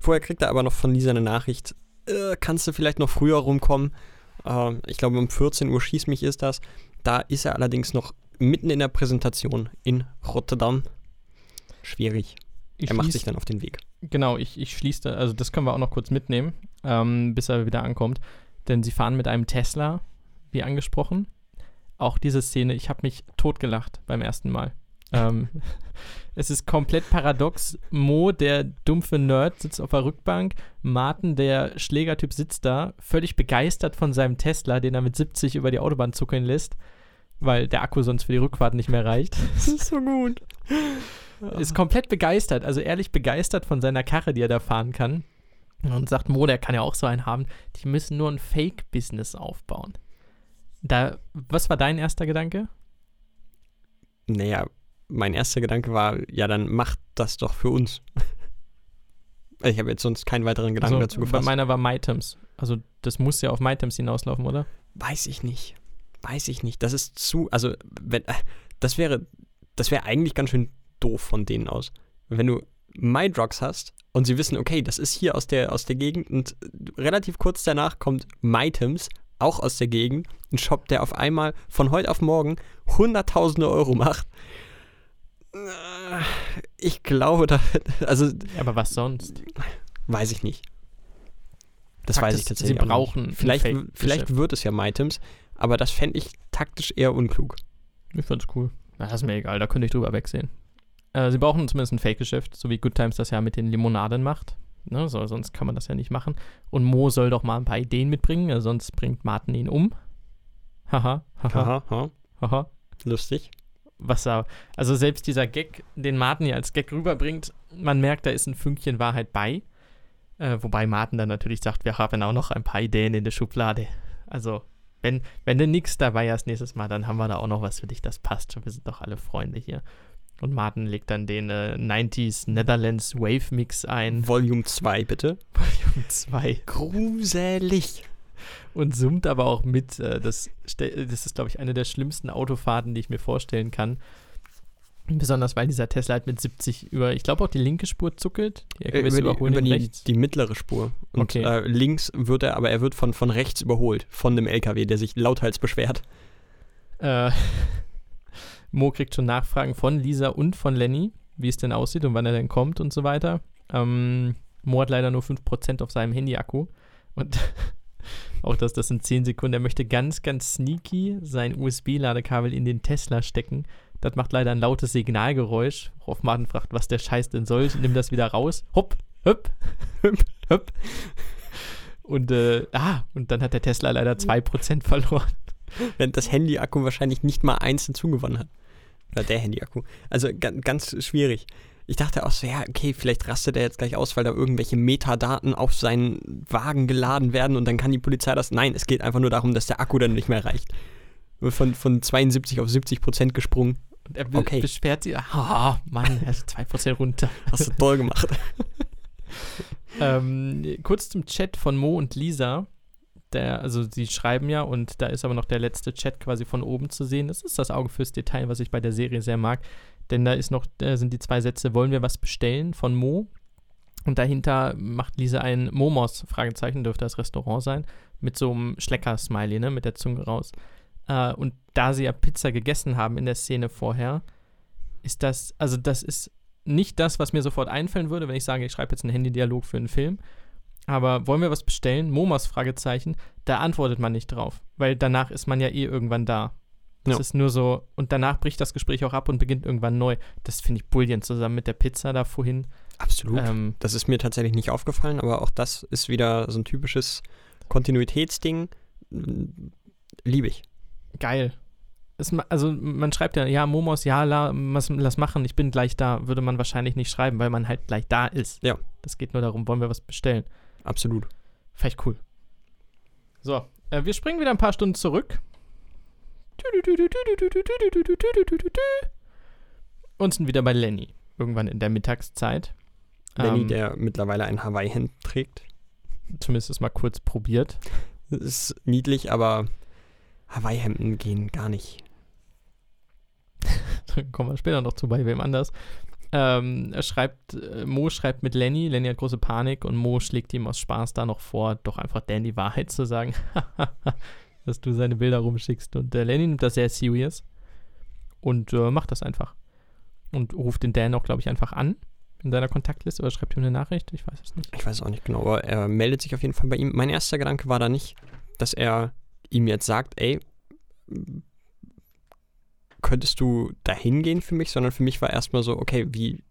Vorher kriegt er aber noch von Lisa eine Nachricht. Äh, kannst du vielleicht noch früher rumkommen? Äh, ich glaube, um 14 Uhr schießt mich ist das. Da ist er allerdings noch mitten in der Präsentation in Rotterdam. Schwierig. Ich er macht sich dann auf den Weg. Genau, ich, ich schließe, da- also das können wir auch noch kurz mitnehmen, ähm, bis er wieder ankommt. Denn sie fahren mit einem Tesla, wie angesprochen. Auch diese Szene, ich habe mich totgelacht beim ersten Mal. Ähm, es ist komplett paradox. Mo, der dumpfe Nerd, sitzt auf der Rückbank. Martin, der Schlägertyp, sitzt da, völlig begeistert von seinem Tesla, den er mit 70 über die Autobahn zuckeln lässt, weil der Akku sonst für die Rückfahrt nicht mehr reicht. Das ist so gut. ist komplett begeistert, also ehrlich begeistert von seiner Karre, die er da fahren kann. Und sagt, Mo, der kann ja auch so einen haben. Die müssen nur ein Fake-Business aufbauen. Da, was war dein erster Gedanke? Naja, mein erster Gedanke war, ja, dann macht das doch für uns. Ich habe jetzt sonst keinen weiteren Gedanken Also, dazu gefasst. meiner war MyTems. Also das muss ja auf MyTems hinauslaufen, oder? Weiß ich nicht. Weiß ich nicht. Das ist zu, also, wenn, das wäre, das wäre eigentlich ganz schön doof von denen aus. Wenn du MyDrugs hast und sie wissen, okay, das ist hier aus der, aus der Gegend und relativ kurz danach kommt MyTems, auch aus der Gegend, ein Shop, der auf einmal von heute auf morgen hunderttausende Euro macht. Äh, Ich glaube, da, also, aber was sonst? weiß ich nicht. Das Fakt weiß ich tatsächlich. sie auch nicht. brauchen ein Vielleicht, vielleicht wird es ja MyTems, aber das fände ich taktisch eher unklug. Ich find's cool. Na, das ist mir egal, da könnte ich drüber wegsehen. Äh, sie brauchen zumindest ein Fake-Geschäft, so wie Good Times das ja mit den Limonaden macht. Ne, so, sonst kann man das ja nicht machen. Und Mo soll doch mal ein paar Ideen mitbringen, äh, sonst bringt Martin ihn um. Haha, haha, Aha, ha, haha. lustig. Was da, also selbst dieser Gag, den Martin hier als Gag rüberbringt, man merkt, da ist ein Fünkchen Wahrheit bei. Äh, wobei Martin dann natürlich sagt, wir haben auch noch ein paar Ideen in der Schublade. Also, wenn, wenn du nix dabei hast nächstes Mal, dann haben wir da auch noch was für dich, das passt. Wir sind doch alle Freunde hier. Und Martin legt dann den äh, 90s Netherlands Wave Mix ein. Volume 2, bitte. Volume 2. Gruselig. Und summt aber auch mit. Äh, das, das ist, glaube ich, eine der schlimmsten Autofahrten, die ich mir vorstellen kann. Besonders weil dieser Tesla halt mit 70 über, ich glaube auch die linke Spur zuckelt. Die Äh, LKWs über die, überholen über die, die mittlere Spur. Und Okay. äh, links wird er, aber er wird von, von rechts überholt. Von dem LKW, der sich lauthals beschwert. Äh, Mo kriegt schon Nachfragen von Lisa und von Lenny, wie es denn aussieht und wann er denn kommt und so weiter. Ähm, Mo hat leider nur 5% auf seinem Handy-Akku. Und auch das, das sind 10 Sekunden. Er möchte ganz, ganz sneaky sein USB-Ladekabel in den Tesla stecken. Das macht leider ein lautes Signalgeräusch. Worauf Martin fragt, was der Scheiß denn soll. Nimm das wieder raus. Hopp, hopp, hopp, hopp. Und, äh, ah, und dann hat der Tesla leider 2% verloren. Während das Handy-Akku wahrscheinlich nicht mal eins hinzugewonnen hat. Oder der Handy-Akku. Also ga, ganz schwierig. Ich dachte auch so, ja, okay, vielleicht rastet er jetzt gleich aus, weil da irgendwelche Metadaten auf seinen Wagen geladen werden und dann kann die Polizei das. Nein, es geht einfach nur darum, dass der Akku dann nicht mehr reicht. von, von 72 auf 70 Prozent gesprungen. Und er Okay. beschwert sie, ah, Mann, er ist 2% runter. Hast du toll gemacht. ähm, kurz zum Chat von Mo und Lisa. Der, also sie schreiben ja und da ist aber noch der letzte Chat quasi von oben zu sehen. Das ist das Auge fürs Detail, was ich bei der Serie sehr mag. Denn da ist noch, da sind die zwei Sätze, wollen wir was bestellen von Mo? Und dahinter macht Lisa ein Momos, Fragezeichen, dürfte das Restaurant sein, mit so einem Schlecker-Smiley, ne, mit der Zunge raus. Äh, und da sie ja Pizza gegessen haben in der Szene vorher, ist das, also das ist nicht das, was mir sofort einfallen würde, wenn ich sage, ich schreibe jetzt einen Handy-Dialog für einen Film. Aber wollen wir was bestellen? Momos Fragezeichen, da antwortet man nicht drauf, weil danach ist man ja eh irgendwann da. Das Ja. ist nur so, und danach bricht das Gespräch auch ab und beginnt irgendwann neu. Das finde ich brillant zusammen mit der Pizza da vorhin. Absolut. Ähm, Das ist mir tatsächlich nicht aufgefallen, aber auch das ist wieder so ein typisches Kontinuitätsding. Mm, Liebe ich. geil. Es, also man schreibt ja, ja, Momos, ja, la, was, lass machen, ich bin gleich da. Würde man wahrscheinlich nicht schreiben, weil man halt gleich da ist. Ja. Das geht nur darum, wollen wir was bestellen. Absolut. Vielleicht cool. So, äh, wir springen wieder ein paar Stunden zurück. Und sind wieder bei Lenny. Irgendwann in der Mittagszeit. Lenny, Ähm, der mittlerweile ein Hawaii-Hemd trägt. zumindest es mal kurz probiert. Das ist niedlich, aber Hawaii-Hemden gehen gar nicht. Da kommen wir später noch zu bei wem anders. Ähm, er schreibt, äh, Mo schreibt mit Lenny, Lenny hat große Panik und Mo schlägt ihm aus Spaß da noch vor, doch einfach Dan die Wahrheit zu sagen, dass du seine Bilder rumschickst. Und äh, Lenny nimmt das sehr serious und äh, macht das einfach. Und ruft den Dan auch, glaube ich, einfach an in seiner Kontaktliste oder schreibt ihm eine Nachricht, ich weiß es nicht. Ich weiß auch nicht genau, aber er meldet sich auf jeden Fall bei ihm. Mein erster Gedanke war da nicht, dass er ihm jetzt sagt, ey, könntest du da hingehen für mich, sondern für mich war erstmal so, okay, wie,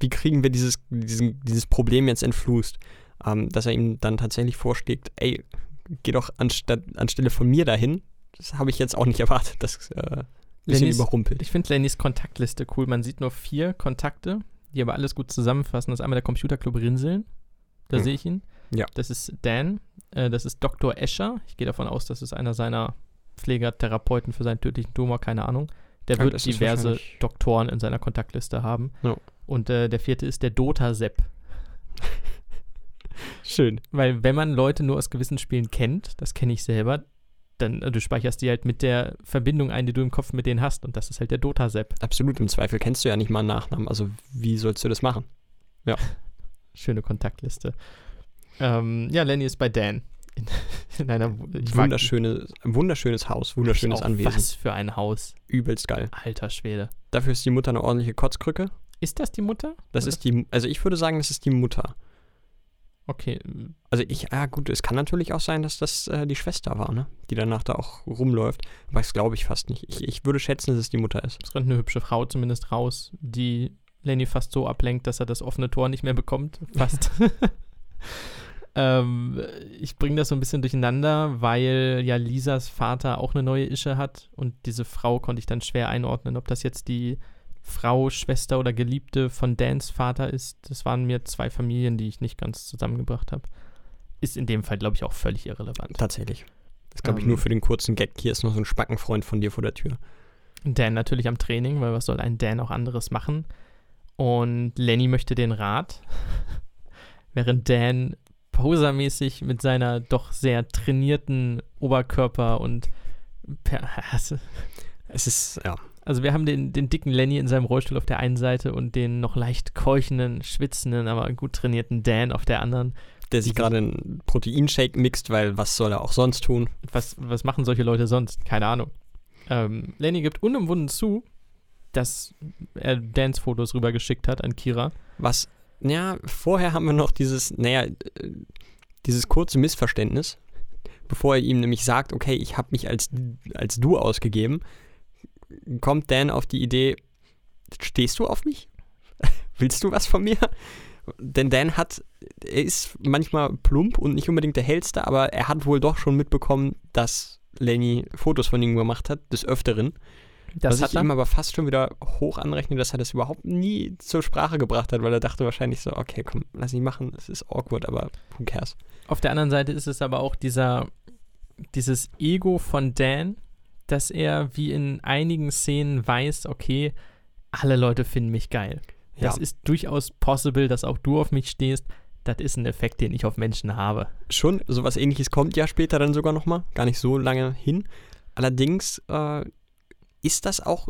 wie kriegen wir dieses, diesen, dieses Problem jetzt entflusst? Ähm, dass er ihm dann tatsächlich vorschlägt, ey, geh doch anstatt, anstelle von mir dahin. Das habe ich jetzt auch nicht erwartet. Das äh, bisschen Lennys- überrumpelt. Ich finde Lennys Kontaktliste cool. Man sieht nur vier Kontakte, die aber alles gut zusammenfassen. Das ist einmal der Computerclub Rinseln. Da Hm. sehe ich ihn. Ja. Das ist Dan. Äh, das ist Dr. Escher. Ich gehe davon aus, das ist einer seiner Pfleger, Therapeuten für seinen tödlichen Tumor, keine Ahnung. Der Ja, wird diverse Doktoren in seiner Kontaktliste haben. Ja. Und äh, der vierte ist der Dota-Sepp. Schön. Weil wenn man Leute nur aus gewissen Spielen kennt, das kenne ich selber, dann äh, du speicherst die halt mit der Verbindung ein, die du im Kopf mit denen hast. Und das ist halt der Dota-Sepp. Absolut, im Zweifel kennst du ja nicht mal einen Nachnamen. Also wie sollst du das machen? Schöne Kontaktliste. Ähm, ja, Lenny ist bei Dan. In, in einer ich mag- Wunderschöne, wunderschönes Haus, wunderschönes Anwesen. Was für ein Haus. Übelst geil. Alter Schwede. Dafür ist die Mutter eine ordentliche Kotzkrücke. Ist das die Mutter? Das Oder? ist die, also ich würde sagen, das ist die Mutter. Okay. Also ich, ja gut, es kann natürlich auch sein, dass das äh, die Schwester war, ne? Die danach da auch rumläuft. Aber das glaube ich fast nicht. Ich, ich würde schätzen, dass es die Mutter ist. Es rennt eine hübsche Frau zumindest raus, die Lenny fast so ablenkt, dass er das offene Tor nicht mehr bekommt. Fast. ähm, ich bringe das so ein bisschen durcheinander, weil ja Lisas Vater auch eine neue Ische hat und diese Frau konnte ich dann schwer einordnen, ob das jetzt die Frau, Schwester oder Geliebte von Dans Vater ist. Das waren mir zwei Familien, die ich nicht ganz zusammengebracht habe. Ist in dem Fall, glaube ich, auch völlig irrelevant. Tatsächlich. Das glaube ich Ähm. nur für den kurzen Gag. Hier ist noch so ein Spackenfreund von dir vor der Tür. Dan natürlich am Training, weil was soll ein Dan auch anderes machen? Und Lenny möchte den Rat, während Dan posermäßig mit seiner doch sehr trainierten Oberkörper und per, Es ist, ja, also wir haben den, den dicken Lenny in seinem Rollstuhl auf der einen Seite und den noch leicht keuchenden, schwitzenden, aber gut trainierten Dan auf der anderen. der sich gerade einen Proteinshake mixt, weil was soll er auch sonst tun? Was, was machen solche Leute sonst? Keine Ahnung. Ähm, Lenny gibt unumwunden zu, dass er Dans Fotos rübergeschickt hat an Kira. Was, ja, vorher haben wir noch dieses, naja, äh, dieses kurze Missverständnis, bevor er ihm nämlich sagt, okay, ich habe mich als, als du ausgegeben, kommt Dan auf die Idee, stehst du auf mich? Willst du was von mir? Denn Dan hat, er ist manchmal plump und nicht unbedingt der hellste, aber er hat wohl doch schon mitbekommen, dass Lenny Fotos von ihm gemacht hat, des Öfteren. Das Was hat ich er. ihm aber fast schon wieder hoch anrechne, dass er das überhaupt nie zur Sprache gebracht hat, weil er dachte wahrscheinlich so, okay, komm, lass ihn machen, es ist awkward, aber who cares? Auf der anderen Seite ist es aber auch dieser, dieses Ego von Dan, dass er wie in einigen Szenen weiß, okay, alle Leute finden mich geil. Das Ja. ist durchaus possible, dass auch du auf mich stehst. Das ist ein Effekt, den ich auf Menschen habe. Schon, sowas ähnliches kommt ja später dann sogar nochmal, gar nicht so lange hin. Allerdings äh, ist das auch,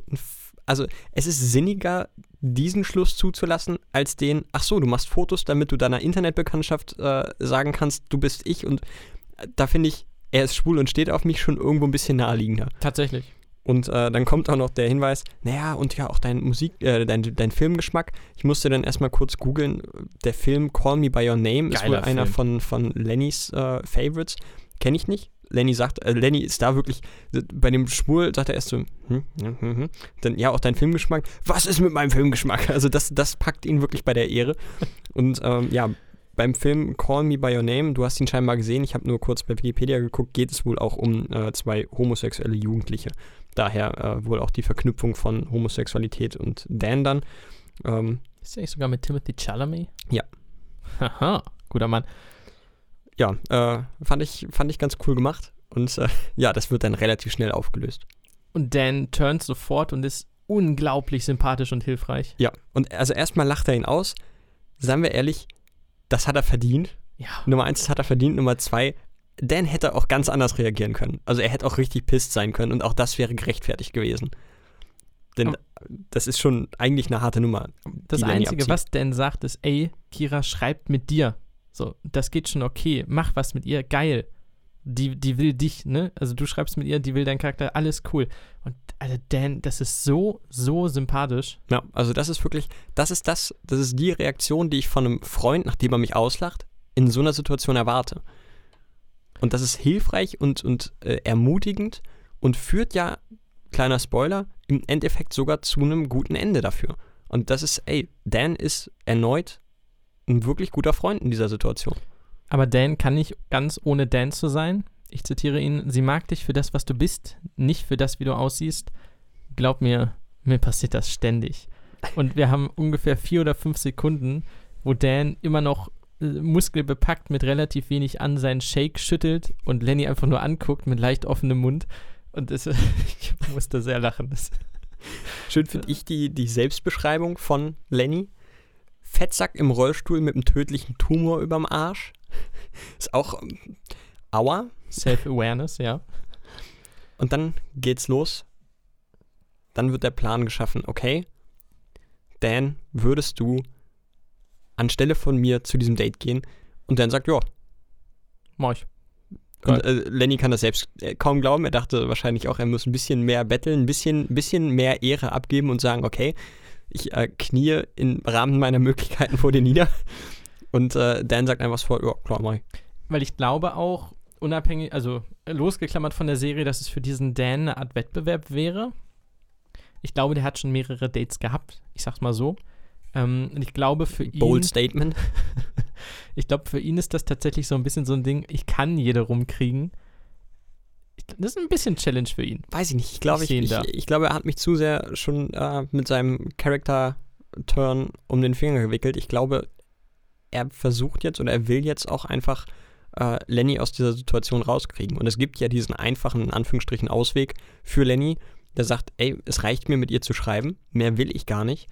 also es ist sinniger, diesen Schluss zuzulassen, als den, ach so, du machst Fotos, damit du deiner Internetbekanntschaft äh, sagen kannst, du bist ich und äh, da finde ich, er ist schwul und steht auf mich schon irgendwo ein bisschen naheliegender. Tatsächlich. Und äh, dann kommt auch noch der Hinweis, naja, und ja, auch dein Musik, äh, dein, dein Filmgeschmack. Ich musste dann erstmal kurz googeln, der Film Call Me By Your Name ist wohl Geiler einer Film. von, von Lennys äh, Favorites. Kenne ich nicht. Lenny sagt, äh, Lenny ist da wirklich, bei dem Schwul sagt er erst so, hm, hm, hm, hm. dann ja, auch dein Filmgeschmack. Was ist mit meinem Filmgeschmack? Also das, das packt ihn wirklich bei der Ehre. Und ähm, ja, beim Film Call Me By Your Name, du hast ihn scheinbar gesehen, ich habe nur kurz bei Wikipedia geguckt, geht es wohl auch um äh, zwei homosexuelle Jugendliche. Daher äh, wohl auch die Verknüpfung von Homosexualität und Dan dann. Ähm, Ist der nicht sogar mit Timothy Chalamet? Ja. Haha, guter Mann. ja, äh, fand, ich, fand ich ganz cool gemacht. Und äh, ja, das wird dann relativ schnell aufgelöst. Und Dan turnt sofort und ist unglaublich sympathisch und hilfreich. Ja, und also erstmal lacht er ihn aus. Seien wir ehrlich, das hat er verdient. Ja. Nummer eins, das hat er verdient. Nummer zwei, Dan hätte auch ganz anders reagieren können. Also er hätte auch richtig pisst sein können und auch das wäre gerechtfertigt gewesen. Denn Aber- das ist schon eigentlich eine harte Nummer. Das Einzige, was Dan sagt, ist, ey, Kira schreibt mit dir. So, das geht schon okay. Mach was mit ihr, geil. Die, die will dich, ne? Also du schreibst mit ihr, die will deinen Charakter, alles cool. Und Alter, Dan, das ist so, so sympathisch. Ja, also das ist wirklich, das ist das, das ist die Reaktion, die ich von einem Freund, nachdem er mich auslacht, in so einer Situation erwarte. Und das ist hilfreich und, und äh, ermutigend und führt ja, kleiner Spoiler, im Endeffekt sogar zu einem guten Ende dafür. Und das ist, ey, Dan ist erneut ein wirklich guter Freund in dieser Situation. Aber Dan kann nicht ganz ohne Dan zu sein. Ich zitiere ihn, sie mag dich für das, was du bist, nicht für das, wie du aussiehst. Glaub mir, mir passiert das ständig. Und wir haben ungefähr vier oder fünf Sekunden, wo Dan immer noch äh, muskelbepackt mit relativ wenig an seinen Shake schüttelt und Lenny einfach nur anguckt mit leicht offenem Mund. Und das, ich musste sehr lachen. Das, Schön finde ich die, die Selbstbeschreibung von Lenny. Fettsack im Rollstuhl mit einem tödlichen Tumor überm Arsch. Ist auch ähm, Aua. Self-Awareness, ja. Und dann geht's los. Dann wird der Plan geschaffen. Okay, Dan, würdest du anstelle von mir zu diesem Date gehen? Und Dan sagt, ja. Mach ich. Und äh, Lenny kann das selbst äh, kaum glauben. Er dachte wahrscheinlich auch, er muss ein bisschen mehr betteln, ein bisschen, bisschen mehr Ehre abgeben und sagen, okay, ich äh, knie im Rahmen meiner Möglichkeiten vor dir nieder. Und äh, Dan sagt einfach sofort, ja, klar, mach ich. Weil ich glaube auch, unabhängig, also losgeklammert von der Serie, dass es für diesen Dan eine Art Wettbewerb wäre. Ich glaube, der hat schon mehrere Dates gehabt. Ich sag's mal so. Ähm, und ich glaube für ihn. Bold Statement. Ich glaube, für ihn ist das tatsächlich so ein bisschen so ein Ding, ich kann jede rumkriegen. Das ist ein bisschen Challenge für ihn. Weiß ich nicht. Ich glaube, Ich ich, ich, ich, glaube, er hat mich zu sehr schon äh, mit seinem Character-Turn um den Finger gewickelt. Ich glaube, er versucht jetzt oder er will jetzt auch einfach äh, Lenny aus dieser Situation rauskriegen. Und es gibt ja diesen einfachen, in Anführungsstrichen, Ausweg für Lenny, der sagt, ey, es reicht mir mit ihr zu schreiben, mehr will ich gar nicht.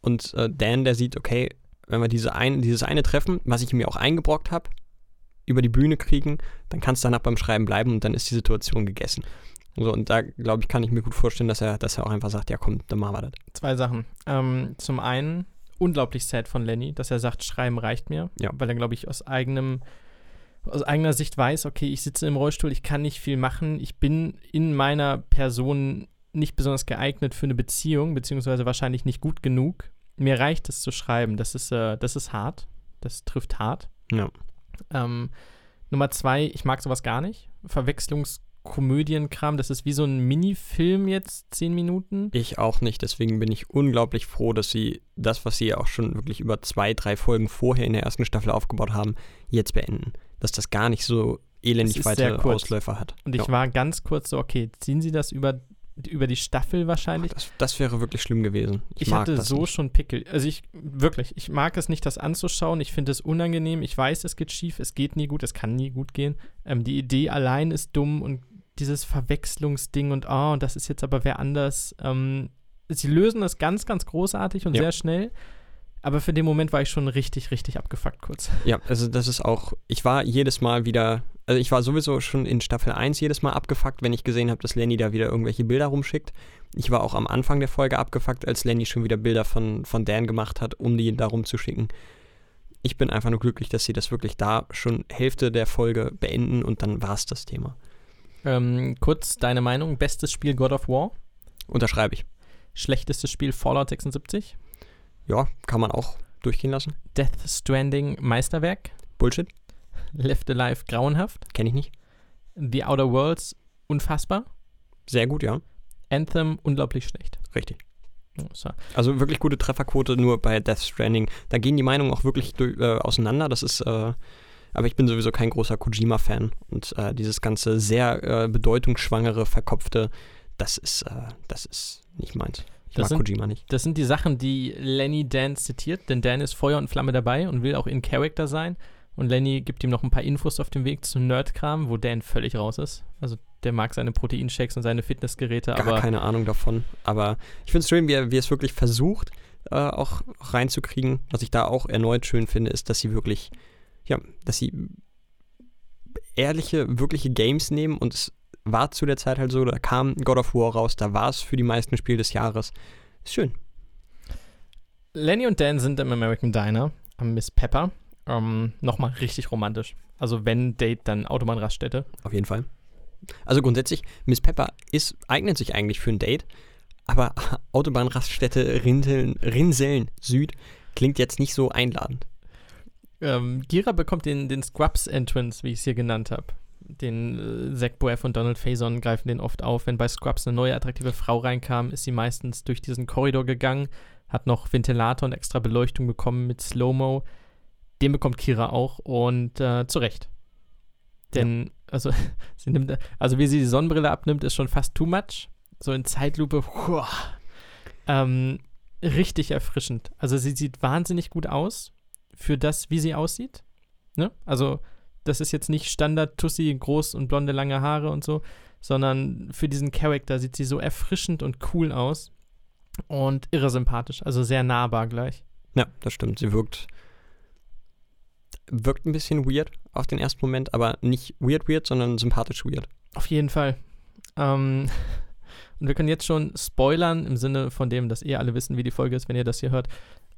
Und äh, Dan, der sieht, okay, wenn wir diese ein, dieses eine Treffen, was ich mir auch eingebrockt habe, über die Bühne kriegen, dann kann es danach beim Schreiben bleiben und dann ist die Situation gegessen. So, und da, glaube ich, kann ich mir gut vorstellen, dass er, dass er auch einfach sagt, ja komm, dann machen wir das. Zwei Sachen. Ähm, zum einen, unglaublich sad von Lenny, dass er sagt, Schreiben reicht mir. Ja. Weil er, glaube ich, aus eigenem, aus eigener Sicht weiß, okay, ich sitze im Rollstuhl, ich kann nicht viel machen, ich bin in meiner Person nicht besonders geeignet für eine Beziehung, beziehungsweise wahrscheinlich nicht gut genug. Mir reicht es zu schreiben. Das ist, äh, das ist hart. Das trifft hart. Ja. Ähm, Nummer zwei, ich mag sowas gar nicht. Verwechslungskomödienkram, das ist wie so ein Minifilm jetzt, zehn Minuten. Ich auch nicht, deswegen bin ich unglaublich froh, dass sie das, was sie ja auch schon wirklich über zwei, drei Folgen vorher in der ersten Staffel aufgebaut haben, jetzt beenden. Dass das gar nicht so elendig weitere. Ausläufer hat. Und ich ja. war ganz kurz so, okay, ziehen sie das über, über die Staffel wahrscheinlich? das, das wäre wirklich schlimm gewesen. Ich, Ich, hatte so nicht. schon Pickel. Also ich, wirklich, ich mag es nicht, das anzuschauen. Ich finde es unangenehm. Ich weiß, es geht schief, es geht nie gut, es kann nie gut gehen. Ähm, die Idee allein ist dumm und dieses Verwechslungsding und oh, und das ist jetzt aber wer anders. Ähm, sie lösen das ganz, ganz großartig und Ja. sehr schnell. Aber für den Moment war ich schon richtig, richtig abgefuckt kurz. Ja, also das ist auch, ich war jedes Mal wieder, also ich war sowieso schon in Staffel 1 jedes Mal abgefuckt, wenn ich gesehen habe, dass Lenny da wieder irgendwelche Bilder rumschickt. Ich war auch am Anfang der Folge abgefuckt, als Lenny schon wieder Bilder von, von Dan gemacht hat, um die da rumzuschicken. Ich bin einfach nur glücklich, dass sie das wirklich da schon Hälfte der Folge beenden und dann war es das Thema. Ähm, kurz deine Meinung: Bestes Spiel God of War, Unterschreibe ich. schlechtestes Spiel Fallout 76, Ja, kann man auch durchgehen lassen. Death Stranding Meisterwerk, Bullshit, Left Alive grauenhaft, kenne ich nicht. The Outer Worlds unfassbar, Sehr gut, ja. Anthem unglaublich schlecht. Richtig. So. Also wirklich gute Trefferquote nur bei Death Stranding. Da gehen die Meinungen auch wirklich durch, äh, auseinander. Das ist, äh, aber ich bin sowieso kein großer Kojima-Fan. Und äh, dieses ganze sehr äh, bedeutungsschwangere, verkopfte, das ist, äh, das ist nicht meins. Ich Das mag sind- Kojima nicht. Das sind die Sachen, die Lenny Dan zitiert, denn Dan ist Feuer und Flamme dabei und will auch in Character sein. Und Lenny gibt ihm noch ein paar Infos auf dem Weg zu Nerdkram, wo Dan völlig raus ist. Also der mag seine Proteinshakes und seine Fitnessgeräte, Gar aber keine Ahnung davon. Aber ich finde es schön, wie er, wie er es wirklich versucht, äh, auch reinzukriegen. Was ich da auch erneut schön finde, ist, dass sie wirklich, ja, dass sie ehrliche, wirkliche Games nehmen und es war zu der Zeit halt so, da kam God of War raus, da war es für die meisten Spiel des Jahres. Ist schön. Lenny und Dan sind im American Diner am Miss Pepper. Ähm, Nochmal richtig romantisch. Also wenn Date, dann Autobahnraststätte. Auf jeden Fall. Also grundsätzlich, Miss Pepper ist, eignet sich eigentlich für ein Date, aber Autobahnraststätte Rinteln, Rinseln Süd klingt jetzt nicht so einladend. Ähm, Gira bekommt den, den Scrubs-Entrance, wie ich es hier genannt habe. Den äh, Zach Braff und Donald Faison greifen den oft auf. Wenn bei Scrubs eine neue attraktive Frau reinkam, ist sie meistens durch diesen Korridor gegangen, hat noch Ventilator und extra Beleuchtung bekommen mit Slow-Mo. Den bekommt Kira auch und äh, zu Recht. Denn, also, sie nimmt, also wie sie die Sonnenbrille abnimmt, ist schon fast too much. So in Zeitlupe, huah, ähm, richtig erfrischend. Also sie sieht wahnsinnig gut aus für das, wie sie aussieht. Ne? Also, das ist jetzt nicht Standard Tussi, groß und blonde, lange Haare und so, sondern für diesen Charakter sieht sie so erfrischend und cool aus und irre sympathisch, also sehr nahbar gleich. Ja, das stimmt. Sie wirkt, wirkt ein bisschen weird auf den ersten Moment, aber nicht weird weird, sondern sympathisch weird. Auf jeden Fall. Ähm, und wir können jetzt schon spoilern im Sinne von dem, dass ihr alle wissen, wie die Folge ist, wenn ihr das hier hört.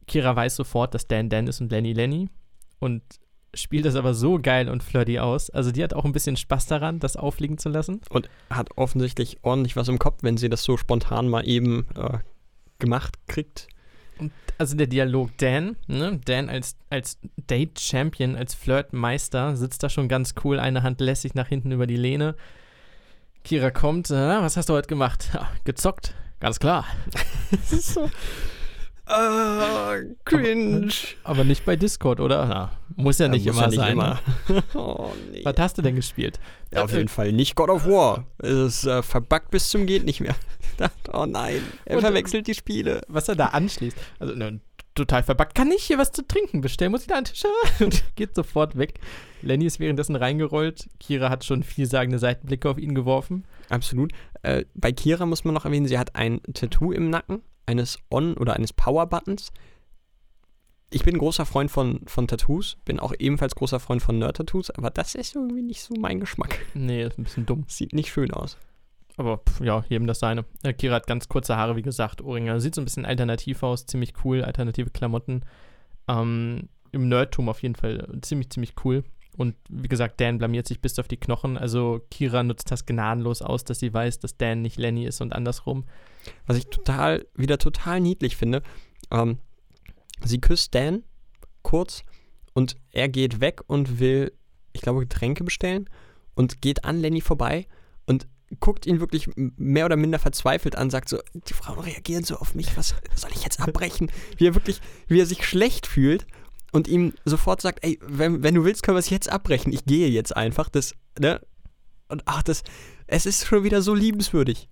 Kira weiß sofort, dass Dan Dan ist und Lenny Lenny und spielt das aber so geil und flirty aus. Also die hat auch ein bisschen Spaß daran, das auffliegen zu lassen. Und hat offensichtlich ordentlich was im Kopf, wenn sie das so spontan mal eben äh, gemacht kriegt. Also der Dialog Dan, ne? Dan als, als Date-Champion, als Flirt-Meister, sitzt da schon ganz cool, eine Hand lässig nach hinten über die Lehne. Kira kommt, äh, was hast du heute gemacht? Ja, gezockt, ganz klar. Das ist so. Ah, cringe. Aber nicht bei Discord, oder? Na, muss ja nicht muss immer ja nicht sein. immer. oh, nee. Was hast du denn gespielt? Ja, auf jeden Fall nicht God of War. Es ist äh, verbuggt bis zum geht nicht mehr. Oh nein, er Und- verwechselt die Spiele. Was er da anschließt. Also, ne, total verbackt. Kann ich hier was zu trinken bestellen? Muss ich da einen Tisch haben? Und geht sofort weg. Lenny ist währenddessen reingerollt. Kira hat schon vielsagende Seitenblicke auf ihn geworfen. Absolut. Äh, bei Kira muss man noch erwähnen, sie hat ein Tattoo im Nacken, eines On- oder eines Power-Buttons. Ich bin ein großer Freund von, von Tattoos, bin auch ebenfalls großer Freund von Nerd-Tattoos, aber das ist irgendwie nicht so mein Geschmack. Nee, ist ein bisschen dumm. Sieht nicht schön aus. Aber pff, ja, jedem das seine. Äh, Kira hat ganz kurze Haare, wie gesagt, Ohrringe. Sieht so ein bisschen alternativ aus, ziemlich cool, alternative Klamotten. Ähm, Im Nerdtum auf jeden Fall ziemlich, ziemlich cool. Und wie gesagt, Dan blamiert sich bis auf die Knochen. Also Kira nutzt das gnadenlos aus, dass sie weiß, dass Dan nicht Lenny ist und andersrum. Was ich total, wieder total niedlich finde, ähm, sie küsst Dan kurz und er geht weg und will, ich glaube, Getränke bestellen und geht an Lenny vorbei und guckt ihn wirklich mehr oder minder verzweifelt an, sagt so, die Frauen reagieren so auf mich, was soll ich jetzt abbrechen? Wie er wirklich, wie er sich schlecht fühlt und ihm sofort sagt, ey, wenn, wenn du willst, können wir es jetzt abbrechen, ich gehe jetzt einfach, das, ne? Und ach, das, es ist schon wieder so liebenswürdig.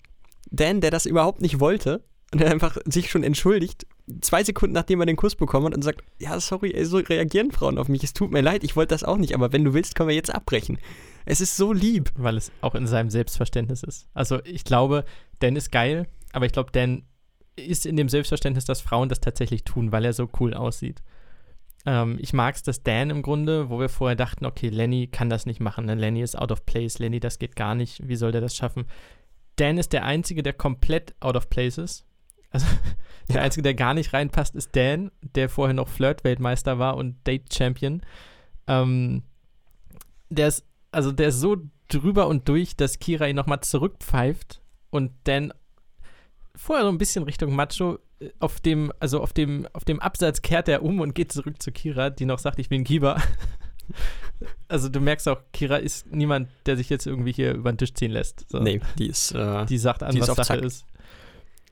Dan, der das überhaupt nicht wollte und der einfach sich schon entschuldigt, zwei Sekunden nachdem er den Kuss bekommen hat und sagt, ja, sorry, ey, so reagieren Frauen auf mich, es tut mir leid, ich wollte das auch nicht, aber wenn du willst, können wir jetzt abbrechen. Es ist so lieb. Weil es auch in seinem Selbstverständnis ist. Also ich glaube, Dan ist geil, aber ich glaube, Dan ist in dem Selbstverständnis, dass Frauen das tatsächlich tun, weil er so cool aussieht. Ähm, ich mag es, dass Dan im Grunde, wo wir vorher dachten, okay, Lenny kann das nicht machen, ne? Lenny ist out of place, Lenny, das geht gar nicht, wie soll der das schaffen? Dan ist der Einzige, der komplett out of place ist. Also der ja. Einzige, der gar nicht reinpasst, ist Dan, der vorher noch Flirt-Weltmeister war und Date-Champion. Ähm, der ist, also der ist so drüber und durch, dass Kira ihn nochmal zurückpfeift und Dan vorher so ein bisschen Richtung Macho auf dem, also auf dem, auf dem Absatz kehrt er um und geht zurück zu Kira, die noch sagt, ich bin Kiba. also du merkst auch, Kira ist niemand, der sich jetzt irgendwie hier über den Tisch ziehen lässt. So. Nee, die ist, äh, die sagt an, die was Sache Zack. ist.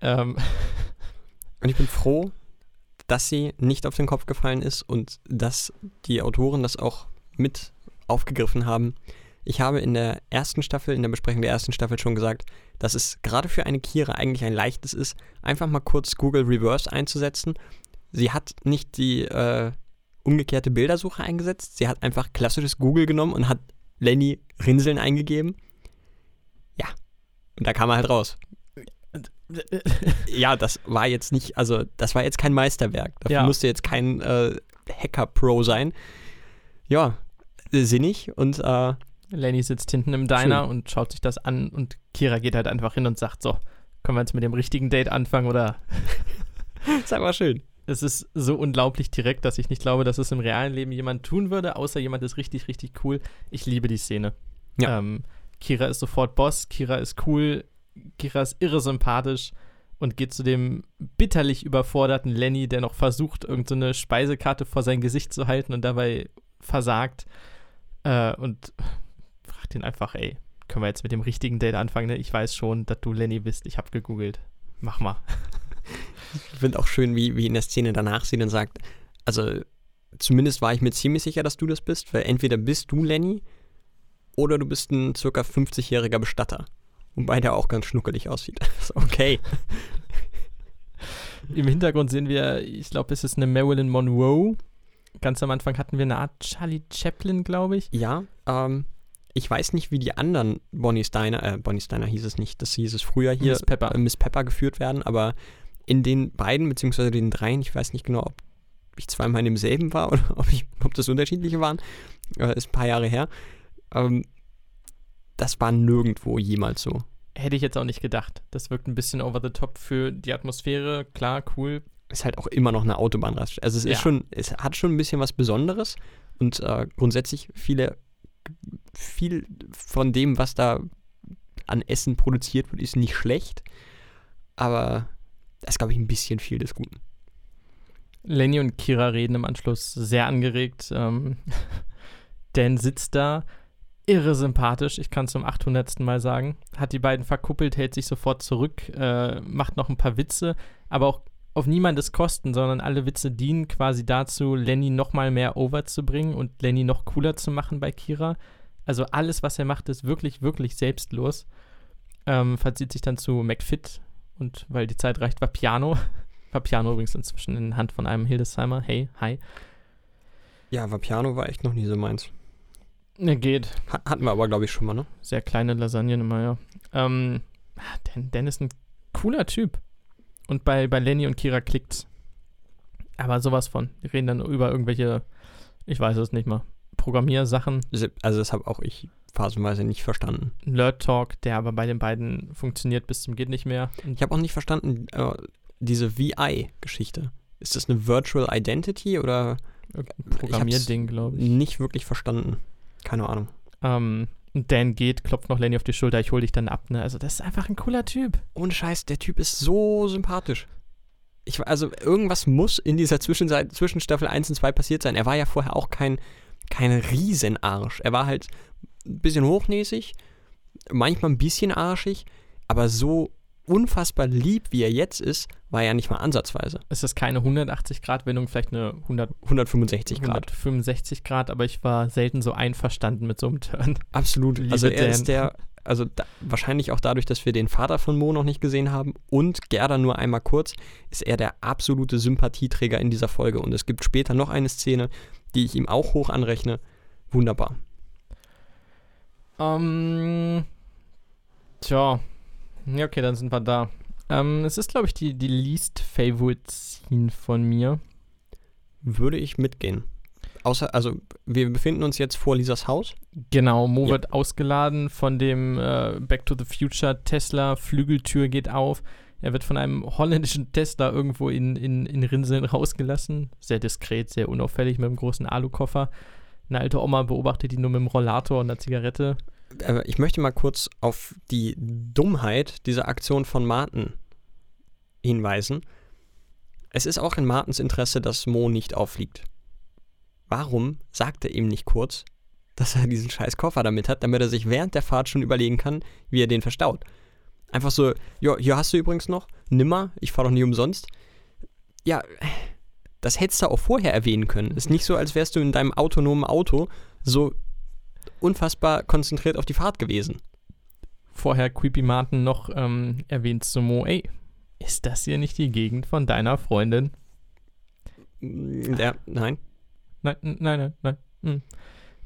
Ähm. Und ich bin froh, dass sie nicht auf den Kopf gefallen ist und dass die Autoren das auch mit aufgegriffen haben. Ich habe in der ersten Staffel, in der Besprechung der ersten Staffel schon gesagt, dass es gerade für eine Kira eigentlich ein leichtes ist, einfach mal kurz Google Reverse einzusetzen. Sie hat nicht die äh, umgekehrte Bildersuche eingesetzt, sie hat einfach klassisches Google genommen und hat Lenny Rinseln eingegeben. Ja, und da kam er halt raus. ja, das war jetzt nicht, also das war jetzt kein Meisterwerk. Dafür ja. musste jetzt kein äh, Hacker-Pro sein. Ja, sinnig und äh, Lenny sitzt hinten im Diner Schön. und schaut sich das an und Kira geht halt einfach hin und sagt so, können wir jetzt mit dem richtigen Date anfangen oder? Sag mal schön. Es ist so unglaublich direkt, dass ich nicht glaube, dass es im realen Leben jemand tun würde, außer jemand ist richtig, richtig cool. Ich liebe die Szene. Ja. Ähm, Kira ist sofort Boss, Kira ist cool, Kira ist irre sympathisch und geht zu dem bitterlich überforderten Lenny, der noch versucht, irgendeine so Speisekarte vor sein Gesicht zu halten und dabei versagt. Äh, und ihn einfach, ey, können wir jetzt mit dem richtigen Date anfangen? Ne? Ich weiß schon, dass du Lenny bist. Ich habe gegoogelt. Mach mal. Ich finde auch schön, wie, wie in der Szene danach sie dann sagt, also zumindest war ich mir ziemlich sicher, dass du das bist, weil entweder bist du Lenny oder du bist ein circa 50-jähriger Bestatter. Wobei der auch ganz schnuckelig aussieht. okay. Im Hintergrund sehen wir, ich glaube, es ist eine Marilyn Monroe. Ganz am Anfang hatten wir eine Art Charlie Chaplin, glaube ich. Ja, ähm, ich weiß nicht, wie die anderen Bonnie Steiner, äh, Bonnie Steiner hieß es nicht, das hieß es früher hier, Miss Pepper. Äh, Miss Pepper geführt werden, aber in den beiden, beziehungsweise den dreien, ich weiß nicht genau, ob ich zweimal in demselben war oder ob, ich, ob das unterschiedliche waren, äh, ist ein paar Jahre her. Ähm, das war nirgendwo jemals so. Hätte ich jetzt auch nicht gedacht. Das wirkt ein bisschen over the top für die Atmosphäre. Klar, cool. Ist halt auch immer noch eine Autobahnrast. Also es ist ja. schon, es hat schon ein bisschen was Besonderes und äh, grundsätzlich viele viel von dem, was da an Essen produziert wird, ist nicht schlecht. Aber das ist, glaube ich, ein bisschen viel des Guten. Lenny und Kira reden im Anschluss sehr angeregt. Ähm, Dan sitzt da, irre sympathisch, ich kann es zum 800. Mal sagen. Hat die beiden verkuppelt, hält sich sofort zurück, äh, macht noch ein paar Witze, aber auch auf niemandes Kosten, sondern alle Witze dienen quasi dazu, Lenny noch mal mehr over zu bringen und Lenny noch cooler zu machen bei Kira. Also alles, was er macht, ist wirklich, wirklich selbstlos. Ähm, verzieht sich dann zu McFit und weil die Zeit reicht, war Piano. War Piano übrigens inzwischen in Hand von einem Hildesheimer. Hey, hi. Ja, war Piano war echt noch nie so meins. Ne, geht. Hatten wir aber, glaube ich, schon mal, ne? Sehr kleine Lasagnen immer, ja. Ähm, Dan, Dan ist ein cooler Typ. Und bei, bei Lenny und Kira klickt's. Aber sowas von. Die reden dann über irgendwelche, ich weiß es nicht mal, Programmiersachen. Also das habe auch ich phasenweise nicht verstanden. Nerd Talk, der aber bei den beiden funktioniert bis zum geht nicht mehr. Ich habe auch nicht verstanden, äh, diese VI-Geschichte. Ist das eine Virtual Identity oder Programmierding, glaube ich. Nicht wirklich verstanden. Keine Ahnung. Ähm, Dan geht, klopft noch Lenny auf die Schulter, ich hol dich dann ab, ne? Also, das ist einfach ein cooler Typ. Ohne Scheiß, der Typ ist so sympathisch. Ich, also, irgendwas muss in dieser Zwischenzeit, zwischen Staffel 1 und 2 passiert sein. Er war ja vorher auch kein, kein Riesenarsch. Er war halt ein bisschen hochnäsig, manchmal ein bisschen arschig, aber so unfassbar lieb, wie er jetzt ist, war er nicht mal ansatzweise. Es ist keine 180-Grad-Wendung, vielleicht eine 100, 165 Grad. 165 Grad, aber ich war selten so einverstanden mit so einem Turn. Absolut. Liebe also er Dan. ist der, also da, wahrscheinlich auch dadurch, dass wir den Vater von Mo noch nicht gesehen haben und Gerda nur einmal kurz, ist er der absolute Sympathieträger in dieser Folge. Und es gibt später noch eine Szene, die ich ihm auch hoch anrechne. Wunderbar. Ähm, tja. Ja, okay, dann sind wir da. Ähm, es ist, glaube ich, die, die least favorite Scene von mir. Würde ich mitgehen. Außer, also, wir befinden uns jetzt vor Lisas Haus. Genau, Mo Ja. wird ausgeladen von dem äh, Back to the Future Tesla, Flügeltür geht auf. Er wird von einem holländischen Tesla irgendwo in, in, in Rinseln rausgelassen. Sehr diskret, sehr unauffällig mit einem großen Alukoffer. Eine alte Oma beobachtet ihn nur mit dem Rollator und einer Zigarette. Ich möchte mal kurz auf die Dummheit dieser Aktion von Martin hinweisen. Es ist auch in Martens Interesse, dass Mo nicht auffliegt. Warum sagt er ihm nicht kurz, dass er diesen scheiß Koffer damit hat, damit er sich während der Fahrt schon überlegen kann, wie er den verstaut? Einfach so, ja, hier hast du übrigens noch, nimmer, ich fahre doch nie umsonst. Ja, das hättest du auch vorher erwähnen können. Ist nicht so, als wärst du in deinem autonomen Auto so unfassbar konzentriert auf die Fahrt gewesen. Vorher Creepy Martin noch ähm, erwähnt zu Mo, ey, ist das hier nicht die Gegend von deiner Freundin? Ja, nein. Nein, nein, nein, nein. Hm.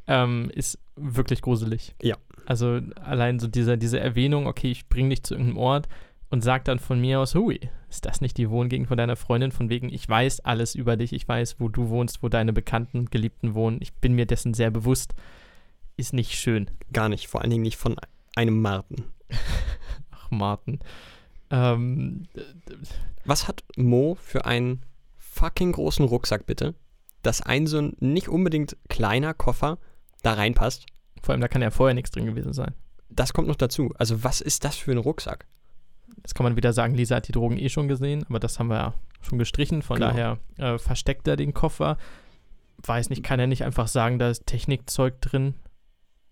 Ähm, ist wirklich gruselig. Ja. Also allein so diese, diese Erwähnung, okay, ich bring dich zu irgendeinem Ort und sag dann von mir aus, hui, ist das nicht die Wohngegend von deiner Freundin? Von wegen, ich weiß alles über dich, ich weiß, wo du wohnst, wo deine Bekannten Geliebten wohnen. Ich bin mir dessen sehr bewusst. Ist nicht schön. Gar nicht. Vor allen Dingen nicht von einem Martin. Ach, Martin. Ähm, Was hat Mo für einen fucking großen Rucksack, bitte? Dass ein so ein nicht unbedingt kleiner Koffer da reinpasst. Vor allem, da kann ja vorher nichts drin gewesen sein. Das kommt noch dazu. Also, was ist das für ein Rucksack? Jetzt kann man wieder sagen, Lisa hat die Drogen eh schon gesehen, aber das haben wir ja schon gestrichen. Von Genau. daher äh, versteckt er den Koffer. Weiß nicht, kann er nicht einfach sagen, da ist Technikzeug drin?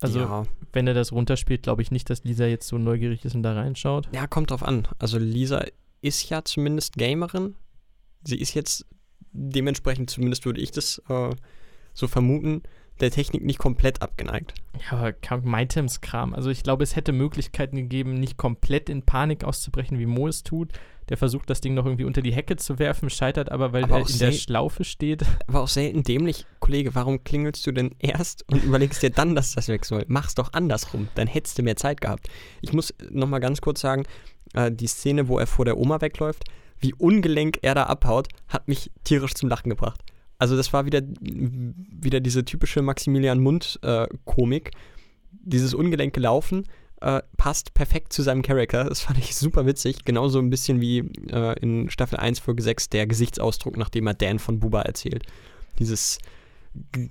Also, ja. wenn er das runterspielt, glaube ich nicht, dass Lisa jetzt so neugierig ist und da reinschaut. ja, kommt drauf an. Also, Lisa ist ja zumindest Gamerin. Sie ist jetzt dementsprechend, zumindest würde ich das äh, so vermuten, der Technik nicht komplett abgeneigt. Ja, aber kam Items-Kram. Also, ich glaube, es hätte Möglichkeiten gegeben, nicht komplett in Panik auszubrechen, wie Mo es tut. Der versucht, das Ding noch irgendwie unter die Hecke zu werfen, scheitert aber, weil Aber er in der Schlaufe steht. Aber auch selten dämlich, Kollege, warum klingelst du denn erst und überlegst dir dann, dass das weg soll? Mach's doch andersrum, dann hättest du mehr Zeit gehabt. Ich muss nochmal ganz kurz sagen, äh, die Szene, wo er vor der Oma wegläuft, wie ungelenk er da abhaut, hat mich tierisch zum Lachen gebracht. Also das war wieder, wieder diese typische Maximilian Mund-Komik. Dieses ungelenke Laufen äh, passt perfekt zu seinem Charakter. Das fand ich super witzig. Genauso ein bisschen wie äh, in Staffel 1, Folge 6 der Gesichtsausdruck, nachdem er Dan von Buba erzählt. Dieses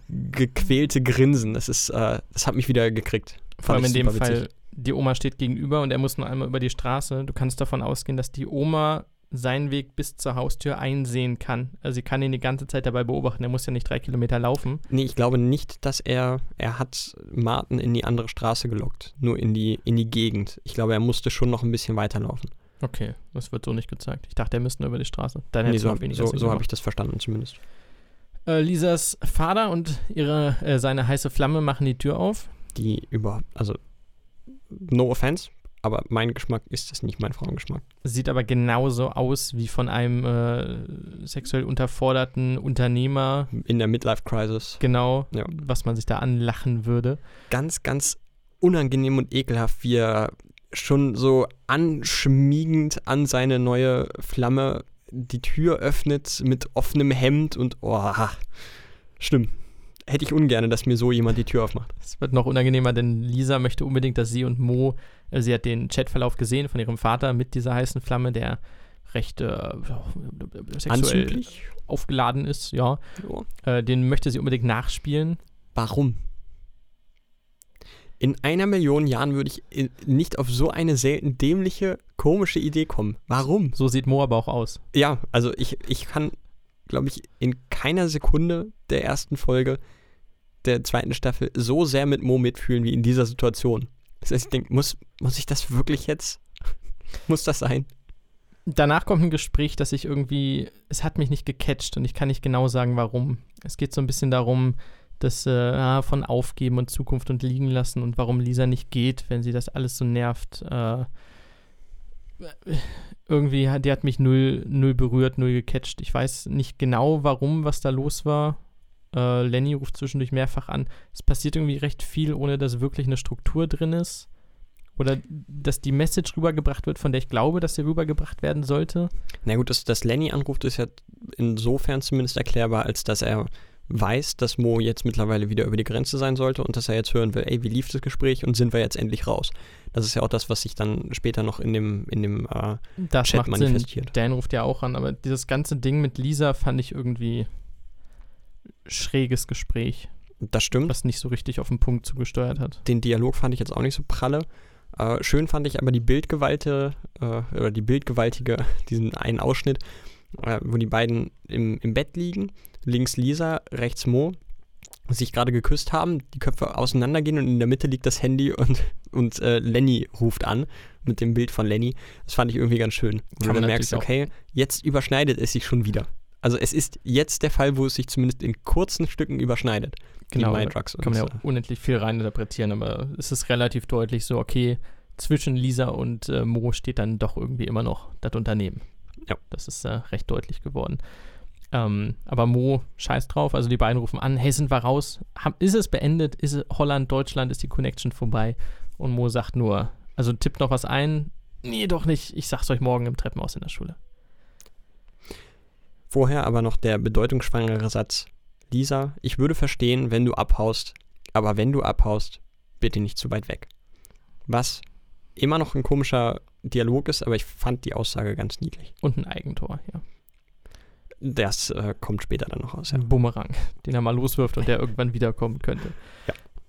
gequälte Grinsen, das ist, äh, das hat mich wieder gekriegt. Vor allem Fand in dem super Fall, witzig. die Oma steht gegenüber und er muss nur einmal über die Straße. Du kannst davon ausgehen, dass die Oma seinen Weg bis zur Haustür einsehen kann. Also sie kann ihn die ganze Zeit dabei beobachten. Er muss ja nicht drei Kilometer laufen. Nee, ich glaube nicht, dass er, er hat Martin in die andere Straße gelockt, nur in die, in die Gegend. Ich glaube, er musste schon noch ein bisschen weiterlaufen. Okay, das wird so nicht gezeigt. Ich dachte, er müsste nur über die Straße. Dann Nee, hätte so noch hab- weniger so, so habe gemacht. ich das verstanden zumindest. Äh, Lisas Vater und ihre, äh, seine heiße Flamme machen die Tür auf. Die über, also, no offense, aber mein Geschmack ist das nicht mein Frauengeschmack. Sieht aber genauso aus wie von einem äh, sexuell unterforderten Unternehmer. In der Midlife-Crisis. Genau, Ja. was man sich da anlachen würde. Ganz, ganz unangenehm und ekelhaft, wie er schon so anschmiegend an seine neue Flamme die Tür öffnet mit offenem Hemd und oh, schlimm. Hätte ich ungern, dass mir so jemand die Tür aufmacht. Es wird noch unangenehmer, denn Lisa möchte unbedingt, dass sie und Mo, sie hat den Chatverlauf gesehen von ihrem Vater mit dieser heißen Flamme, der recht äh, sexuell Anzüglich? aufgeladen ist, ja. Ja. Äh, den möchte sie unbedingt nachspielen. Warum? In einer Million Jahren würde ich in- nicht auf so eine selten dämliche, komische Idee kommen. Warum? So sieht Mo aber auch aus. Ja, also ich, ich kann, glaube ich, in keiner Sekunde der ersten Folge der zweiten Staffel so sehr mit Mo mitfühlen wie in dieser Situation. Das heißt, ich denke, muss, muss ich das wirklich jetzt? muss das sein? Danach kommt ein Gespräch, das ich irgendwie, es hat mich nicht gecatcht und ich kann nicht genau sagen, warum. Es geht so ein bisschen darum, dass äh, von Aufgeben und Zukunft und liegen lassen und warum Lisa nicht geht, wenn sie das alles so nervt. Äh, irgendwie, die hat mich null, null berührt, null gecatcht. Ich weiß nicht genau, warum, was da los war. Äh, Lenny ruft zwischendurch mehrfach an. Es passiert irgendwie recht viel, ohne dass wirklich eine Struktur drin ist. Oder dass die Message rübergebracht wird, von der ich glaube, dass sie rübergebracht werden sollte. Na gut, dass, dass Lenny anruft, ist ja insofern zumindest erklärbar, als dass er weiß, dass Mo jetzt mittlerweile wieder über die Grenze sein sollte und dass er jetzt hören will, ey, wie lief das Gespräch und sind wir jetzt endlich raus? Das ist ja auch das, was sich dann später noch in dem, in dem äh, Das Chat manifestiert. Sinn. Dan ruft ja auch an, aber dieses ganze Ding mit Lisa fand ich irgendwie schräges Gespräch, Das stimmt. was nicht so richtig auf den Punkt zugesteuert hat. Den Dialog fand ich jetzt auch nicht so pralle. Äh, schön fand ich aber die Bildgewalte, äh, oder die Bildgewaltige, diesen einen Ausschnitt, äh, wo die beiden im, im Bett liegen, links Lisa, rechts Mo, sich gerade geküsst haben, die Köpfe auseinandergehen und in der Mitte liegt das Handy und, und äh, Lenny ruft an mit dem Bild von Lenny. Das fand ich irgendwie ganz schön. Wo du merkst, okay, jetzt überschneidet es sich schon wieder. Also es ist jetzt der Fall, wo es sich zumindest in kurzen Stücken überschneidet. Genau, die Mindrucks Kann man ja auch unendlich viel reininterpretieren, aber es ist relativ deutlich so, okay, zwischen Lisa und äh, Mo steht dann doch irgendwie immer noch das Unternehmen. Ja. Das ist äh, recht deutlich geworden. Ähm, aber Mo scheiß drauf, also die beiden rufen an, hey, sind wir raus? Ham, ist es beendet? Ist es Holland, Deutschland, ist die Connection vorbei? Und Mo sagt nur, also tippt noch was ein? Nee, doch nicht. Ich sag's euch morgen im Treppenhaus in der Schule. Vorher aber noch der bedeutungsschwangere Satz. Lisa, ich würde verstehen, wenn du abhaust, aber wenn du abhaust, bitte nicht zu weit weg. Was immer noch ein komischer Dialog ist, aber ich fand die Aussage ganz niedlich. Und ein Eigentor, ja. Das äh, kommt später dann noch raus. Ja. Ein Bumerang, den er mal loswirft und der irgendwann wiederkommen könnte.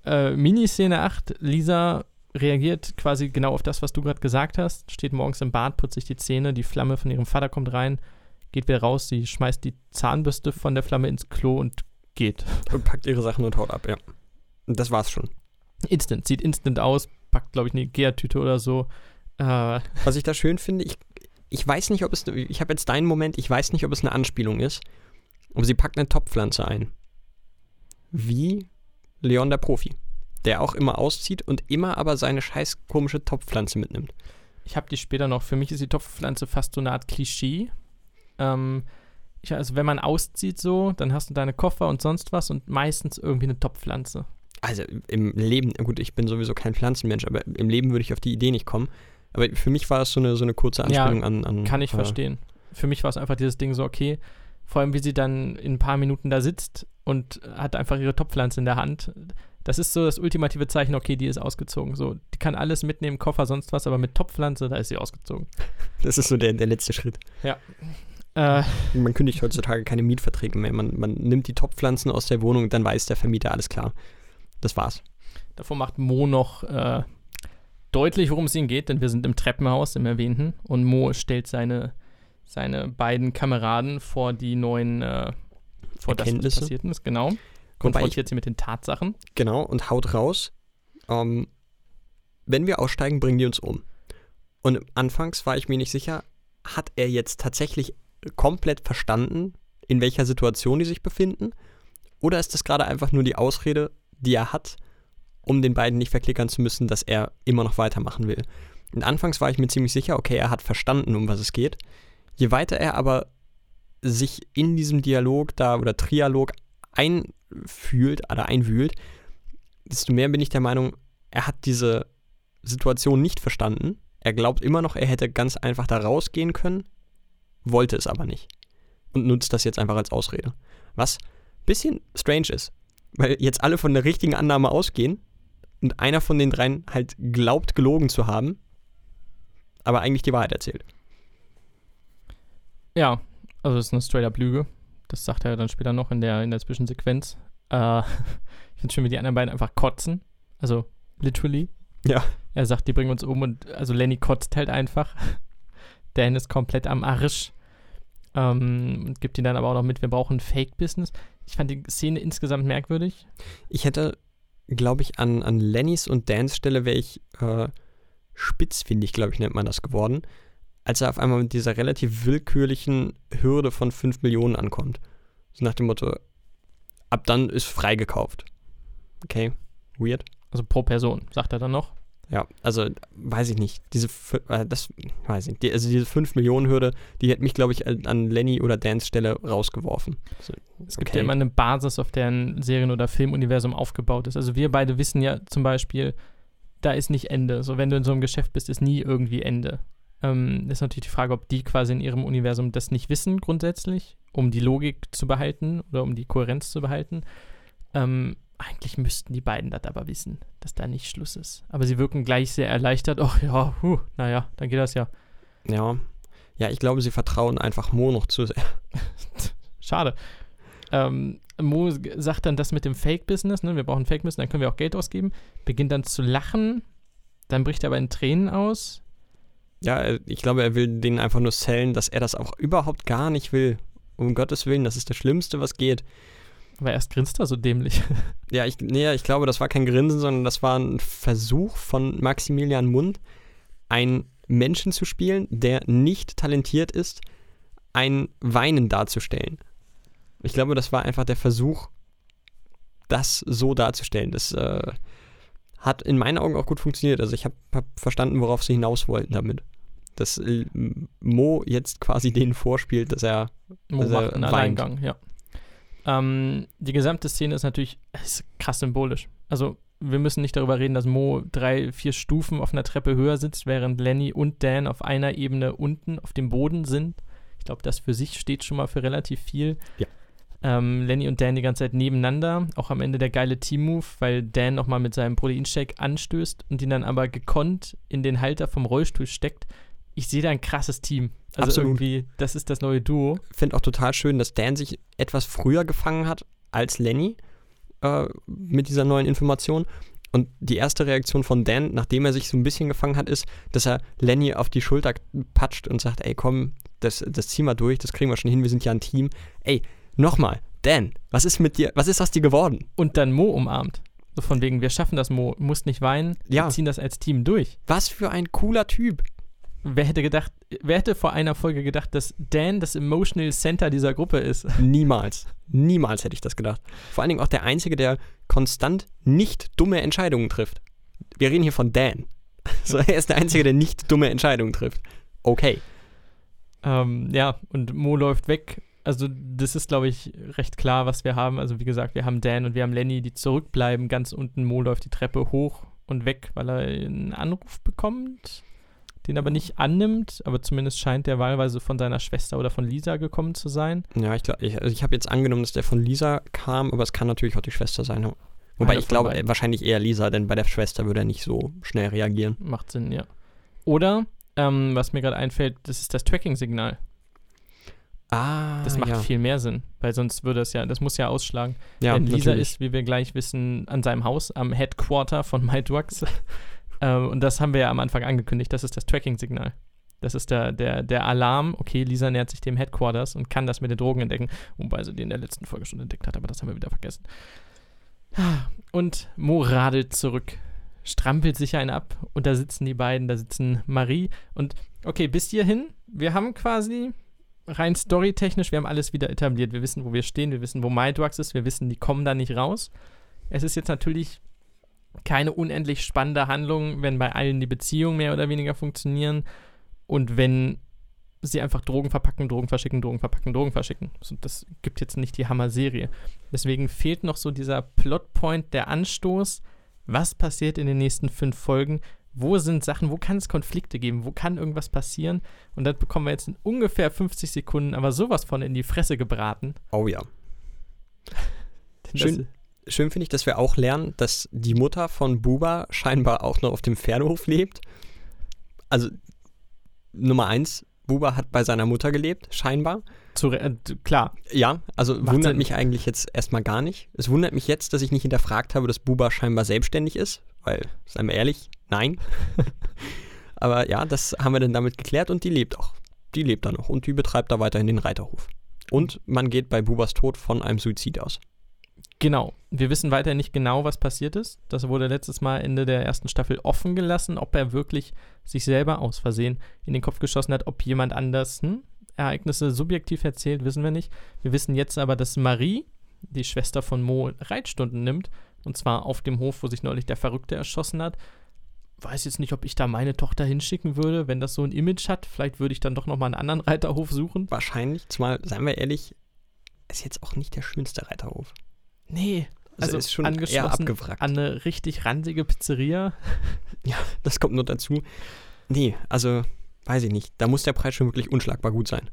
Äh, Miniszene 8, Lisa reagiert quasi genau auf das, was du gerade gesagt hast. Steht morgens im Bad, putzt sich die Zähne, die Flamme von ihrem Vater kommt rein, geht wieder raus, sie schmeißt die Zahnbürste von der Flamme ins Klo und geht. Und packt ihre Sachen und haut ab, ja. Und das war's schon. Instant, sieht instant aus, packt, glaube ich, eine Ikea-Tüte oder so. Äh, Was ich da schön finde, ich, ich weiß nicht, ob es, ich habe jetzt deinen Moment, ich weiß nicht, ob es eine Anspielung ist, aber sie packt eine Topfpflanze ein. Wie Leon der Profi, der auch immer auszieht und immer aber seine scheiß komische Topfpflanze mitnimmt. ich habe die später noch, für mich ist die Topfpflanze fast so eine Art Klischee. Ähm, ich, also wenn man auszieht so, dann hast du deine Koffer und sonst was und meistens irgendwie eine Topfpflanze. Also im Leben, gut, ich bin sowieso kein Pflanzenmensch, aber im Leben würde ich auf die Idee nicht kommen. Aber für mich war es so eine, so eine kurze Ja, Anspielung an, an. Kann ich äh, verstehen. Für mich war es einfach dieses Ding so, okay, vor allem wie sie dann in ein paar Minuten da sitzt und hat einfach ihre Topfpflanze in der Hand. Das ist so das ultimative Zeichen, okay, die ist ausgezogen. So, die kann alles mitnehmen, Koffer, sonst was, aber mit Topfpflanze, da ist sie ausgezogen. Das ist so der, der letzte Schritt. Äh, Man kündigt heutzutage keine Mietverträge mehr. Man, man nimmt die Topfpflanzen aus der Wohnung und dann weiß der Vermieter, alles klar. Das war's. davor macht Mo noch äh, deutlich, worum es ihnen geht, denn wir sind im Treppenhaus, im erwähnten, und Mo stellt seine, seine beiden Kameraden vor die neuen, äh, vor das, was passiert ist, genau. Konfrontiert sie mit den Tatsachen. Genau, und haut raus. Ähm, wenn wir aussteigen, bringen die uns um. Und anfangs war ich mir nicht sicher, hat er jetzt tatsächlich komplett verstanden, in welcher Situation die sich befinden? Oder ist das gerade einfach nur die Ausrede, die er hat, um den beiden nicht verklickern zu müssen, dass er immer noch weitermachen will? Und anfangs war ich mir ziemlich sicher, okay, er hat verstanden, um was es geht. Je weiter er aber sich in diesem Dialog da oder Trialog einfühlt oder einwühlt, desto mehr bin ich der Meinung, er hat diese Situation nicht verstanden. Er glaubt immer noch, er hätte ganz einfach da rausgehen können, wollte es aber nicht. Und nutzt das jetzt einfach als Ausrede. Was ein bisschen strange ist, weil jetzt alle von der richtigen Annahme ausgehen und einer von den dreien halt glaubt, gelogen zu haben, aber eigentlich die Wahrheit erzählt. Ja, also es ist eine straight-up Lüge. Das sagt er dann später noch in der, in der Zwischensequenz. Äh, ich finde schön, wie die anderen beiden einfach kotzen. Also literally. Ja. Er sagt, die bringen uns um und also Lenny kotzt halt einfach. Dan ist komplett am Arsch. Ähm, und gibt ihn dann aber auch noch mit, wir brauchen Fake-Business. Ich fand die Szene insgesamt merkwürdig. Ich hätte, glaube ich, an, an Lennys und Dans Stelle wäre ich äh, spitzfindig, glaube ich, nennt man das geworden, als er auf einmal mit dieser relativ willkürlichen Hürde von 5 Millionen ankommt. So nach dem Motto, ab dann ist freigekauft. Okay, weird. Also pro Person, sagt er dann noch. Ja, also weiß ich nicht. Diese, äh, das weiß ich nicht. Die, also diese 5 Millionen Hürde, die hätte mich, glaube ich, an Lenny oder Dans Stelle rausgeworfen. Also, es gibt okay. ja immer eine Basis, auf der ein Serien- oder Filmuniversum aufgebaut ist. Also wir beide wissen ja zum Beispiel, da ist nicht Ende. So, wenn du in so einem Geschäft bist, ist nie irgendwie Ende. Ähm, ist natürlich die Frage, ob die quasi in ihrem Universum das nicht wissen, grundsätzlich, um die Logik zu behalten oder um die Kohärenz zu behalten. Ähm, eigentlich müssten die beiden das aber wissen, dass da nicht Schluss ist. Aber sie wirken gleich sehr erleichtert. Ach ja, huh, naja, dann geht das ja. Ja. Ja, ich glaube, sie vertrauen einfach Mo noch zu sehr. Schade. Ähm, Mo sagt dann das mit dem Fake-Business, ne? wir brauchen Fake-Business, dann können wir auch Geld ausgeben, beginnt dann zu lachen, dann bricht er aber in Tränen aus. Ja, ich glaube, er will denen einfach nur zählen, dass er das auch überhaupt gar nicht will. Um Gottes Willen, das ist das Schlimmste, was geht. Aber erst grinst er so dämlich. Ja, ich, nee, ich glaube, das war kein Grinsen, sondern das war ein Versuch von Maximilian Mund, einen Menschen zu spielen, der nicht talentiert ist, ein Weinen darzustellen. Ich glaube, das war einfach der Versuch, das so darzustellen. Das äh, hat in meinen Augen auch gut funktioniert. Also ich habe hab verstanden, worauf sie hinaus wollten damit. Dass äh, Mo jetzt quasi denen vorspielt, dass er, Mo dass macht er einen weint. Alleingang, ja. Ähm, die gesamte Szene ist natürlich ist krass symbolisch. Also wir müssen nicht darüber reden, dass Mo drei, vier Stufen auf einer Treppe höher sitzt, während Lenny und Dan auf einer Ebene unten auf dem Boden sind. Ich glaube, das für sich steht schon mal für relativ viel. Ja. Ähm, Lenny und Dan die ganze Zeit nebeneinander. Auch am Ende der geile Team-Move, weil Dan nochmal mit seinem Proteinshake anstößt und ihn dann aber gekonnt in den Halter vom Rollstuhl steckt. Ich sehe da ein krasses Team. Also Absolut. irgendwie, das ist das neue Duo. Ich finde auch total schön, dass Dan sich etwas früher gefangen hat als Lenny äh, mit dieser neuen Information. Und die erste Reaktion von Dan, nachdem er sich so ein bisschen gefangen hat, ist, dass er Lenny auf die Schulter patscht und sagt, ey komm, das, das ziehen wir durch, das kriegen wir schon hin, wir sind ja ein Team. Ey, nochmal, Dan, was ist mit dir, was ist aus dir geworden? Und dann Mo umarmt. So von wegen, wir schaffen das, Mo, musst nicht weinen, ja. wir ziehen das als Team durch. Was für ein cooler Typ. Wer hätte gedacht, wer hätte vor einer Folge gedacht, dass Dan das Emotional Center dieser Gruppe ist? Niemals. Niemals hätte ich das gedacht. Vor allen Dingen auch der Einzige, der konstant nicht dumme Entscheidungen trifft. Wir reden hier von Dan. So, er ist der Einzige, der nicht dumme Entscheidungen trifft. Okay. Ähm, ja, und Mo läuft weg. Also, das ist, glaube ich, recht klar, was wir haben. Also, wie gesagt, wir haben Dan und wir haben Lenny, die zurückbleiben. Ganz unten, Mo läuft die Treppe hoch und weg, weil er einen Anruf bekommt den aber nicht annimmt, aber zumindest scheint der wahlweise von seiner Schwester oder von Lisa gekommen zu sein. Ja, ich glaube, ich, also ich habe jetzt angenommen, dass der von Lisa kam, aber es kann natürlich auch die Schwester sein. Wobei ich glaube, beiden. wahrscheinlich eher Lisa, denn bei der Schwester würde er nicht so schnell reagieren. Macht Sinn, ja. Oder, ähm, was mir gerade einfällt, das ist das Tracking-Signal. Ah, das macht ja. viel mehr Sinn, weil sonst würde es ja, das muss ja ausschlagen. Ja, Denn Lisa natürlich. ist, wie wir gleich wissen, an seinem Haus am Headquarter von MyDrugs. Ähm, und das haben wir ja am Anfang angekündigt. Das ist das Tracking-Signal. Das ist der, der, der Alarm. Okay, Lisa nähert sich dem Headquarters und kann das mit den Drogen entdecken. Wobei sie die in der letzten Folge schon entdeckt hat, aber das haben wir wieder vergessen. Und Mo radelt zurück, strampelt sich einen ab und da sitzen die beiden, da sitzen Marie und okay, bis hierhin, wir haben quasi rein storytechnisch, wir haben alles wieder etabliert. Wir wissen, wo wir stehen, wir wissen, wo MyDrugs ist, wir wissen, die kommen da nicht raus. Es ist jetzt natürlich keine unendlich spannende Handlung, wenn bei allen die Beziehungen mehr oder weniger funktionieren und wenn sie einfach Drogen verpacken, Drogen verschicken, Drogen verpacken, Drogen verschicken. das gibt jetzt nicht die Hammer-Serie. Deswegen fehlt noch so dieser Plotpoint, der Anstoß. Was passiert in den nächsten fünf Folgen? Wo sind Sachen, wo kann es Konflikte geben? Wo kann irgendwas passieren? Und das bekommen wir jetzt in ungefähr 50 Sekunden, aber sowas von in die Fresse gebraten. Oh ja. Schön, schön finde ich, dass wir auch lernen, dass die Mutter von Buba scheinbar auch noch auf dem Pferdehof lebt. Also Nummer eins, Buba hat bei seiner Mutter gelebt, scheinbar. Zu, äh, klar. Ja, also Macht wundert Sinn. mich eigentlich jetzt erstmal gar nicht. Es wundert mich jetzt, dass ich nicht hinterfragt habe, dass Buba scheinbar selbstständig ist, weil, seien wir ehrlich, nein. Aber ja, das haben wir dann damit geklärt und die lebt auch. Die lebt da noch und die betreibt da weiterhin den Reiterhof. Und man geht bei Bubas Tod von einem Suizid aus. Genau. Wir wissen weiter nicht genau, was passiert ist. Das wurde letztes Mal Ende der ersten Staffel offen gelassen, ob er wirklich sich selber aus Versehen in den Kopf geschossen hat, ob jemand anders hm, Ereignisse subjektiv erzählt, wissen wir nicht. Wir wissen jetzt aber, dass Marie, die Schwester von Mo, Reitstunden nimmt. Und zwar auf dem Hof, wo sich neulich der Verrückte erschossen hat. weiß jetzt nicht, ob ich da meine Tochter hinschicken würde, wenn das so ein Image hat. Vielleicht würde ich dann doch nochmal einen anderen Reiterhof suchen. Wahrscheinlich, zumal, seien wir ehrlich, ist jetzt auch nicht der schönste Reiterhof. Nee, Also, also, ist schon eher angeschlossen abgewrackt. an eine richtig ranzige Pizzeria. Ja, das kommt nur dazu. Nee, also, weiß ich nicht. Da muss der Preis schon wirklich unschlagbar gut sein.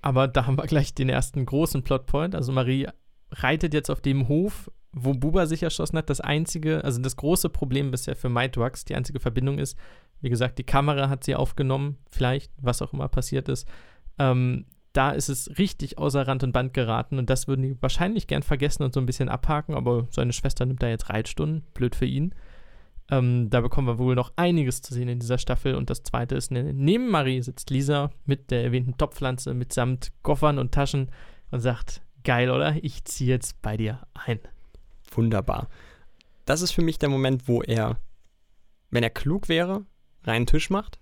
Aber da haben wir gleich den ersten großen Plotpoint. Also Marie reitet jetzt auf dem Hof, wo Buba sich erschossen hat. Das einzige, also das große Problem bisher für Mightwax, die einzige Verbindung ist, wie gesagt, die Kamera hat sie aufgenommen, vielleicht, was auch immer passiert ist. Ähm, da ist es richtig außer Rand und Band geraten und das würden die wahrscheinlich gern vergessen und so ein bisschen abhaken, aber seine Schwester nimmt da jetzt Reitstunden, blöd für ihn. Ähm, da bekommen wir wohl noch einiges zu sehen in dieser Staffel und das zweite ist, ne, neben Marie sitzt Lisa mit der erwähnten Topfpflanze mitsamt Koffern und Taschen und sagt, geil, oder? Ich ziehe jetzt bei dir ein. Wunderbar. Das ist für mich der Moment, wo er, wenn er klug wäre, reinen Tisch macht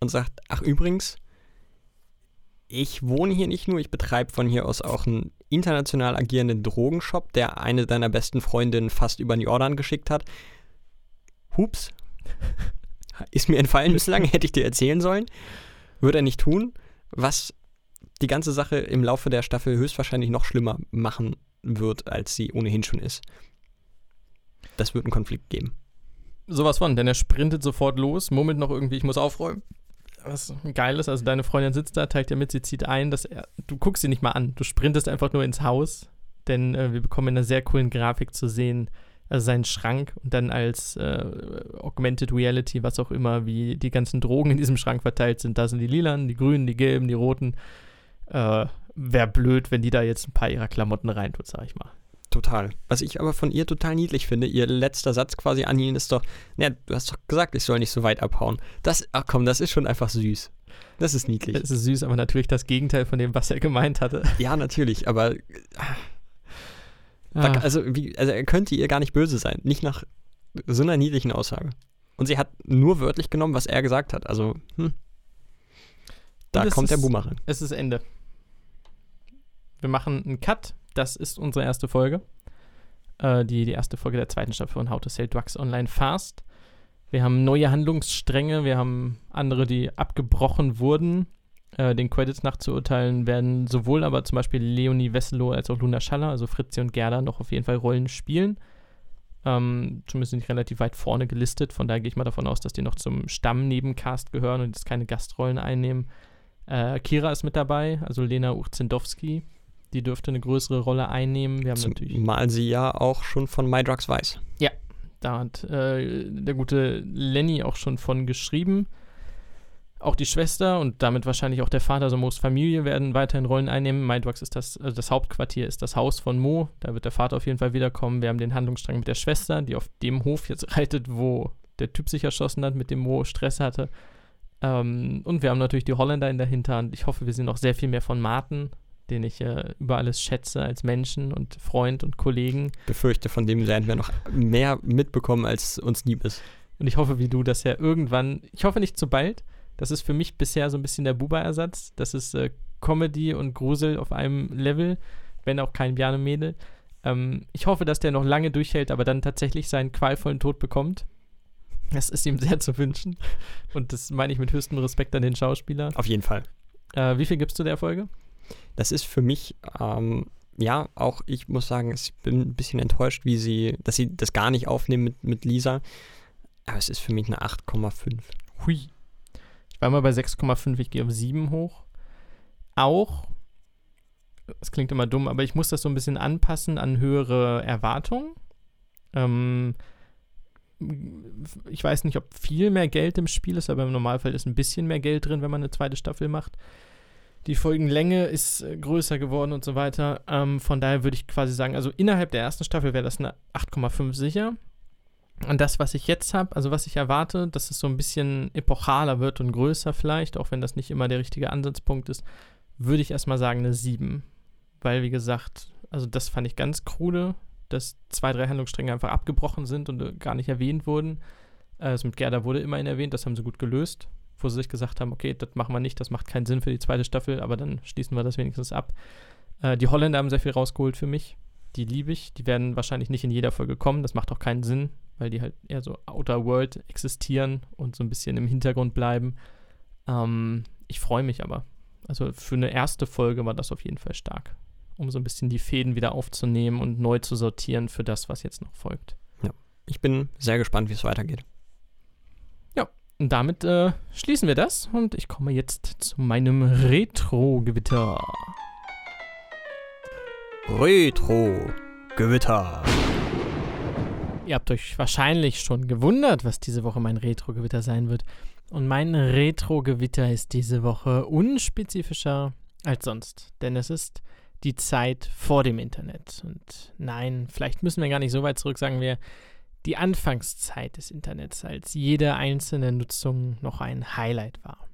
und sagt, ach übrigens, ich wohne hier nicht nur, ich betreibe von hier aus auch einen international agierenden Drogenshop, der eine deiner besten Freundinnen fast über den Jordan geschickt hat. Hups. Ist mir entfallen bislang, hätte ich dir erzählen sollen. Würde er nicht tun, was die ganze Sache im Laufe der Staffel höchstwahrscheinlich noch schlimmer machen wird, als sie ohnehin schon ist. Das wird einen Konflikt geben. Sowas von, denn er sprintet sofort los, murmelt noch irgendwie, ich muss aufräumen. Was geil ist, also deine Freundin sitzt da, teilt dir mit, sie zieht ein, dass er, du guckst sie nicht mal an, du sprintest einfach nur ins Haus, denn äh, wir bekommen in einer sehr coolen Grafik zu sehen, also seinen Schrank und dann als äh, Augmented Reality, was auch immer, wie die ganzen Drogen in diesem Schrank verteilt sind. Da sind die lilanen, die grünen, die gelben, die roten. Äh, Wäre blöd, wenn die da jetzt ein paar ihrer Klamotten reintut, sag ich mal. Total. Was ich aber von ihr total niedlich finde, ihr letzter Satz quasi an ihn ist doch, ja, du hast doch gesagt, ich soll nicht so weit abhauen. Das, ach komm, das ist schon einfach süß. Das ist niedlich. Es ist süß, aber natürlich das Gegenteil von dem, was er gemeint hatte. Ja, natürlich, aber da, Ah, also, wie, also er könnte ihr gar nicht böse sein. Nicht nach so einer niedlichen Aussage. Und sie hat nur wörtlich genommen, was er gesagt hat. Also, hm. Da kommt der ist- Boomerang. es ist Ende. Wir machen einen Cut. Das ist unsere erste Folge. Äh, die, die erste Folge der zweiten Staffel von How to Sell Drugs Online Fast. Wir haben neue Handlungsstränge. Wir haben andere, die abgebrochen wurden. Äh, den Credits nachzuurteilen werden sowohl aber zum Beispiel Leonie Wesselow als auch Luna Schaller, also Fritzi und Gerda, noch auf jeden Fall Rollen spielen. Ähm, zumindest sind die relativ weit vorne gelistet. Von daher gehe ich mal davon aus, dass die noch zum Stamm-Nebencast gehören und jetzt keine Gastrollen einnehmen. Äh, Kira ist mit dabei, also Lena Urzendowski. Die dürfte eine größere Rolle einnehmen. Wir haben natürlich, Zumal sie ja auch schon von My Drugs weiß. da hat äh, der gute Lenny auch schon von geschrieben. Auch die Schwester und damit wahrscheinlich auch der Vater, also Mo's Familie, werden weiterhin Rollen einnehmen. Mindwax ist das, also das Hauptquartier ist das Haus von Mo. Da wird der Vater auf jeden Fall wiederkommen. Wir haben den Handlungsstrang mit der Schwester, die auf dem Hof jetzt reitet, wo der Typ sich erschossen hat, mit dem Mo Stress hatte. Ähm, und wir haben natürlich die Holländer in der Hinterhand. Ich hoffe, wir sehen noch sehr viel mehr von Martin, den ich äh, über alles schätze als Menschen und Freund und Kollegen. Befürchte, von dem werden wir noch mehr mitbekommen, als uns lieb ist. Und ich hoffe, wie du, dass er irgendwann, ich hoffe nicht zu bald, das ist für mich bisher so ein bisschen der Buba-Ersatz. Das ist äh, Comedy und Grusel auf einem Level, wenn auch kein Bjarne-Mädel. Ähm, ich hoffe, dass der noch lange durchhält, aber dann tatsächlich seinen qualvollen Tod bekommt. Das ist ihm sehr zu wünschen. Und das meine ich mit höchstem Respekt an den Schauspieler. Auf jeden Fall. Äh, wie viel gibst du der Folge? Das ist für mich, ähm, ja, auch ich muss sagen, ich bin ein bisschen enttäuscht, wie sie, dass sie das gar nicht aufnehmen mit, mit Lisa. Aber es ist für mich eine 8,5. Hui. Ich war mal bei 6,5, ich gehe auf 7 hoch. Auch, es klingt immer dumm, aber ich muss das so ein bisschen anpassen an höhere Erwartungen. Ähm, ich weiß nicht, ob viel mehr Geld im Spiel ist, aber im Normalfall ist ein bisschen mehr Geld drin, wenn man eine zweite Staffel macht. Die Folgenlänge ist äh, größer geworden und so weiter. Ähm, von daher würde ich quasi sagen, also innerhalb der ersten Staffel wäre das eine 8,5 sicher. Und das, was ich jetzt habe, also was ich erwarte, dass es so ein bisschen epochaler wird und größer vielleicht, auch wenn das nicht immer der richtige Ansatzpunkt ist, würde ich erstmal sagen eine 7. Weil, wie gesagt, also das fand ich ganz krude, dass zwei, drei Handlungsstränge einfach abgebrochen sind und äh, gar nicht erwähnt wurden. Also mit Gerda wurde immerhin erwähnt, das haben sie gut gelöst, wo sie sich gesagt haben, okay, das machen wir nicht, das macht keinen Sinn für die zweite Staffel, aber dann schließen wir das wenigstens ab. Äh, die Holländer haben sehr viel rausgeholt für mich. Die liebe ich. Die werden wahrscheinlich nicht in jeder Folge kommen, das macht auch keinen Sinn weil die halt eher so outer world existieren und so ein bisschen im Hintergrund bleiben. Ähm, ich freue mich aber. Also für eine erste Folge war das auf jeden Fall stark, um so ein bisschen die Fäden wieder aufzunehmen und neu zu sortieren für das, was jetzt noch folgt. Ja, ich bin sehr gespannt, wie es weitergeht. Und damit äh, schließen wir das und ich komme jetzt zu meinem Retro-Gewitter. Retro-Gewitter. Ihr habt euch wahrscheinlich schon gewundert, was diese Woche mein Retro-Gewitter sein wird. Und mein Retro-Gewitter ist diese Woche unspezifischer als sonst, denn es ist die Zeit vor dem Internet. Und nein, vielleicht müssen wir gar nicht so weit zurück, sagen wir, die Anfangszeit des Internets, als jede einzelne Nutzung noch ein Highlight war.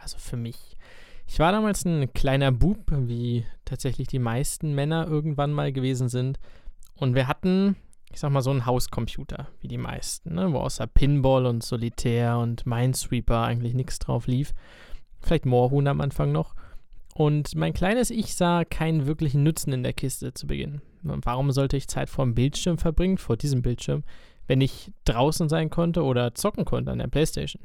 Also für mich. Ich war damals ein kleiner Bub, wie tatsächlich die meisten Männer irgendwann mal gewesen sind. Und wir hatten, ich sag mal, so einen Hauscomputer, wie die meisten, ne? wo außer Pinball und Solitär und Minesweeper eigentlich nichts drauf lief. Vielleicht Moorhuhn am Anfang noch. Und mein kleines Ich sah keinen wirklichen Nutzen in der Kiste zu Beginn. Warum sollte ich Zeit vor dem Bildschirm verbringen, vor diesem Bildschirm, wenn ich draußen sein konnte oder zocken konnte an der Playstation?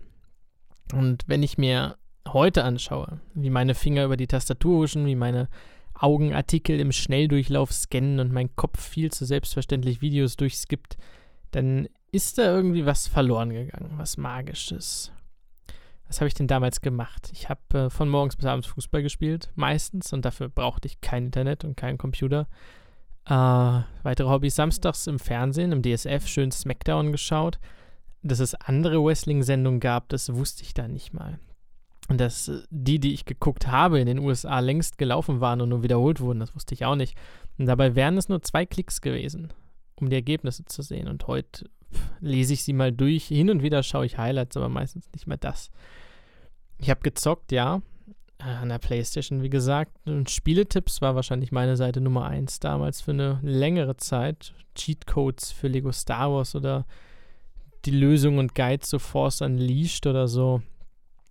Und wenn ich mir heute anschaue, wie meine Finger über die Tastatur huschen, wie meine Augen Artikel im Schnelldurchlauf scannen und mein Kopf viel zu selbstverständlich Videos durchskippt, dann ist da irgendwie was verloren gegangen, was Magisches. Was habe ich denn damals gemacht? Ich habe äh, von morgens bis abends Fußball gespielt, meistens, und dafür brauchte ich kein Internet und keinen Computer. Äh, weitere Hobbys samstags im Fernsehen, im DSF, schön Smackdown geschaut. Dass es andere Wrestling-Sendungen gab, das wusste ich da nicht mal. Und dass äh, die, die ich geguckt habe, in den USA längst gelaufen waren und nur wiederholt wurden, das wusste ich auch nicht. Und dabei wären es nur zwei Klicks gewesen, um die Ergebnisse zu sehen. Und heute lese ich sie mal durch. Hin und wieder schaue ich Highlights, aber meistens nicht mehr das. Ich habe gezockt, ja, an der Playstation, wie gesagt. Und Spieletipps war wahrscheinlich meine Seite Nummer eins damals für eine längere Zeit. Cheatcodes für Lego Star Wars oder die Lösung und Guide zu Force Unleashed oder so.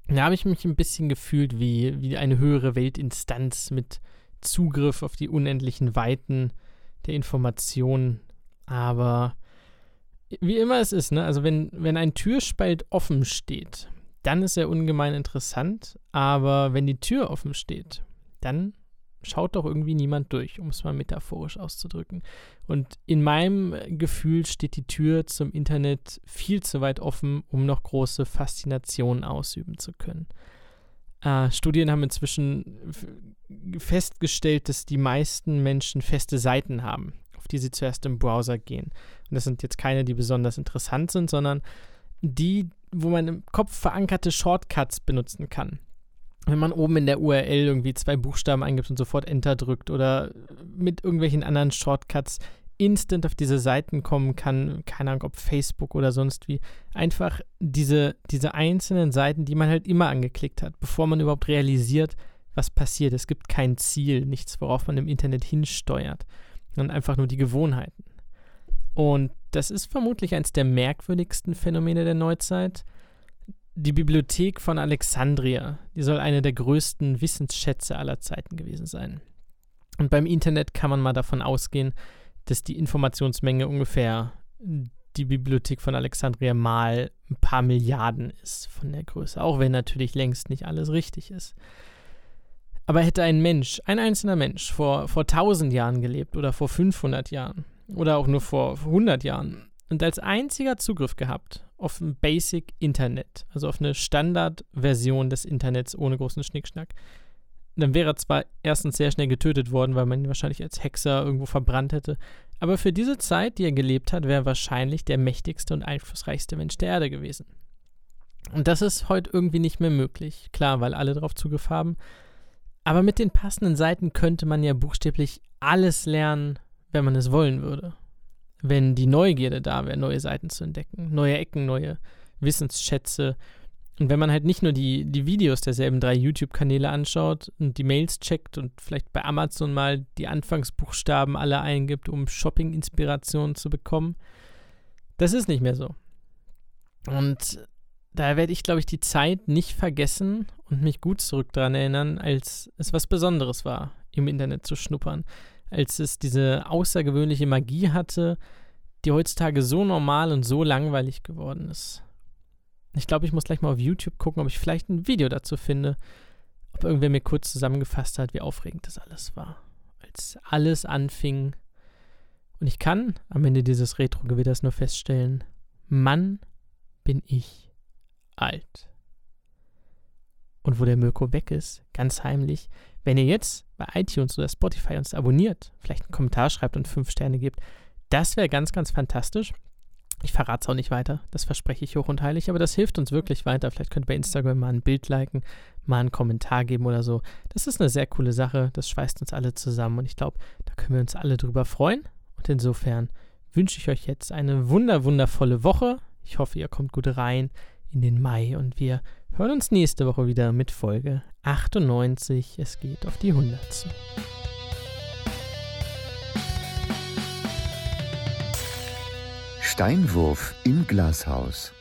Da habe ich mich ein bisschen gefühlt wie, wie eine höhere Weltinstanz mit Zugriff auf die unendlichen Weiten der Informationen. Aber wie immer es ist, ne? Also wenn, wenn ein Türspalt offen steht, dann ist er ungemein interessant. Aber wenn die Tür offen steht, dann schaut doch irgendwie niemand durch, um es mal metaphorisch auszudrücken. Und in meinem Gefühl steht die Tür zum Internet viel zu weit offen, um noch große Faszination ausüben zu können. Äh, Studien haben inzwischen festgestellt, dass die meisten Menschen feste Seiten haben, auf die sie zuerst im Browser gehen. Und das sind jetzt keine, die besonders interessant sind, sondern die, wo man im Kopf verankerte Shortcuts benutzen kann wenn man oben in der URL irgendwie zwei Buchstaben eingibt und sofort Enter drückt oder mit irgendwelchen anderen Shortcuts instant auf diese Seiten kommen kann, keine Ahnung, ob Facebook oder sonst wie, einfach diese, diese einzelnen Seiten, die man halt immer angeklickt hat, bevor man überhaupt realisiert, was passiert. Es gibt kein Ziel, nichts, worauf man im Internet hinsteuert, sondern einfach nur die Gewohnheiten. Und das ist vermutlich eines der merkwürdigsten Phänomene der Neuzeit, die Bibliothek von Alexandria, die soll eine der größten Wissensschätze aller Zeiten gewesen sein. Und beim Internet kann man mal davon ausgehen, dass die Informationsmenge ungefähr die Bibliothek von Alexandria mal ein paar Milliarden ist von der Größe, auch wenn natürlich längst nicht alles richtig ist. Aber hätte ein Mensch, ein einzelner Mensch, vor, vor 1000 Jahren gelebt oder vor 500 Jahren oder auch nur vor 100 Jahren und als einziger Zugriff gehabt auf ein Basic Internet, also auf eine Standardversion des Internets ohne großen Schnickschnack. Dann wäre er zwar erstens sehr schnell getötet worden, weil man ihn wahrscheinlich als Hexer irgendwo verbrannt hätte, aber für diese Zeit, die er gelebt hat, wäre er wahrscheinlich der mächtigste und einflussreichste Mensch der Erde gewesen. Und das ist heute irgendwie nicht mehr möglich. Klar, weil alle darauf Zugriff haben. Aber mit den passenden Seiten könnte man ja buchstäblich alles lernen, wenn man es wollen würde wenn die Neugierde da wäre, neue Seiten zu entdecken, neue Ecken, neue Wissensschätze. Und wenn man halt nicht nur die, die Videos derselben drei YouTube-Kanäle anschaut und die Mails checkt und vielleicht bei Amazon mal die Anfangsbuchstaben alle eingibt, um Shopping-Inspirationen zu bekommen, das ist nicht mehr so. Und da werde ich, glaube ich, die Zeit nicht vergessen und mich gut zurück daran erinnern, als es was Besonderes war, im Internet zu schnuppern als es diese außergewöhnliche Magie hatte, die heutzutage so normal und so langweilig geworden ist. Ich glaube, ich muss gleich mal auf YouTube gucken, ob ich vielleicht ein Video dazu finde, ob irgendwer mir kurz zusammengefasst hat, wie aufregend das alles war. Als alles anfing. Und ich kann am Ende dieses Retro-Gewitters nur feststellen, Mann, bin ich alt. Und wo der Mirko weg ist, ganz heimlich, wenn ihr jetzt bei iTunes oder Spotify uns abonniert, vielleicht einen Kommentar schreibt und fünf Sterne gibt, das wäre ganz, ganz fantastisch. Ich verrate es auch nicht weiter, das verspreche ich hoch und heilig, aber das hilft uns wirklich weiter. Vielleicht könnt ihr bei Instagram mal ein Bild liken, mal einen Kommentar geben oder so. Das ist eine sehr coole Sache, das schweißt uns alle zusammen und ich glaube, da können wir uns alle drüber freuen. Und insofern wünsche ich euch jetzt eine wunder, wundervolle Woche. Ich hoffe, ihr kommt gut rein in den Mai und wir hören uns nächste Woche wieder mit Folge 98. Es geht auf die 100 zu. Steinwurf im Glashaus.